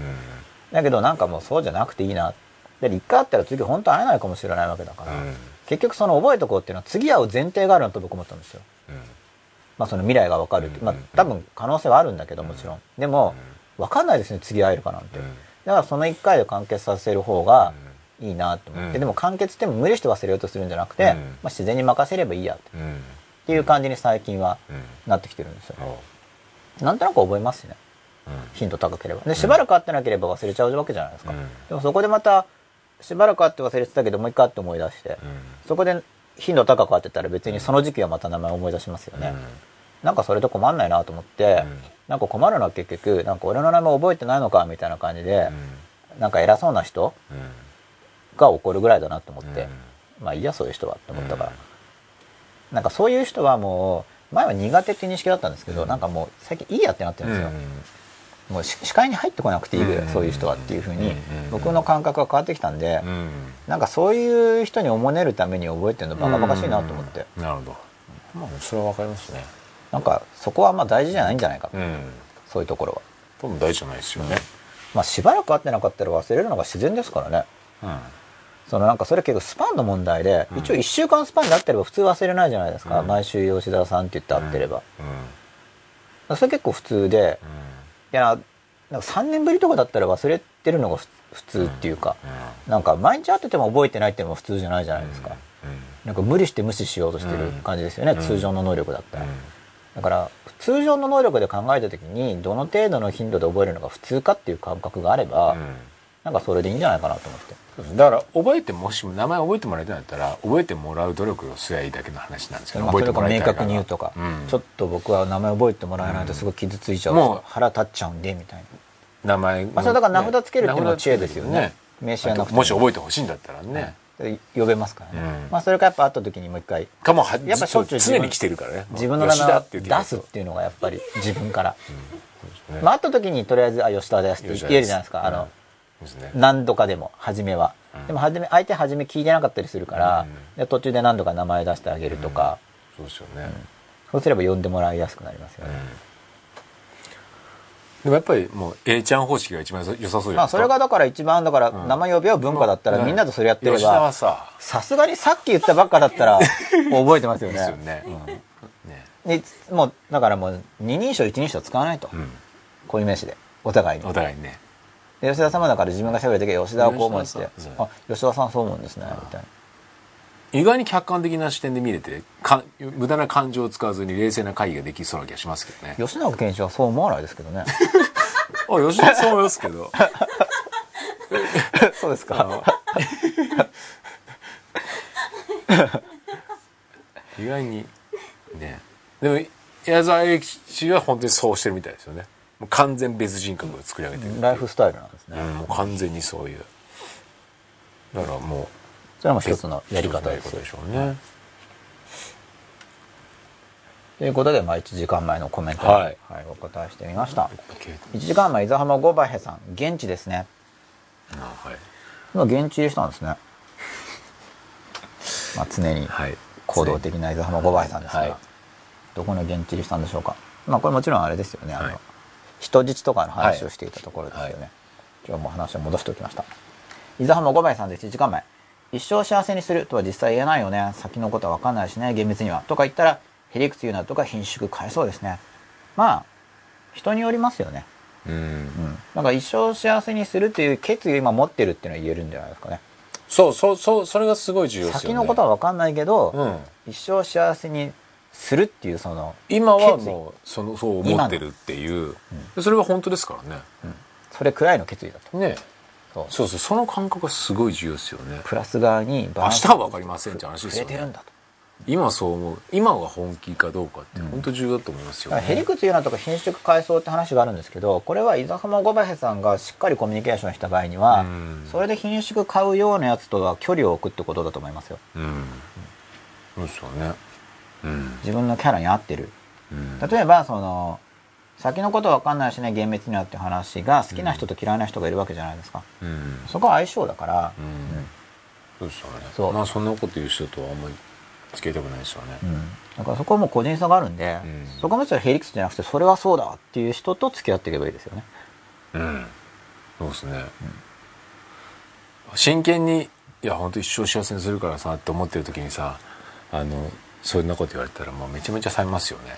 だけどなんかもうそうじゃなくていいなで一回会ったら次本当会えないかもしれないわけだから、うん。結局その覚えとこうっていうのは次会う前提があるなと僕思ったんですよ。まあその未来が分かるって、まあ多分可能性はあるんだけどもちろん、でも分かんないですね次会えるかなんて、うん。だからその1回で完結させる方がいいなと思って、うん。でも完結っても無理して忘れようとするんじゃなくて、うん。まあ、自然に任せればいいやってうん。っていう感じに最近はうん。なってきてるんですよ、おなんとなく覚えますしね。うん。頻度高ければ。でしばらく会ってなければ忘れちゃうわけじゃないですか、うん。でもそこでまたしばらく会って忘れてたけどもう一回会って思い出して、うん。そこで頻度高く会ってたら別にその時期はまた名前思い出しますよね、なんかそれと困んないなと思って、うん。なんか困るのは結局なんか俺の名前覚えてないのかみたいな感じで、なんか偉そうな人が怒るぐらいだなと思って、うん。まあいいやそういう人はって思ったから、うん。なんかそういう人はもう前は苦手っていう認識だったんですけど、うん。なんかもう最近いいやってなってるんですよ、もうし視界に入ってこなくていいぐらい、うん。そういう人はっていうふうに、うん。僕の感覚が変わってきたんで、うん。なんかそういう人におもねるために覚えてるのバカバカしいなと思って、なるほど。まあそれはわかりますね。なんかそこはまあ大事じゃないんじゃないかと、うん。そういうところは。多分大事じゃないですよね。まあしばらく会ってなかったら忘れるのが自然ですからね。うんそのなんかそれ結構スパンの問題で、うん。一応1週間スパンで会ってれば普通忘れないじゃないですか、うん。毎週吉田さんって言って会ってれば、うん。それ結構普通でいやなんか3年ぶりとかだったら忘れてるのがふ普通っていうか、なんか毎日会ってても覚えてないっていうのも普通じゃないじゃないですか、なんか無理して無視しようとしてる感じですよね、うん。通常の能力だったら、だから通常の能力で考えた時にどの程度の頻度で覚えるのが普通かっていう感覚があれば、なんかそれでいいんじゃないかなと思って。だから覚えてもしも名前覚えてもらいたいんだったら覚えてもらう努力をすりゃいいだけの話なんですけどまあ、そ覚えてれか明確に言うとか、うん。ちょっと僕は名前覚えてもらえないとすごい傷ついちゃう、もう腹立っちゃうんでみたいな、名前まあ、それだから名札つけるっていうのは知恵ですよね。ね名刺はなくても。し覚えてほしいんだったらね。で呼べますからね、うん。まあ、それかやっぱ会った時にもう一回かもはやっぱしょっちゅう常に来てるからね。自分の名前を出すっていうのがやっぱり自分から、ね。まあ、会った時にとりあえず「あ吉田です」って言えるじゃないですか。あの、何度かでも初めは、うん。でも初め相手初め聞いてなかったりするから、うん。で途中で何度か名前出してあげるとか、そうですよね。そうすれば呼んでもらいやすくなりますよね、でもやっぱりもう A ちゃん方式が一番良さそうまあそれがだから一番だからうん。名前呼び合う文化だったらうん。みんなとそれやってればささすがにさっき言ったばっかだったら [LAUGHS] 覚えてますよですよね。ね。もうだからもう二人称一人称使わないと。うん。固有名詞で。お互いに。お互いにねで吉田様だから自分が喋る時は吉田はこう思うんですって。あ吉田さんそう思うんですねみたいな。意外に客観的な視点で見れてか無駄な感情を使わずに冷静な会議ができそうな気がしますけどね。吉永健一はそう思わないですけどね。[LAUGHS] あ吉田そう思いますけど。[LAUGHS] そうですあの。意外にね。でも矢沢永吉は本当にそうしてるみたいですよねもう完全別人格を作り上げてるライフスタイルなんですね、うん、もう完全にそういう。だからもうそれも一つのやり方です一つのやり方でしょうね、ということで、まあ、1時間前のコメントに、ははいいお答えしてみました。1時間前伊沢浜五バヘさん現地ですね。あはい。今現地入りしたんですね。まあ常にはい。行動的な伊沢浜五バヘさんですが、はい。どこに現地入りしたんでしょうか。まあこれもちろんあれですよね、あのはい人質とかの話をしていたところですよね、はい今日も話を戻しておきました。伊沢浜五バヘさんです。1時間前。一生幸せにするとは実際言えないよね。先のことは分かんないしね。厳密には。とか言ったらへりくつ言うなとか貧縮変えそうですね。まあ人によりますよね。うん。うん。なんか一生幸せにするっていう決意を今持ってるっていうのは言えるんじゃないですかね。そうそうそうそれがすごい重要ですよね。先のことは分かんないけど、うん。一生幸せにするっていうその、今はもうそのそう思ってるっていう。でそれは本当ですからね。それくらいの決意だと。ね。そう。そうそうその感覚がすごい重要ですよね。プラス側に明日は分かりませんって話ですよね。今そう思う。今が本気かどうかって本当重要だと思いますよね。だからへりくつ言うなとか品種階層って話があるんですけどこれは伊沢浜五林さんがしっかりコミュニケーションした場合にはうん。それで品種買うようなやつとは距離を置くってことだと思いますよ。うん。そうですよね。うん自分のキャラに合ってる。うん。例えばその先のことわかんないしね厳密にはって話が好きな人と嫌いな人がいるわけじゃないですか、うん。そこは相性だから、うん。そうですよね。そう。まあそんなこと言う人とはあんまり付き合いたくないですよね。うん。だからそこはもう個人差があるんで、うん。そこはむしろヘリクスじゃなくてそれはそうだっていう人と付き合っていけばいいですよね。うん。そうですね。真剣にいや本当一生幸せにするからさって思ってる時にさあのそんなこと言われたらもうめちゃめちゃ冷めますよね。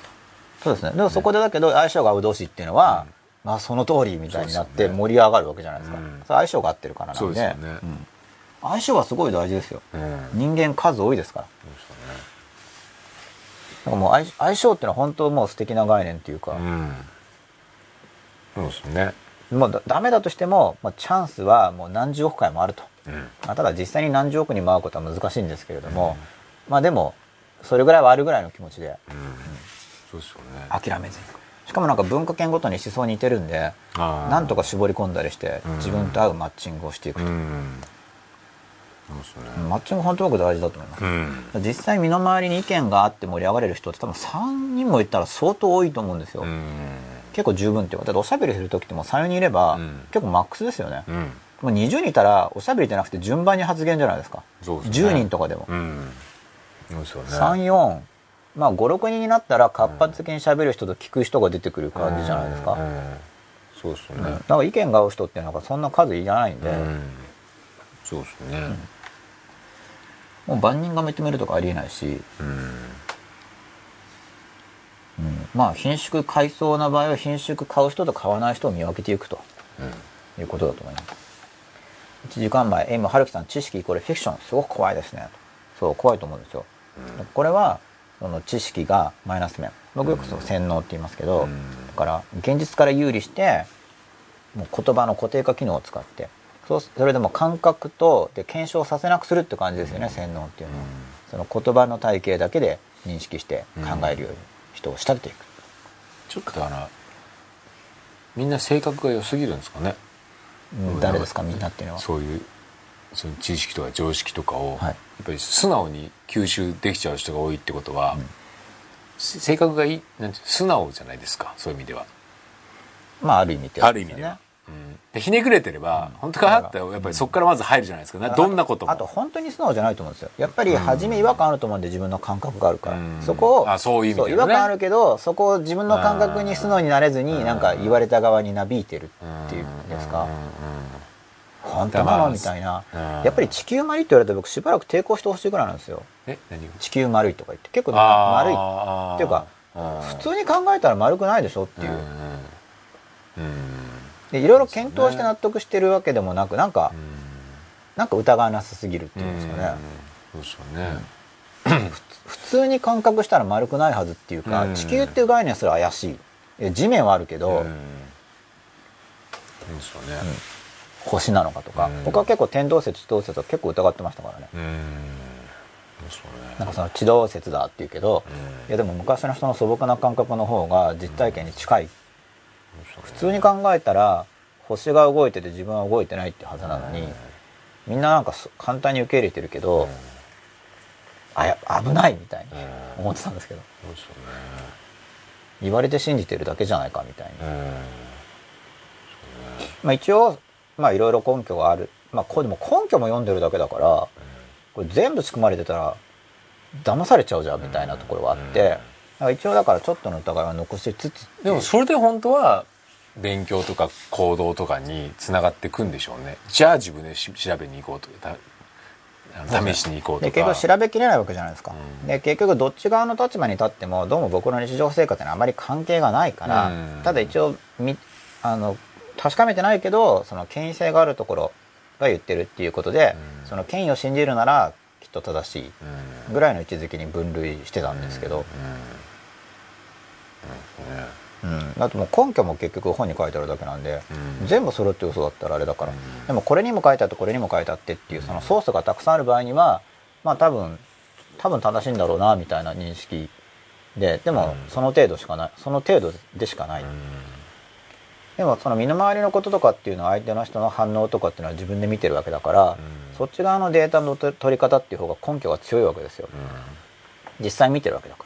そうですね。でもそこでだけど相性が合う同士っていうのは、まあその通りみたいになって盛り上がるわけじゃないですか、うん。相性が合ってるからなんで。ね。うん。相性はすごい大事ですよ。うん。人間数多いですから。からもう相相性っていうのは本当もう素敵な概念っていうか、ねうん。そうですね。もうだダメだとしても、まあ、チャンスはもう何十億回もあると、うん。まあ、ただ実際に何十億にも会うことは難しいんですけれども、まあでもそれぐらいはあるぐらいの気持ちで。うん。そうですよね。諦めずに。しかもなんか文化圏ごとに思想似てるんでなんとか絞り込んだりしてうん。自分と合うマッチングをしていくと、ね。マッチング本当僕大事だと思います、うん。実際身の回りに意見があって盛り上がれる人って多分3人もいったら相当多いと思うんですよ、うん。結構十分っていうかだっておしゃべりする時ってもう34人いれば、うん。結構マックスですよね、うん。もう20人いたらおしゃべりじゃなくて順番に発言じゃないですか。ですね。10人とかでも、34まあ56人になったら活発的にしゃべる人と聞く人が出てくる感じじゃないですか、うんうんそうですよね。うん。だから意見が合う人ってなんかそんな数いらないんで、うん。そうですね。もう万人が認めるとかありえないし、うん。うん。まあ品種買いそうな場合は品種買う人と買わない人を見分けていくと。いうことだと思います。1時間前 M 春樹さん知識イコールフィクション。すごく怖いですね。そう怖いと思うんですよ、これはその知識がマイナス面。僕よくそう洗脳って言いますけど、うん。だから現実から有利してもう言葉の固定化機能を使ってそうそれでも感覚とで検証させなくするって感じですよね、洗脳っていうのは、その言葉の体系だけで認識して考えるように人を仕立てていく、ちょっとだからみんな性格が良すぎるんですかね。うん誰ですかみんなっていうのは。そういうその知識とか常識とかを、はい。やっぱり素直に吸収できちゃう人が多いってことは、せ性格がいいなんて素直じゃないですかそういう意味では、まあある意味ですよね。る意味では、うん。でひねくれてれば、本当かなってやっぱりそこからまず入るじゃないですか、などんなことも。あと本当に素直じゃないと思うんですよ。やっぱり初め違和感あると思うんで自分の感覚があるから、うん。そこをあそういう意味違和感あるけどそこを自分の感覚に素直になれずになんか言われた側になびいてるっていうん。ですか本当なのみたいな。うん。やっぱり地球丸いって言われて僕しばらく抵抗してほしいぐらいなんですよ。え何が？地球丸いとか言って。結構丸い。っていうか普普通に考えたら丸くないでしょっていう。でいろいろ検討して納得してるわけでもなくなんかなんか疑わなさすぎるっていうんですかね。そうですよね、普通に感覚したら丸くないはずっていうか、うん。地球っていう概念すら怪しい。え地面はあるけど、うん。そうですよね星なのかとか、うん。僕は結構天動説地動説は結構疑ってましたからね、なんかその地動説だって言うけど、うん。いやでも昔の人の素朴な感覚の方が実体験に近い、普通に考えたら星が動いてて自分は動いてないってはずなのに、みんななんかそ簡単に受け入れてるけど、あや危ないみたいに思ってたんですけど。言われて信じてるだけじゃないかみたいに、うん。まあ、一応まあいろいろ根拠がある。まあこれでも根拠も読んでるだけだからこれ全部仕組まれてたら騙されちゃうじゃんみたいなところがあって、一応だからちょっとの疑いは残しつつでもそれで本当は勉強とか行動とかにつながっていくんでしょうね。じゃあ自分でし調べに行こうと。かた試しに行こうとでか結局調べきれないわけじゃないですか、うん。で結局どっち側の立場に立ってもどうも僕の日常生活にあまり関係がないから、うん。ただ一応みあの確かめてないけどその権威性があるところが言ってるっていうことで、うん。その権威を信じるならきっと正しいうん。ぐらいの位置づけに分類してたんですけど、うん。うん。だってもう根拠も結局本に書いてあるだけなんで、うん。全部それって嘘だったらあれだから、うん。でもこれにも書いてあってこれにも書いてあってっていうそのソースがたくさんある場合にはまあ多分多分正しいんだろうなみたいな認識で。でもうん。その程度しかない。その程度でしかない、でもその身の回りのこととかっていうのは相手の人の反応とかっていうのは自分で見てるわけだから、うん。そっち側のデータの取り方っていう方が根拠が強いわけですよ。実際見てるわけだか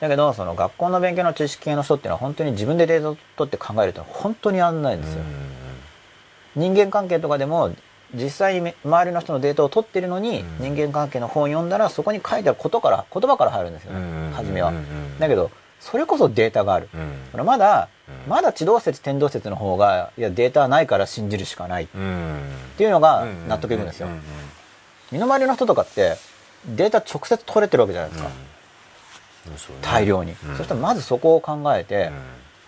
ら。だけどその学校の勉強の知識系の人っていうのは本当に自分でデータを取って考えるっていうのは本当にやんないんですよ、人間関係とかでも実際にめ周りの人のデータを取ってるのに、うん。人間関係の本を読んだらそこに書いてあることから言葉から入るんですよ、うん初めは、うんうん。だけどそれこそデータがある、うん。まだ、うん。まだ地動説天動説の方がいやデータはないから信じるしかない。っうん。ていうのが納得いくんですよ、身の回りの人とかってデータ直接取れてるわけじゃないですか、うん。大量に、うん。そしたらまずそこを考えて、うん。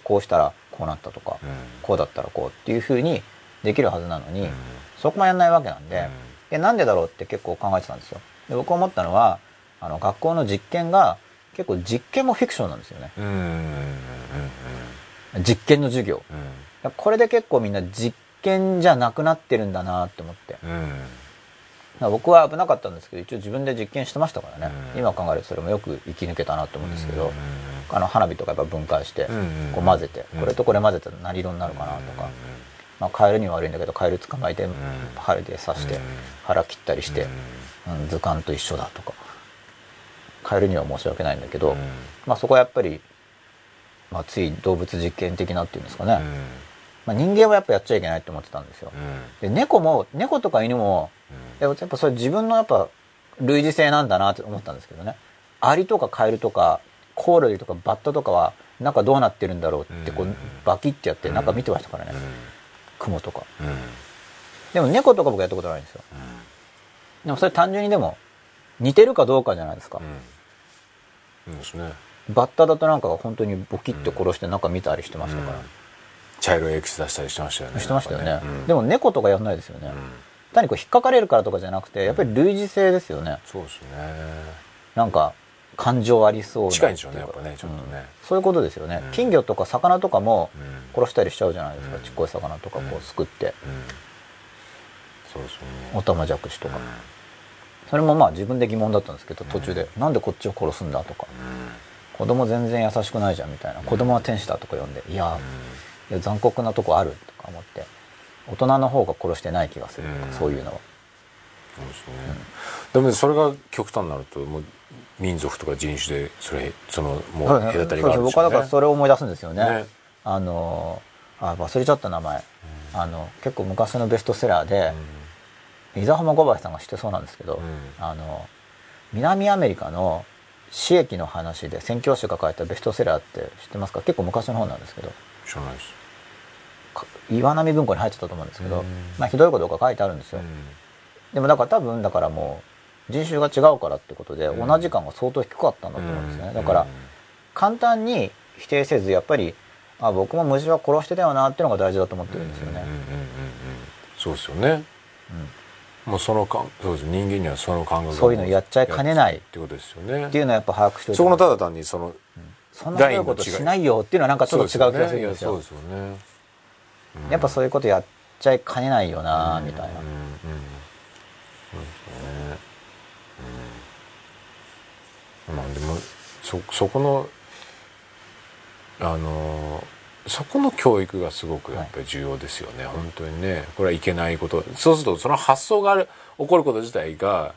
こうしたらこうなったとか、うん。こうだったらこうっていうふうにできるはずなのに、うん。そこもやんないわけなんで、うん。でなんでだろうって結構考えてたんですよ。で僕思ったのはあの学校の実験が結構実験もフィクションなんですよね。実験の授業。うん。これで結構みんな実験じゃなくなってるんだなって思って。僕は危なかったんですけど一応自分で実験してましたからね、うん。今考えるとそれもよく生き抜けたなと思うんですけど、うんあの花火とかやっぱ分解してうんこう混ぜてうん。これとこれ混ぜたら何色になるかなとか、まあ、カエルには悪いんだけどカエル捕まえて針で刺してうん。腹切ったりして、うん、図鑑と一緒だとかカエルには申し訳ないんだけど、まあ、そこはやっぱり、まあ、つい動物実験的なっていうんですかね、まあ、人間はやっぱやっちゃいけないって思ってたんですよ。で猫も猫とか犬もやっぱそれ自分のやっぱ類似性なんだなって思ったんですけどね。アリとかカエルとかコオロギとかバッタとかは中どうなってるんだろうってこううん。バキってやって中見てましたからね。クモとか。うん。うんでも猫とか僕やったことないんですよ。でもそれ単純にでも似てるかどうかじゃないですか。うんうんですね。バッタだとなんか本当にボキって殺して中見たりしてましたから、茶色いエキス出したりしてましたよねしてましたよね。なんかうん。でも猫とかやんないですよね、うん。単にこう引っかかれるからとかじゃなくてやっぱり類似性ですよね。そうですね。なんか感情ありそうな。近いんでしょうねやっぱねちょっとね。そういうことですよね、うん。金魚とか魚とかもうん。殺したりしちゃうじゃないですか、うん。ちっこい魚とかこうん。うすくって、うん。そうですよね。オタマジャクシとか、うんそれもまあ自分で疑問だったんですけど途中で、なんでこっちを殺すんだとか。子供全然優しくないじゃんみたいな。子供は天使だとか呼んでいやいや残酷なとこあるとか思って大人の方が殺してない気がする。そういうのは。そうですね。でもねそれが極端になるともう民族とか人種でそれそのもう隔たりがあるそうです僕はだかられそれを思い出すんですよね。ね。あのあ忘れちゃった名前、あの結構昔のベストセラーで、伊沢浜小林さんが知ってそうなんですけど、うん。あの南アメリカの死役の話で宣教師が書いたベストセラーって知ってますか？結構昔の本なんですけど。知らないです。か岩波文庫に入ってたと思うんですけど、うん。まあ、ひどいことが書いてあるんですよ、でもだから多分だからもう人種が違うからってことでうん。同じ感が相当低かったんだと思うんですね、うん。だから簡単に否定せずやっぱりあ僕も虫は殺してたよなっていうのが大事だと思ってるんですよね。うんうんうんうんうん。そうですよねもうそのかそうです。人間にはその感覚がそういうのやっちゃいかねない。ってことですよね。っていうのはやっぱ把握しておいて。そこのただ単にそのそんなひどいことしないよっていうのはなんかちょっと違う気がするんですよ。そうですよねやっぱそういうことやっちゃいかねないよなみたいな。うん。うん。うんそうですね。うん。まあでもそそこのあのそこの教育がすごくやっぱり重要ですよね、本当にね。これはいけないこと。そうするとその発想がある起こること自体が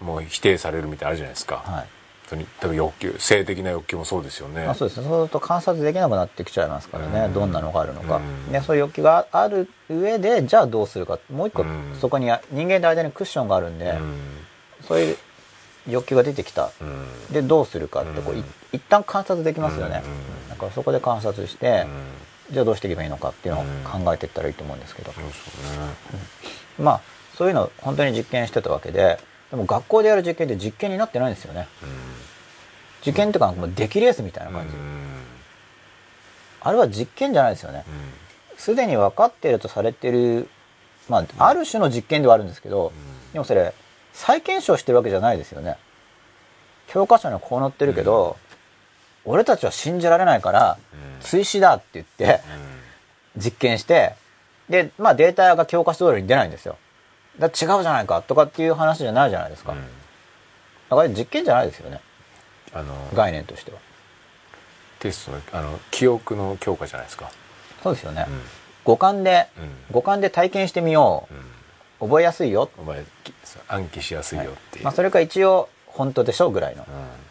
もう否定されるみたいあるじゃないですか、はい。本当に。多分欲求性的な欲求もそうですよね。まあ、そうですね。そうすると観察できなくなってきちゃいますからね、うん。どんなのがあるのか、うん。でそういう欲求がある上でじゃあどうするか。もう一個、うん。そこに人間の間にクッションがあるんで、うん。そういう欲求が出てきた。うん。でどうするかってこう、いうん一旦観察できますよね、うんだからそこで観察して、じゃあどうしていけばいいのかっていうのをうん考えていったらいいと思うんですけど、そうですよねまあそういうのを本当に実験してたわけででも学校でやる実験って実験になってないんですよね。実験っていうかもう出来レースみたいなうん。感じ、あれは実験じゃないですよね。すでに分かっているとされているまあある種の実験ではあるんですけど、でもそれ再検証してるわけじゃないですよね。教科書にはこう載ってるけど、俺たちは信じられないからうん。追試だって言って実験してでまあデータが教科書通りに出ないんですよ。だ違うじゃないかとかっていう話じゃないじゃないですか、うん。だから実験じゃないですよね。あの概念としては。テストのあの記憶の強化じゃないですか。そうですよね、うん。五感でうん。五感で体験してみよう。覚えやすいよ、お前き暗記しやすいよっていう。まあ、それか一応本当でしょうぐらいの。うん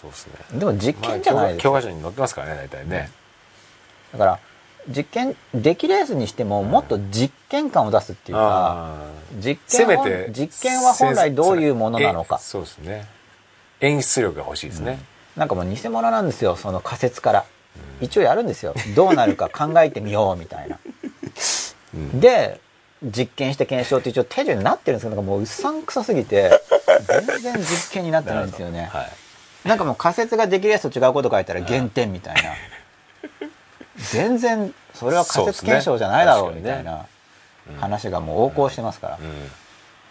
そうですね。でも実験じゃないですか、教科書に載ってますからね大体ね。だから実験出来レースにしてももっと実験感を出すっていうか、あー実せ験はめて実験は本来どういうものなのか。えそうですね。演出力が欲しいですね、なんかもう偽物なんですよその仮説から、一応やるんですよ。どうなるか考えてみようみたいな。うん。で実験して検証って一応手順になってるんですけどもううさんくさすぎて全然実験になってないんですよね。はいなんかもう仮説ができるやつと違うこと書いたら減点みたいな。全然それは仮説検証じゃないだろうみたいな話がもう横行してますから、う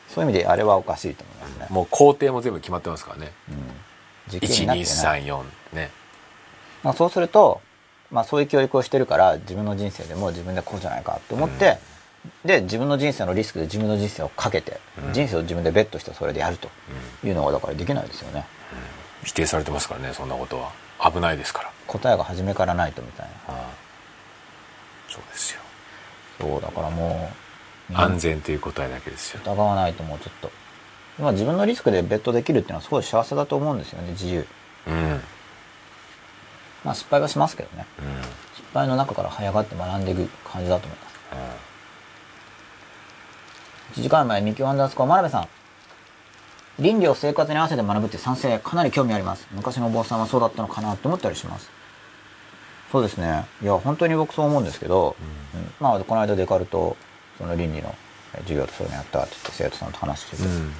そういう意味であれはおかしいと思いますね。ん、、もう工程も全部決まってますからね。うん、実験になってない。1234ね。まあ、そうすると、まあ、そういう教育をしてるから自分の人生でも自分でこうじゃないかと思って、で自分の人生のリスクで自分の人生をかけて、うん。人生を自分でベットしてそれでやるというのがだからできないですよね否定されてますからねそんなことは。危ないですから。答えが初めからないとみたいな。ああそうですよ。そうだからもう安全という答えだけですよ。疑わないともうちょっと、まあ、自分のリスクでベットできるっていうのはすごい幸せだと思うんですよね自由。うん。うんまあ失敗はしますけどね。失敗の中から這い上がって学んでいく感じだと思います。1時間前ミキワンダースコア真鍋さん倫理を生活に合わせて学ぶって賛成かなり興味あります。昔のお坊さんはそうだったのかなって思ったりします。そうですね。いや本当に僕そう思うんですけど、うん。まあこの間デカルトその倫理のえ授業とそういうのやったって言って生徒さんと話してて、うん。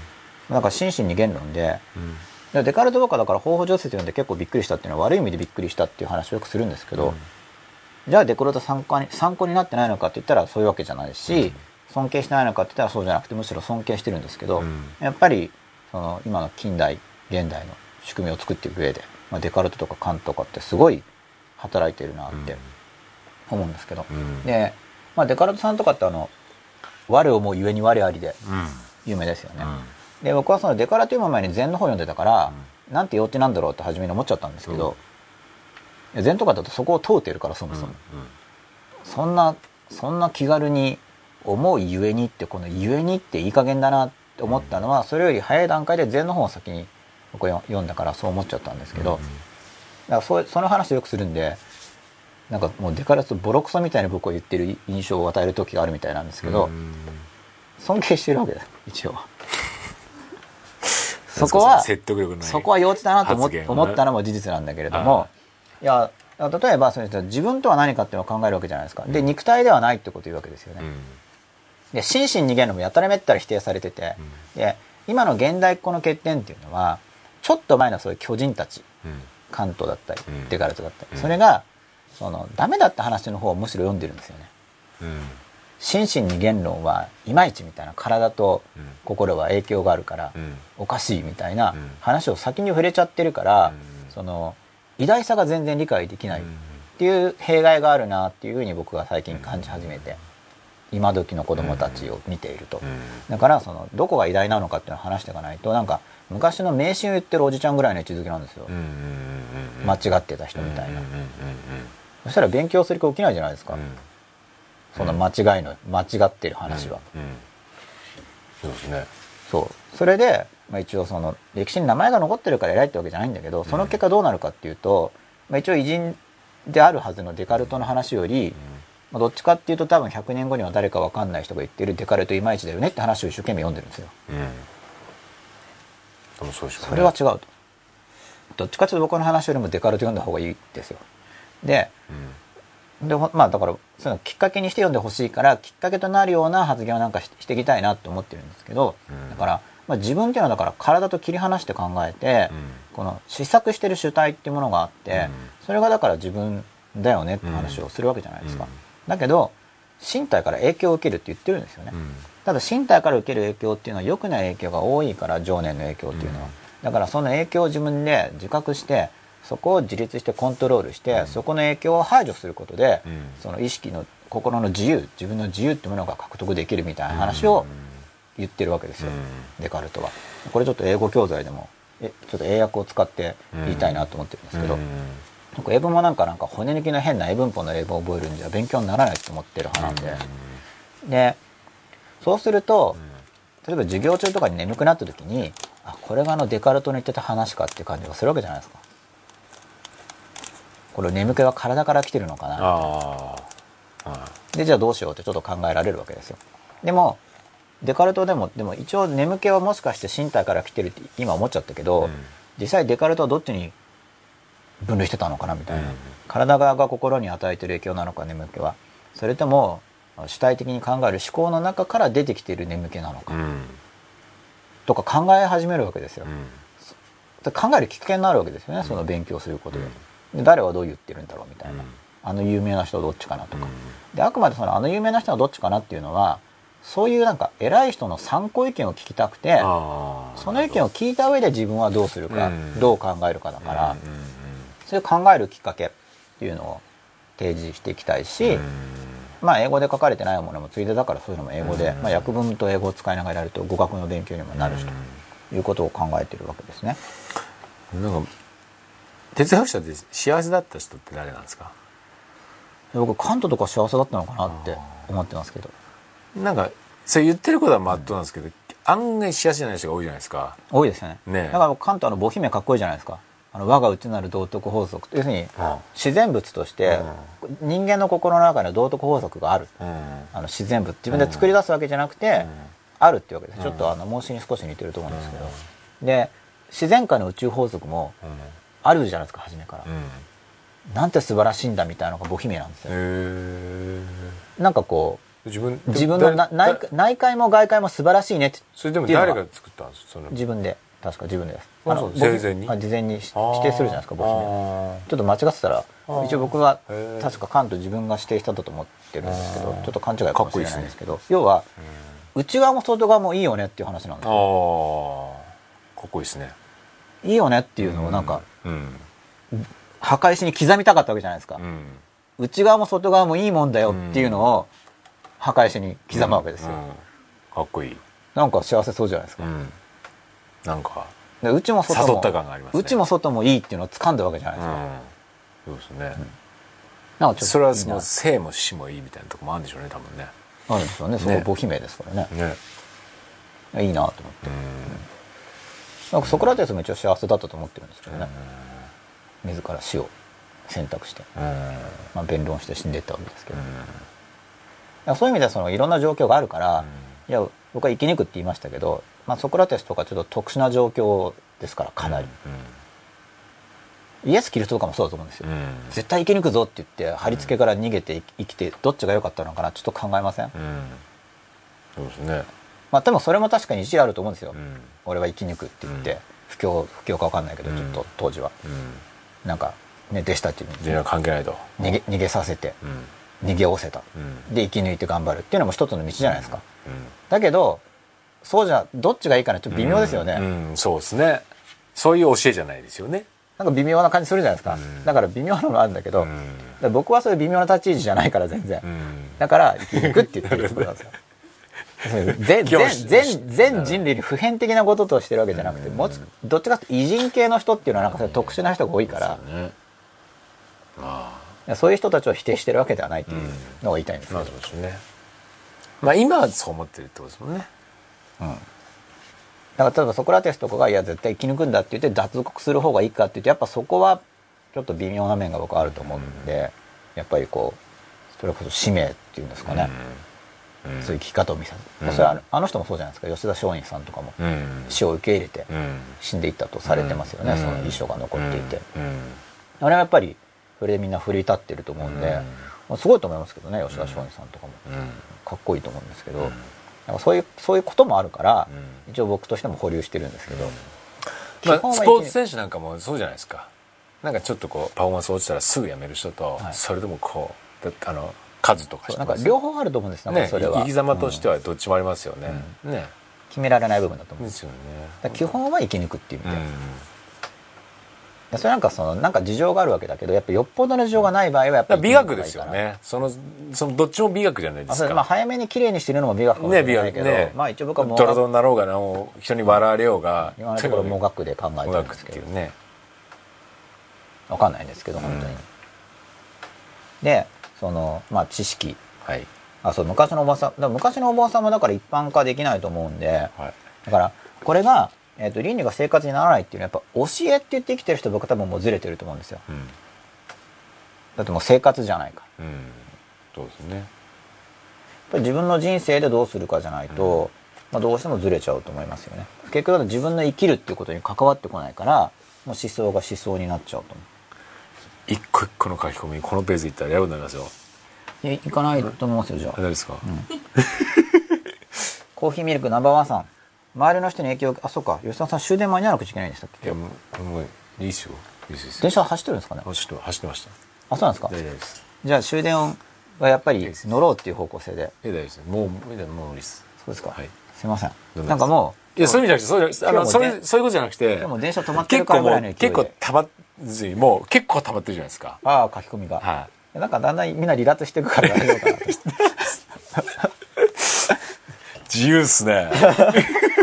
なんか心身に言論でうん。でデカルトとかだから方法常設読んで結構びっくりしたっていうのは悪い意味でびっくりしたっていう話をよくするんですけど、じゃあデカルト参考に参考になってないのかって言ったらそういうわけじゃないし、尊敬してないのかって言ったらそうじゃなくてむしろ尊敬してるんですけど、うん。やっぱりその今の近代現代の仕組みを作っていく上で、まあ、デカルトとかカントとかってすごい働いてるなって思うんですけど、うん。で、まあ、デカルトさんとかってあの「我をもうゆえに我あり」でうん。有名ですよね。うん。で僕はそのデカラという前に禅の本読んでたから、なんて幼稚なんだろうって初めに思っちゃったんですけど、いや禅とかだとそこを問うてるからそもそも、そんなそんな気軽に思うゆえにってこのゆえにっていい加減だなって思ったのは、それより早い段階で禅の本を先に僕は読んだからそう思っちゃったんですけど、だからそうその話をよくするんでなんかもうデカラとボロクソみたいに僕を言ってる印象を与える時があるみたいなんですけど、うん尊敬してるわけだよ一応。は [LAUGHS] そこは説得力ないそこは幼稚だなと思思ったのも事実なんだけれどもいや例えばそれ自分とは何かっていうのを考えるわけじゃないですか。で肉体ではないってことを言うわけですよね、うんで心身に言論もやたらめったら否定されてて、で今の現代っ子の欠点っていうのはちょっと前のそういう巨人たちうん。カントだったり、うん。デカルトだったり、うん。それがそのダメだった話の方をむしろ読んでるんですよね。うん。心身に言論はいまいちみたいな体とうん。心は影響があるから、うん。おかしいみたいなうん。話を先に触れちゃってるから、うん。その偉大さが全然理解できないっうんていう弊害があるなっていうふうに僕は最近感じ始めて今時の子供たちを見ていると、うん。だからそのどこが偉大なのかっていうのを話していかないとなんか昔の迷信を言ってるおじちゃんぐらいの位置づけなんですよ、間違ってた人みたいな、そしたら勉強する気起きないじゃないですか、うん。そんな間違いの間違ってる話は、うん。うん。そうですね。そう。それでまあ、一応その歴史に名前が残ってるから偉いってわけじゃないんだけどその結果どうなるかっていうと、まあ、一応偉人であるはずのデカルトの話より、まあ、どっちかっていうと多分100年後には誰かわかんない人が言ってるデカルトいまいちだよねって話を一生懸命読んでるんですよ。うん。でもそうでしょうね。それは違うと。どっちかというと僕の話よりもデカルト読んだ方がいいですよ。で、でほまあだからそのきっかけにして読んでほしいからきっかけとなるような発言をなんかししていきたいなって思ってるんですけど、うん。だから、まあ、自分っていうのはだから体と切り離して考えて、うん。この失策してる主体っていうものがあって、うん。それがだから自分だよねって話をするわけじゃないですか、うんだけど身体から影響を受けるって言ってるんですよね、うん。ただ身体から受ける影響っていうのは良くない影響が多いから常年の影響っていうのは、うん。だからその影響を自分で自覚してそこを自立してコントロールして、うん。そこの影響を排除することで、うん。その意識の心の自由自分の自由っていうものが獲得できるみたいな話を言ってるわけですよ、うデカルトは。これちょっと英語教材でもえちょっと英訳を使って言いたいなと思ってるんですけど、うん僕英文もなんかなんか骨抜きの変な英文法の英文を覚えるんじゃ勉強にならないと思ってる派なんで、でそうすると例えば授業中とかに眠くなった時にあこれがあのデカルトの言ってた話かっていう感じがするわけじゃないですか。これ眠気は体から来てるのかな。あでじゃあどうしようってちょっと考えられるわけですよ。でもデカルトでもでも一応眠気はもしかして身体から来てるって今思っちゃったけど、うん。実際デカルトはどっちに分類してたのかなみたいな、うん体側が心に与えてる影響なのか眠気は。それとも主体的に考える思考の中から出てきている眠気なのか、うん。とか考え始めるわけですよ、うん。で考えるきっかけになるわけですよねその勉強することで,、で誰はどう言ってるんだろうみたいな、うん。あの有名な人はどっちかなとか、うん。であくまでそのあの有名な人はどっちかなっていうのはそういうなんか偉い人の参考意見を聞きたくてその意見を聞いた上で自分はどうするか、うん。どう考えるかだから、うんうんそういう考えるきっかけっていうのを提示していきたいし、うん。まあ英語で書かれてないものもついでだからそういうのも英語で、うん。まあ、訳文と英語を使いながらやると語学の勉強にもなるしということを考えてるわけですね。なんか哲学者で幸せだった人って誰なんですか？で僕カントとか幸せだったのかなって思ってますけど。なんかそう言ってることはまっとうなんですけど、案外幸せじゃない人が多いじゃないですか。多いですよね。ねえ。だから僕カントあの母姫かっこいいじゃないですかあの我が内なる道徳法則要するにうん。自然物として人間の心の中には道徳法則がある。うん。あの自然物。自分で作り出すわけじゃなくて、あるっていうわけです、うん。ちょっとあの孟子に少し似てると思うんですけど、で自然界の宇宙法則もあるじゃないですか初めから、うん。なんて素晴らしいんだみたいなのが母姫なんですよ、へなんかこえ自分う自分の内内界も外界も素晴らしいねってそれでも誰が作ったんです自分で確か自分で。あそう母姫生前に？あ事前にし指定するじゃないですか母姫あちょっと間違ってたら一応僕は確か関東自分が指定したんだと思ってるんですけどちょっと勘違いかもしれないんですけど要は内側も外側もいいよねっていう話なんですあよ。あかっこいいですね。いいよねっていうのをなんかうん。墓石に刻みたかったわけじゃないですか。うん。内側も外側もいいもんだよっていうのを墓石に刻むわけですよ。うん。かっこいい。なんか幸せそうじゃないですか。うんなんかで内も外もありますね。内も外もいいっていうのを掴んだわけじゃないですか、うん。そうですね。なんかちょっとそれはもう生も死もいいみたいなとこもあるんでしょうね多分ね。あるんですよねそこね母姫ですからね。ね。いいなと思って。うん。なんかソクラテスも一応幸せだったと思ってるんですけどね。自ら死を選択して、うん。まあ、弁論して死んでいったわけですけど、そういう意味ではそのいろんな状況があるから、いや僕は生き抜くって言いましたけど、まあ、ソクラテスとかちょっと特殊な状況ですからかなり、イエス・キリストとかもそうだと思うんですよ、うん。絶対生き抜くぞって言って貼り付けから逃げて生きてどっちが良かったのかなちょっと考えません、うん。そうですね。まあ多分それも確かに一理あると思うんですよ、うん。俺は生き抜くって言って、うん。不況不況か分かんないけどうん。ちょっと当時は、うん。なんか、ね、弟子たちに。全然関係ないと。逃げ逃げさせて。うん。逃げおせた。うん。で生き抜いて頑張るっていうのも一つの道じゃないですか、うん。だけどそうじゃどっちがいいかなちょっと微妙ですよね、うんうんそうですね。そういう教えじゃないですよね。なんか微妙な感じするじゃないですか、うん。だから微妙なのもあるんだけど、僕はそういう微妙な立ち位置じゃないから全然、うん。だから生き抜くって言ってるつもりなんですよ。[LAUGHS] 全全全全人類に普遍的なこととしてるわけじゃなくて、もうちどっちかっていうと偉人系の人っていうのはなんか特殊な人が多いから、そうねあ。いういう人たちを否定してるわけではないっていうのが言いたいんですけど、あまあそうですね。まあ今はそう思ってるってことですもんねうん。だから例えばソクラテスとかがいや絶対生き抜くんだって言って脱獄する方がいいかって言ってやっぱそこはちょっと微妙な面が僕はあると思うんで、やっぱりこうそれこそ使命っていうんですかね、うん。そういう生き方を見せる、うん。それはあの人もそうじゃないですか。吉田松陰さんとかもうん。死を受け入れてうん。死んでいったとされてますよね、うん。その遺書が残っていて、うん。あれはやっぱりそれでみんな奮い立ってると思うんで、うん。まあすごいと思いますけどね吉田松陰さんとかも、うん。かっこいいと思うんですけど、うんなんかそういうそういうこともあるから、うん。一応僕としても保留してるんですけど、まあ、スポーツ選手なんかもそうじゃないですか。なんかちょっとこうパフォーマンス落ちたらすぐ辞める人と、はい。それでもこうだあの数とかなんか両方あると思うんですよねねそれは。生き様としてはどっちもありますよね、ね。決められない部分だと思う。んですよね。基本は生き抜くっていう意味で、うんでそれなんかそのなんか事情があるわけだけどやっぱよっぽどの事情がない場合はやっぱ美学ですよね。そのそのどっちも美学じゃないですか。まあ早めに綺麗にしてるのも美学かもしれないけど、学ね。まあ一応僕はもドラドラになろうがなもう人に笑われようが今のところもがくで考えてるんですけど。ていうね。わかんないんですけど本当に、うんでそのまあ知識。はい。あそう昔のおばさん昔のおばさんもだから一般化できないと思うんで。はい。だからこれが、えー、と倫理が生活にならないっていうのはやっぱ教えって言って生きてる人僕多分もうずれてると思うんですよ。うん。だってもう生活じゃないか。やっうん。そうですね。ぱり自分の人生でどうするかじゃないと、まあ、どうしてもずれちゃうと思いますよね。結局自分の生きるっていうことに関わってこないからもう思想が思想になっちゃうと思一個一個の書き込みこのペースいったらやばくなりますよ。ういかないと思いますよじゃあ。何ですか、[LAUGHS] コーヒーミルクナンバーワンさん周りの人に影響あそうか。吉田さん終電間に合わなくちゃいけないんでしたっけ？いやもうもういいっすよ。いいっす電車走ってるんですかね？走って走ってました。あそうなんですか？大丈夫です。じゃあ終電はやっぱり乗ろうっていう方向性で。え大丈夫です。もうもう無理です。そうですか、はい。すいません。なんかもういやそういう意味じゃなくてそうあのそ今日もねれそういうことじゃなくて今日も電車止まってるからぐらいの勢い結構でたまずにもう結構溜まってるじゃないですか。ああ書き込みが、はなんかだんだんみんな離脱していくから大丈夫かなと [LAUGHS] 自由っすね [LAUGHS]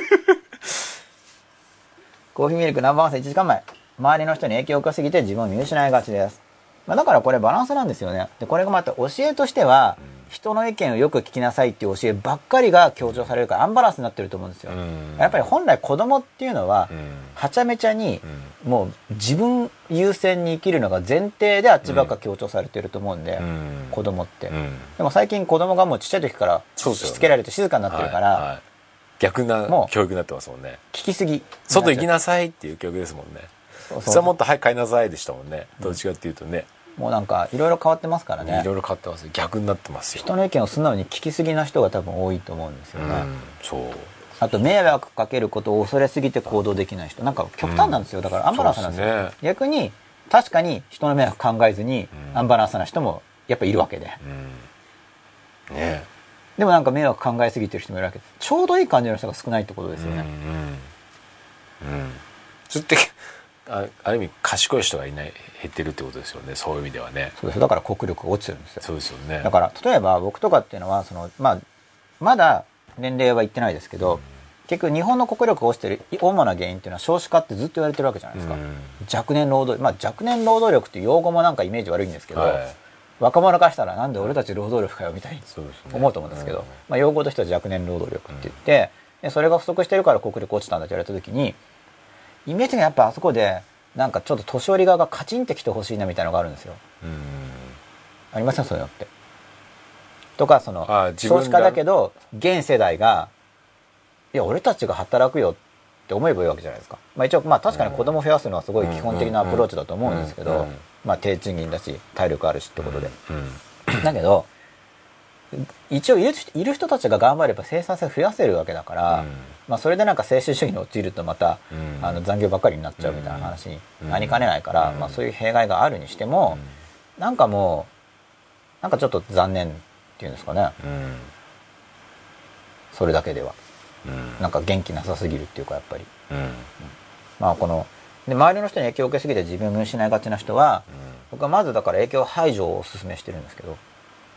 コーヒーミルクナンバーワンさん1時間前。周りの人に影響を受けすぎて自分を見失いがちです、まあ、だからこれバランスなんですよね。でこれがまた教えとしては、人の意見をよく聞きなさいっていう教えばっかりが強調されるからアンバランスになってると思うんですよ、うん。やっぱり本来子供っていうのは、うん。はちゃめちゃに、もう自分優先に生きるのが前提であっちばっか強調されてると思うんで、うん。子供って、うん。でも最近子供がもうちっちゃい時からしつけられて静かになってるから、逆な教育になってますもんね。聞きすぎ。外行きなさいっていう教育ですもんね。普通はもっと早く帰りなさいでしたもんね。どっちかっていうとね。もうなんかいろいろ変わってますからね。いろいろ変わってます。よ逆になってますよ。人の意見を素直に聞きすぎな人が多分多いと思うんですよね、うんそう。あと迷惑かけることを恐れすぎて行動できない人。なんか極端なんですよ。だからアンバランスなんですよ。ね。逆に確かに人の迷惑考えずにうん。アンバランスな人もやっぱいるわけで、うん。ねでもなんか迷惑考えすぎてる人もいるわけ。でちょうどいい感じの人が少ないってことですよね、うんうんうん。それってあある意味賢い人がいない減ってるってことですよね。そういう意味ではね。そうですだから国力が落ちてるんですよ。そうですよね。だから例えば僕とかっていうのはその、まあ、まだ年齢は言ってないですけど、結局日本の国力が落ちてる主な原因っていうのは少子化ってずっと言われてるわけじゃないですか、うん。若年労働まあ若年労働力っていう用語もなんかイメージ悪いんですけど、はい若者からしたらなんで俺たち労働力かよみたいに思うと思うんですけど、うん。まあ、用語としては若年労働力って言って、でそれが不足してるから国力落ちたんだって言われた時にイメージがやっぱあそこでなんかちょっと年寄り側がカチンってきてほしいなみたいなのがあるんですよ。うん。ありません？そういうのって。とかその少子化だけど現世代がいや俺たちが働くよって思えばいいわけじゃないですか、まあ、一応まあ確かに子供増やすのはすごい基本的なアプローチだと思うんですけどうんうんうんまあ低賃金だし体力あるしってことで、うん。だけど一応いる人いる人たちが頑張れば生産性増やせるわけだから、うん。まあ、それでなんか精神主義に陥るとまた、うん。あの残業ばっかりになっちゃうみたいな話にうん。なりかねないから、うん。まあ、そういう弊害があるにしても、なんかもうなんかちょっと残念っていうんですかね。うん。それだけでは。うん。なんか元気なさすぎるっていうかやっぱり。うん。まあこので周りの人に影響を受けすぎて自分を見失いがちな人は僕はまずだから影響排除をお勧めしてるんですけど。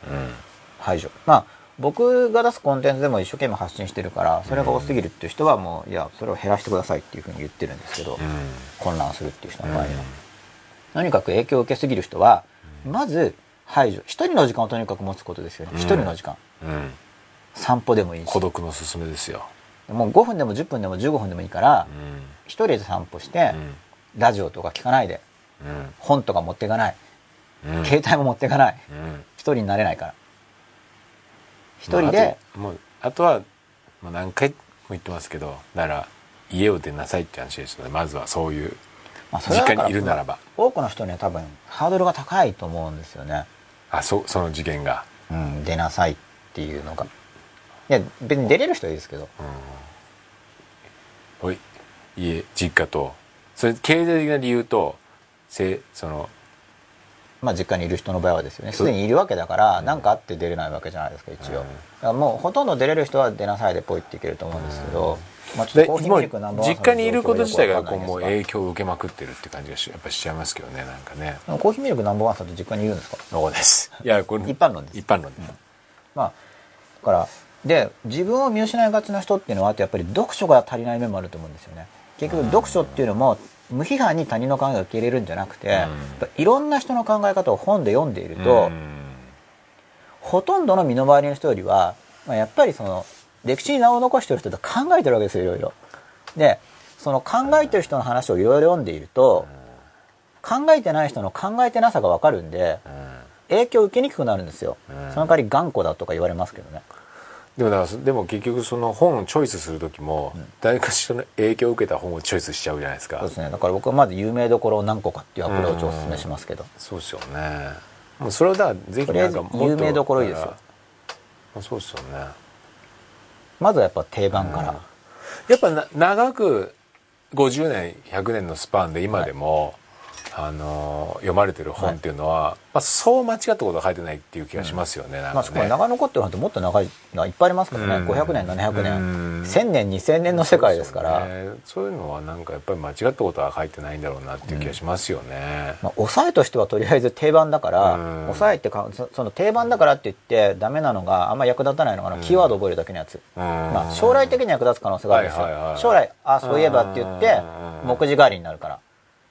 うん。排除。まあ僕が出すコンテンツでも一生懸命発信してるからそれが多すぎるっていう人はもういやそれを減らしてくださいっていうふうに言ってるんですけど、混乱するっていう人の場合には、とにかく影響を受けすぎる人はまず排除一人の時間をとにかく持つことですよね。うん。一人の時間。うん。散歩でもいいし。孤独のすすめですよ。もう5分でも10分でも15分でもいいからうん一人で散歩してうん。ラジオとか聞かないで。うん。本とか持っていかない。うん。携帯も持っていかない。うん。一人になれないから。一人でもうあともうあとはもう何回も言ってますけどだから家を出なさいって話ですよね。まずはそういう実家にいるならば。多くの人には多分ハードルが高いと思うんですよね。あそその事件が。うん、出なさいっていうのが。いや別に出れる人はいいですけど。おい家実家と。それ経済的な理由とせそのまあ実家にいる人の場合はですよね。すでにいるわけだから何、かあって出れないわけじゃないですか一応、うん。だからもうほとんど出れる人は出なさいでポイっていけると思うんですけど、まあちょっでとコーヒーもうミルクナンバーワン実家にいること自体がこうもう影響を受けまくってるって感じがしやっぱしちゃいますけどねなんかね。コーヒーミルクナンバーワンさんって実家にいるんですか？そうです。いやこれ一般論です。一般論です、まあだからで自分を見失いがちな人っていうのはあとやっぱり読書が足りない面もあると思うんですよね結局読書っていうのも無批判に他人の考えを受け入れるんじゃなくて、いろんな人の考え方を本で読んでいると、うんほとんどの身の回りの人よりは、まあ、やっぱりその歴史に名を残してる人と考えてるわけですよいろいろ。でその考えてる人の話をいろいろ読んでいると考えてない人の考えてなさが分かるんで影響を受けにくくなるんですよ。うんその代わり頑固だとか言われますけどね。でもだからでも結局その本をチョイスする時も、誰かしらの影響を受けた本をチョイスしちゃうじゃないですか。そうですね。だから僕はまず有名どころを何個かっていうアプローチをお勧めしますけど。そうですよね。もうそれをだからぜひなんかも有名どころいいですよ。そうですよね。まずはやっぱ定番から。やっぱな長く50年100年のスパンで今でも、あの読まれてる本っていうのは、まあ、そう間違ったことは書いてないっていう気がしますよね、なん。まあ、かね、しかも長残ってる本ってもっと長いのはいっぱいありますからね。うん。500年、700うん。年、1000年、2000年の世界ですから。そうね。そういうのはなんかやっぱり間違ったことは書いてないんだろうなっていう気がしますよね、まあ、抑えとしてはとりあえず定番だから、うん。抑えってかそその定番だからって言ってダメなのがあんま役立たないのがな、キーワード覚えるだけのやつ、まあ、将来的に役立つ可能性があるんですよ、はいはいはいはい。将来あそういえばって言ってうん。目次代わりになるから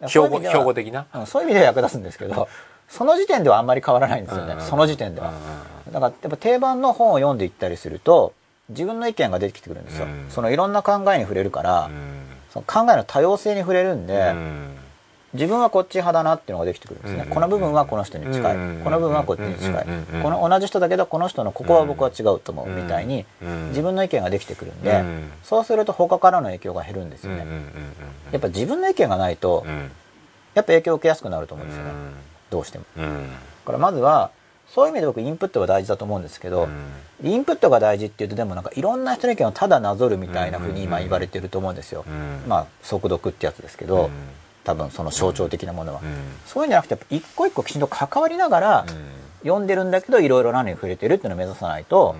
標語標語的な？うんそういう意味では役立つんですけどその時点ではあんまり変わらないんですよね、うん。その時点では、うんだからやっぱ定番の本を読んでいったりすると自分の意見が出てきてくるんですよ、うん。そのいろんな考えに触れるから、うん。その考えの多様性に触れるんで、うん自分はこっち派だなっていうのができてくるんですね、うんこの部分はこの人に近い、うんこの部分はこっちに近い、うんこの同じ人だけどこの人のここは僕は違うと思うみたいに、うん自分の意見ができてくるんで、うんそうすると他からの影響が減るんですよね、うんうんうんやっぱ自分の意見がないと、うん。やっぱ影響を受けやすくなると思うんですよね、どうしても。うん。うんだからまずはそういう意味で僕インプットが大事だと思うんですけど、インプットが大事っていうとでもなんかいろんな人の意見をただなぞるみたいな風に今言われてると思うんですよ、うん。まあ速読ってやつですけど、うん多分その象徴的なものは、うん。そういうんじゃなくて一個一個きちんと関わりながら読んでるんだけどいろいろ何に触れてるっていうのを目指さないと、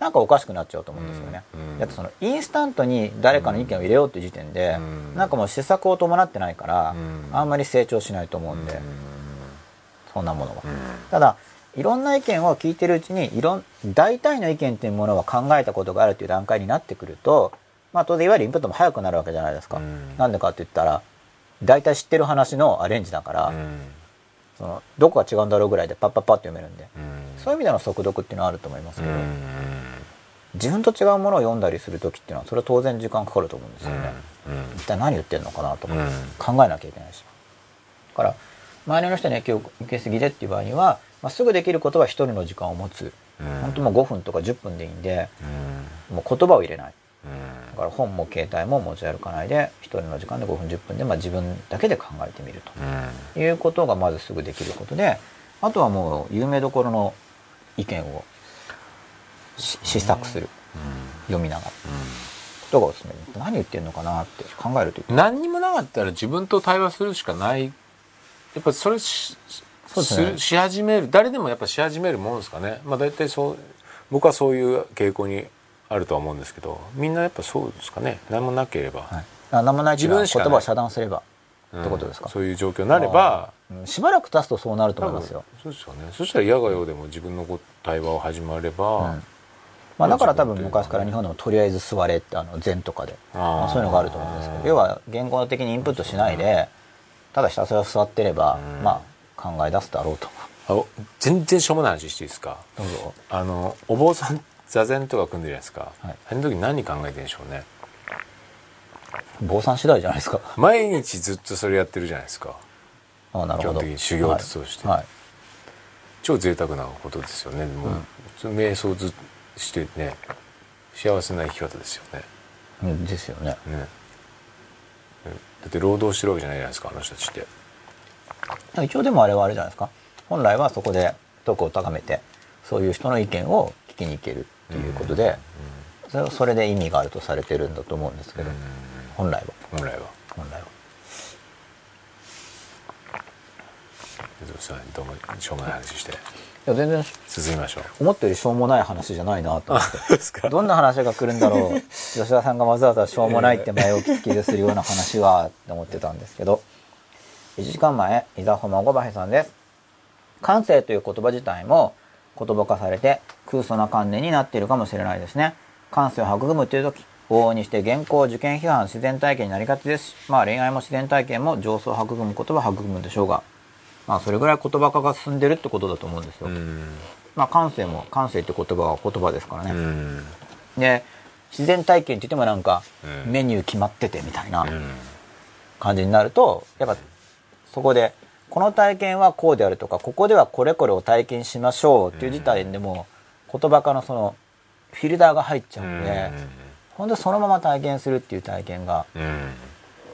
なんかおかしくなっちゃうと思うんですよね、うん。だってそのインスタントに誰かの意見を入れようっていう時点で、うん。なんかもう施策を伴ってないから、うん。あんまり成長しないと思うんで、そんなものは、うん。ただいろんな意見を聞いてるうちにいろん大体の意見っていうものは考えたことがあるっていう段階になってくると、まあ、当然いわゆるインプットも早くなるわけじゃないですか、うん。なんでかって言ったら大体知ってる話のアレンジだから、うん。そのどこが違うんだろうぐらいでパッパッパッと読めるんで、うん。そういう意味での速読っていうのはあると思いますけど、うん。自分と違うものを読んだりする時っていうのはそれは当然時間かかると思うんですよね、うん。一体何言ってるのかなとかうん。考えなきゃいけないし。だから周りの人に影響を受けすぎでっていう場合には、まあ、すぐできることは一人の時間を持つ、うん。本当もう5分とか10分でいいんでうん。もう言葉を入れない。うんだから本も携帯も持ち歩かないで一人の時間で5分10分で、まあ、自分だけで考えてみると。いうことがまずすぐできることであとはもう有名どころの意見をし試作する。読みながら。ことがおすすめ何言ってるのかなって考えると何にもなかったら自分と対話するしかない。やっぱそれしすね。し始める。誰でもやっぱし始めるもんですかね。まあ大体そう僕はそういう傾向にあるとは思うんですけどみんなやっぱそうですかね。何もなければ、はい、あ何もない自分言葉を遮断すれば。うんってことですか？そういう状況になれば。うん。しばらく経つとそうなると思いますよ、そうですよね。そしたら嫌がようでも自分のこ対話を始まれば、うん。まあ、だから多分昔から日本でもとりあえず座れってあの禅とかで。まあ、そういうのがあると思うんですけど。要は言語的にインプットしないでただひたすら座ってれば、うん。まあ考え出すだろうと。あお全然しょうもない話していいですか？どうぞ。あのお坊さん座禅とか組んでるじゃないですか、はい。あの時何考えてるんでしょうね。坊さん次第じゃないですか。毎日ずっとそれやってるじゃないですか。ああなるほど。基本的に修行として。はい。はい。超贅沢なことですよね。もう、その瞑想ずしてね幸せな生き方ですよね。うんですよね。ね。ねだって労働してるわけじゃないじゃないですかあの人たちって。一応でもあれはあれじゃないですか。本来はそこで徳を高めてそういう人の意見を聞きに行けるということで、それそれで意味があるとされてるんだと思うんですけど、本来は。本来は。本来は。すいませんどうもしょうもない話して。いや全然。進みましょう。思ったよりしょうもない話じゃないなと思って。どんな話が来るんだろう。[LAUGHS] 吉田さんがわざわざしょうもないって前置き付きでするような話はって思ってたんですけど。1時間前伊沢ホマゴバヘさんです。感性という言葉自体も言葉化されて空想な観念になっているかもしれないですね。感性を育むという時往々にして原稿受験批判自然体験になりがちですしまあ恋愛も自然体験も上層を育むことは育むでしょうがまあそれぐらい言葉化が進んでるってことだと思うんですよ、うん。まあ感性も感性って言葉は言葉ですからね、うん。で自然体験って言ってもなんかうん。メニュー決まっててみたいなうん。感じになるとやっぱそこでこの体験はこうであるとかここではこれこれを体験しましょうっていう時点でもう言葉化のそのフィルターが入っちゃうんで本当にそのまま体験するっていう体験がうん。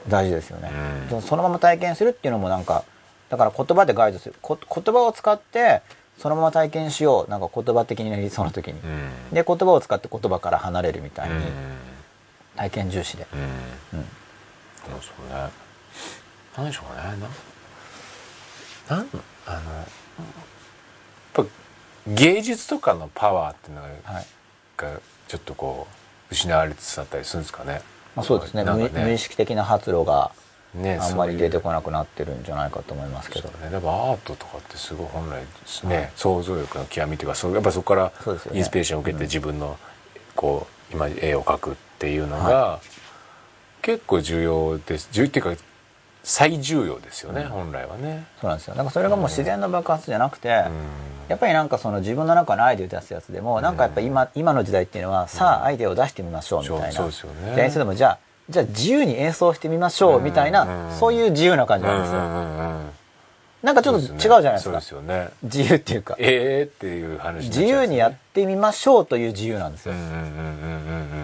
大事ですよね。うん。そのまま体験するっていうのもなんかだから言葉でガイドする。こ言葉を使ってそのまま体験しよう。なんか言葉的になりそうな時に。うん。で言葉を使って言葉から離れるみたいにうん。体験重視で。うん。うん。そうね何でしょうね。ななんあのやっぱ芸術とかのパワーっていうのが,、はい。がちょっとこう失われつつあったりするんですかね。まあ、そうですね。なんか無無意識的な発露がねあんまり出てこなくなってるんじゃないかと思いますけど。ね、やっぱアートとかってすごい本来ですね、想像力の極みというかそうやっぱそこからインスピレーションを受けて自分のこう今絵を描くっていうのが結構重要です。重要っていうか最重要ですよね、本来はね。そうなんですよ。なんかそれがもう自然の爆発じゃなくて、うん。やっぱりなんかその自分の中のアイデアを出すやつでもなんかやっぱ今,、今の時代っていうのはさあアイデアを出してみましょうみたいな、そうそうですよね。で演奏でもじゃあじゃあ自由に演奏してみましょうみたいな、うん。そういう自由な感じなんですよ、うんうんうん。うんなんかちょっと違うじゃないですか。ですよね。自由っていうか。ええっていう話自由にやってみましょうという自由なんですよ、うんうんうんうんうんうんうん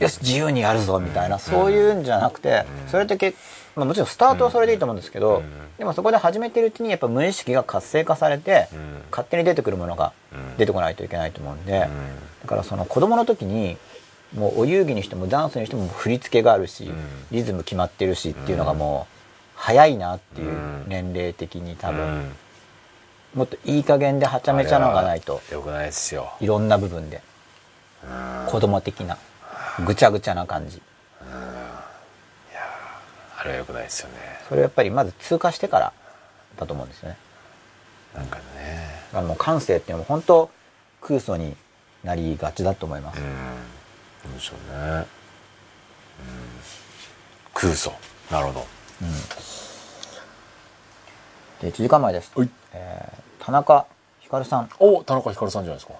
よし自由にやるぞみたいな、そういうんじゃなくて、それってけ、まあ、もちろんスタートはそれでいいと思うんですけど、うん。でもそこで始めてるうちにやっぱ無意識が活性化されて、うん。勝手に出てくるものがうん。出てこないといけないと思うんで、うん。だからその子供の時にもうお遊戯にしてもダンスにしても振り付けがあるし、ん。リズム決まってるしっていうのがもう早いなっていううん。年齢的に多分、うん。もっといい加減ではちゃめちゃのがないとよくないですよ。いろんな部分で。うん。子供的なぐちゃぐちゃな感じ。あれはよくないですよね。それをやっぱりまず通過してからだと思うんですよねなんかね。だからもう感性っていうのも本当空想になりがちだと思います、うん。でしょうね。うん。空想。なるほど。で1時間前です、はいえー田中ひかるさんお田中ひかるさんじゃないですか。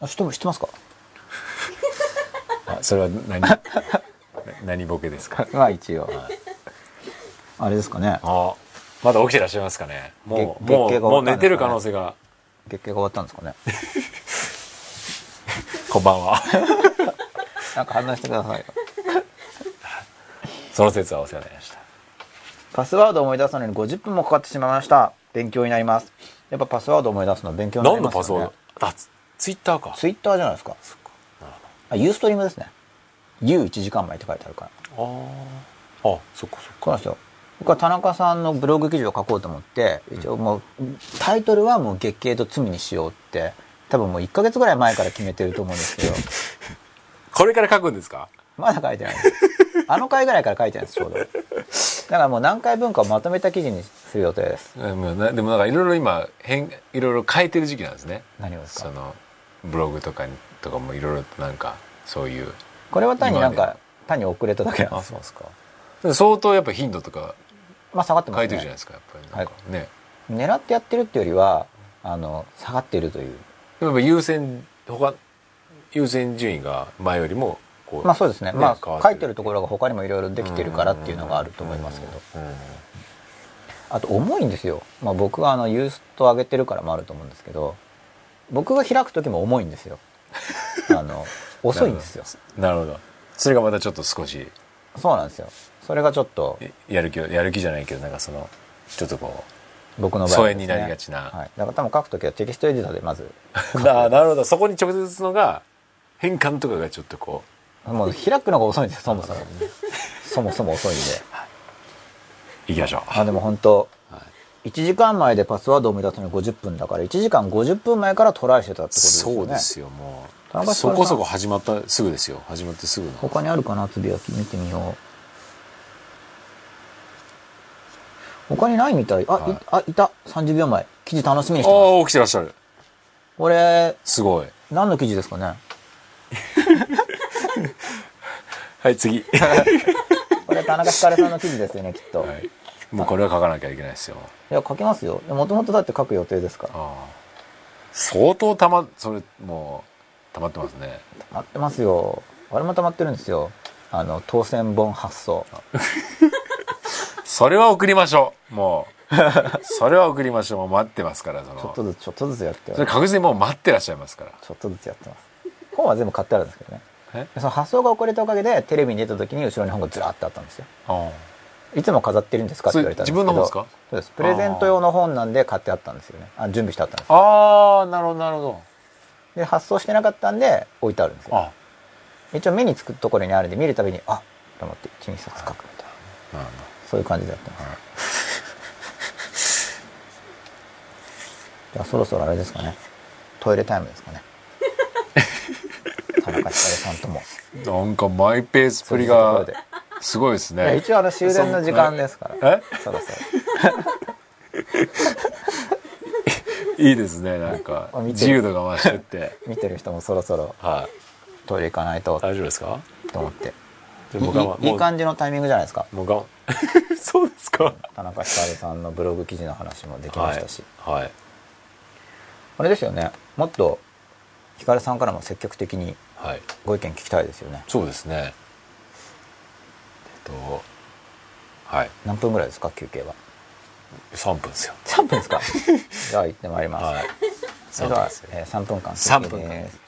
あ知って知ってますか？[LAUGHS] あそれは何？な [LAUGHS] 何ボケですか？[LAUGHS] まあ一応あれですかね。あまだ起きてらっしゃいますかね。もう月もうもう寝てる可能性が。月経が終わったんですかね。[LAUGHS] こんばんは。[LAUGHS] なんか反応してくださいよ。その説はお世話になりました。パスワードを思い出すのに50分もかかってしまいました。勉強になります。やっぱパスワードを思い出すの勉強になり何のますよね。パスワード？あツツイッターか。ツイッターじゃないですか。あユーストリームですね。U1 時間前って書いてあるから。あー。あそっかそっか。そうなんですよ僕は田中さんのブログ記事を書こうと思って一応もうタイトルはもう月経と罪にしようって多分もう1ヶ月ぐらい前から決めてると思うんですけど。[LAUGHS] これから書くんですか？まだ書いてないです。あの回ぐらいから書いてないですちょうど。だからもう何回分かをまとめた記事にする予定です。でもなんかいろいろ今変いろいろ変えてる時期なんですね。何をですか？そのブログとかにとかもいろいろとなんかそういうこれは単になん今か単に遅れただけなんですそうですか。相当やっぱ頻度とかまあ下がってますね。変えてるじゃないですかやっぱりなんかね、狙ってやってるっていうよりはあの下がっているという。やっぱ優先他優先順位が前よりもここうまあそうですね。ま変わってあ書いてるところが他にもいろいろできてるからっていうのがあると思いますけど。うん。あと重いんですよ、まあ、僕はあのユースト上げてるからもあると思うんですけど僕が開く時も重いんですよ。あの [LAUGHS] 遅いんですよ。なるほど。それがまたちょっと少し。そうなんですよそれがちょっとやる気をやる気じゃないけどなんかそのちょっとこ僕の場合疎遠になりがちな。はい、だから多分書く時はテキストエディターでまずう [LAUGHS] ななるほど。そこに直接のが変換とかがちょっとこもう開くのが遅いんですよそもそも。そもそも遅いんで。うい。きましょう。あでも本当はい。1時間前でパスワードを生み出すのに50分だから1時間50分前からトライしてたってことですよね。そうですよもう。そこそこ始まったすぐですよ。始まってすぐの。他にあるかなつぶやき。見てみよう他にないみたい。あ、はい。いあいた。30秒前。記事楽しみにあしてます。あ起きてらっしゃる。これすごい。何の記事ですかね？[LAUGHS] はい次。[LAUGHS] これ田中ひかるさんの記事ですよねきっと、、はい。いもうこれは書かなきゃいけないですよ。や書きますよ。もともとだって書く予定ですから。ああ相当たまそれもう溜まってますね。溜まってますよ。あれも溜まってるんですよ。あの当選本発送 [LAUGHS] それは送りましょう。もう。[LAUGHS] それは送りましょう。もう待ってますからその。ちょっとずつちょっとずつやってそれ確実にもう待ってらっしゃいますから。ちょっとずつやってます。本は全部買ってあるんですけどね。その発送が遅れたおかげでテレビに出た時に後ろに本がずらってあったんですよ。あいつも飾ってるんですか？って言われたんですけど。自分の本ですか？そうです。プレゼント用の本なんで買ってあったんですよね。あ準備してあったんですああなるほどなるほど。で発送してなかったんで置いてあるんですよ。あ一応目につくところにあるんで見るたびにあと思って一二冊書くみたいな。なるそういう感じでやってますじゃあそろそろあれですかね。トイレタイムですかね。[LAUGHS] 田中ひかるさんとも。なんかマイペースっぷりがすごいですね。一応あの終電の時間ですから。え？そろそ [LAUGHS] いいですねなんか。自由度が増してって。ろ [LAUGHS] 見てる人もそろそろはい。トイレ行かないと。大丈夫ですか？と思って。でいい感じのタイミングじゃないですか。もう我慢。[LAUGHS] そうですか。田中ひかるさんのブログ記事の話もできましたし、はい、はい。あれですよね。もっとひかるさんからも積極的にはい。ご意見聞きたいですよね。そうですね。えっとはい。何分ぐらいですか休憩は？3分ですよ。3分ですか？[LAUGHS] じゃあ行ってまいります、はい。3それでは分ですよ、えー3分間3分です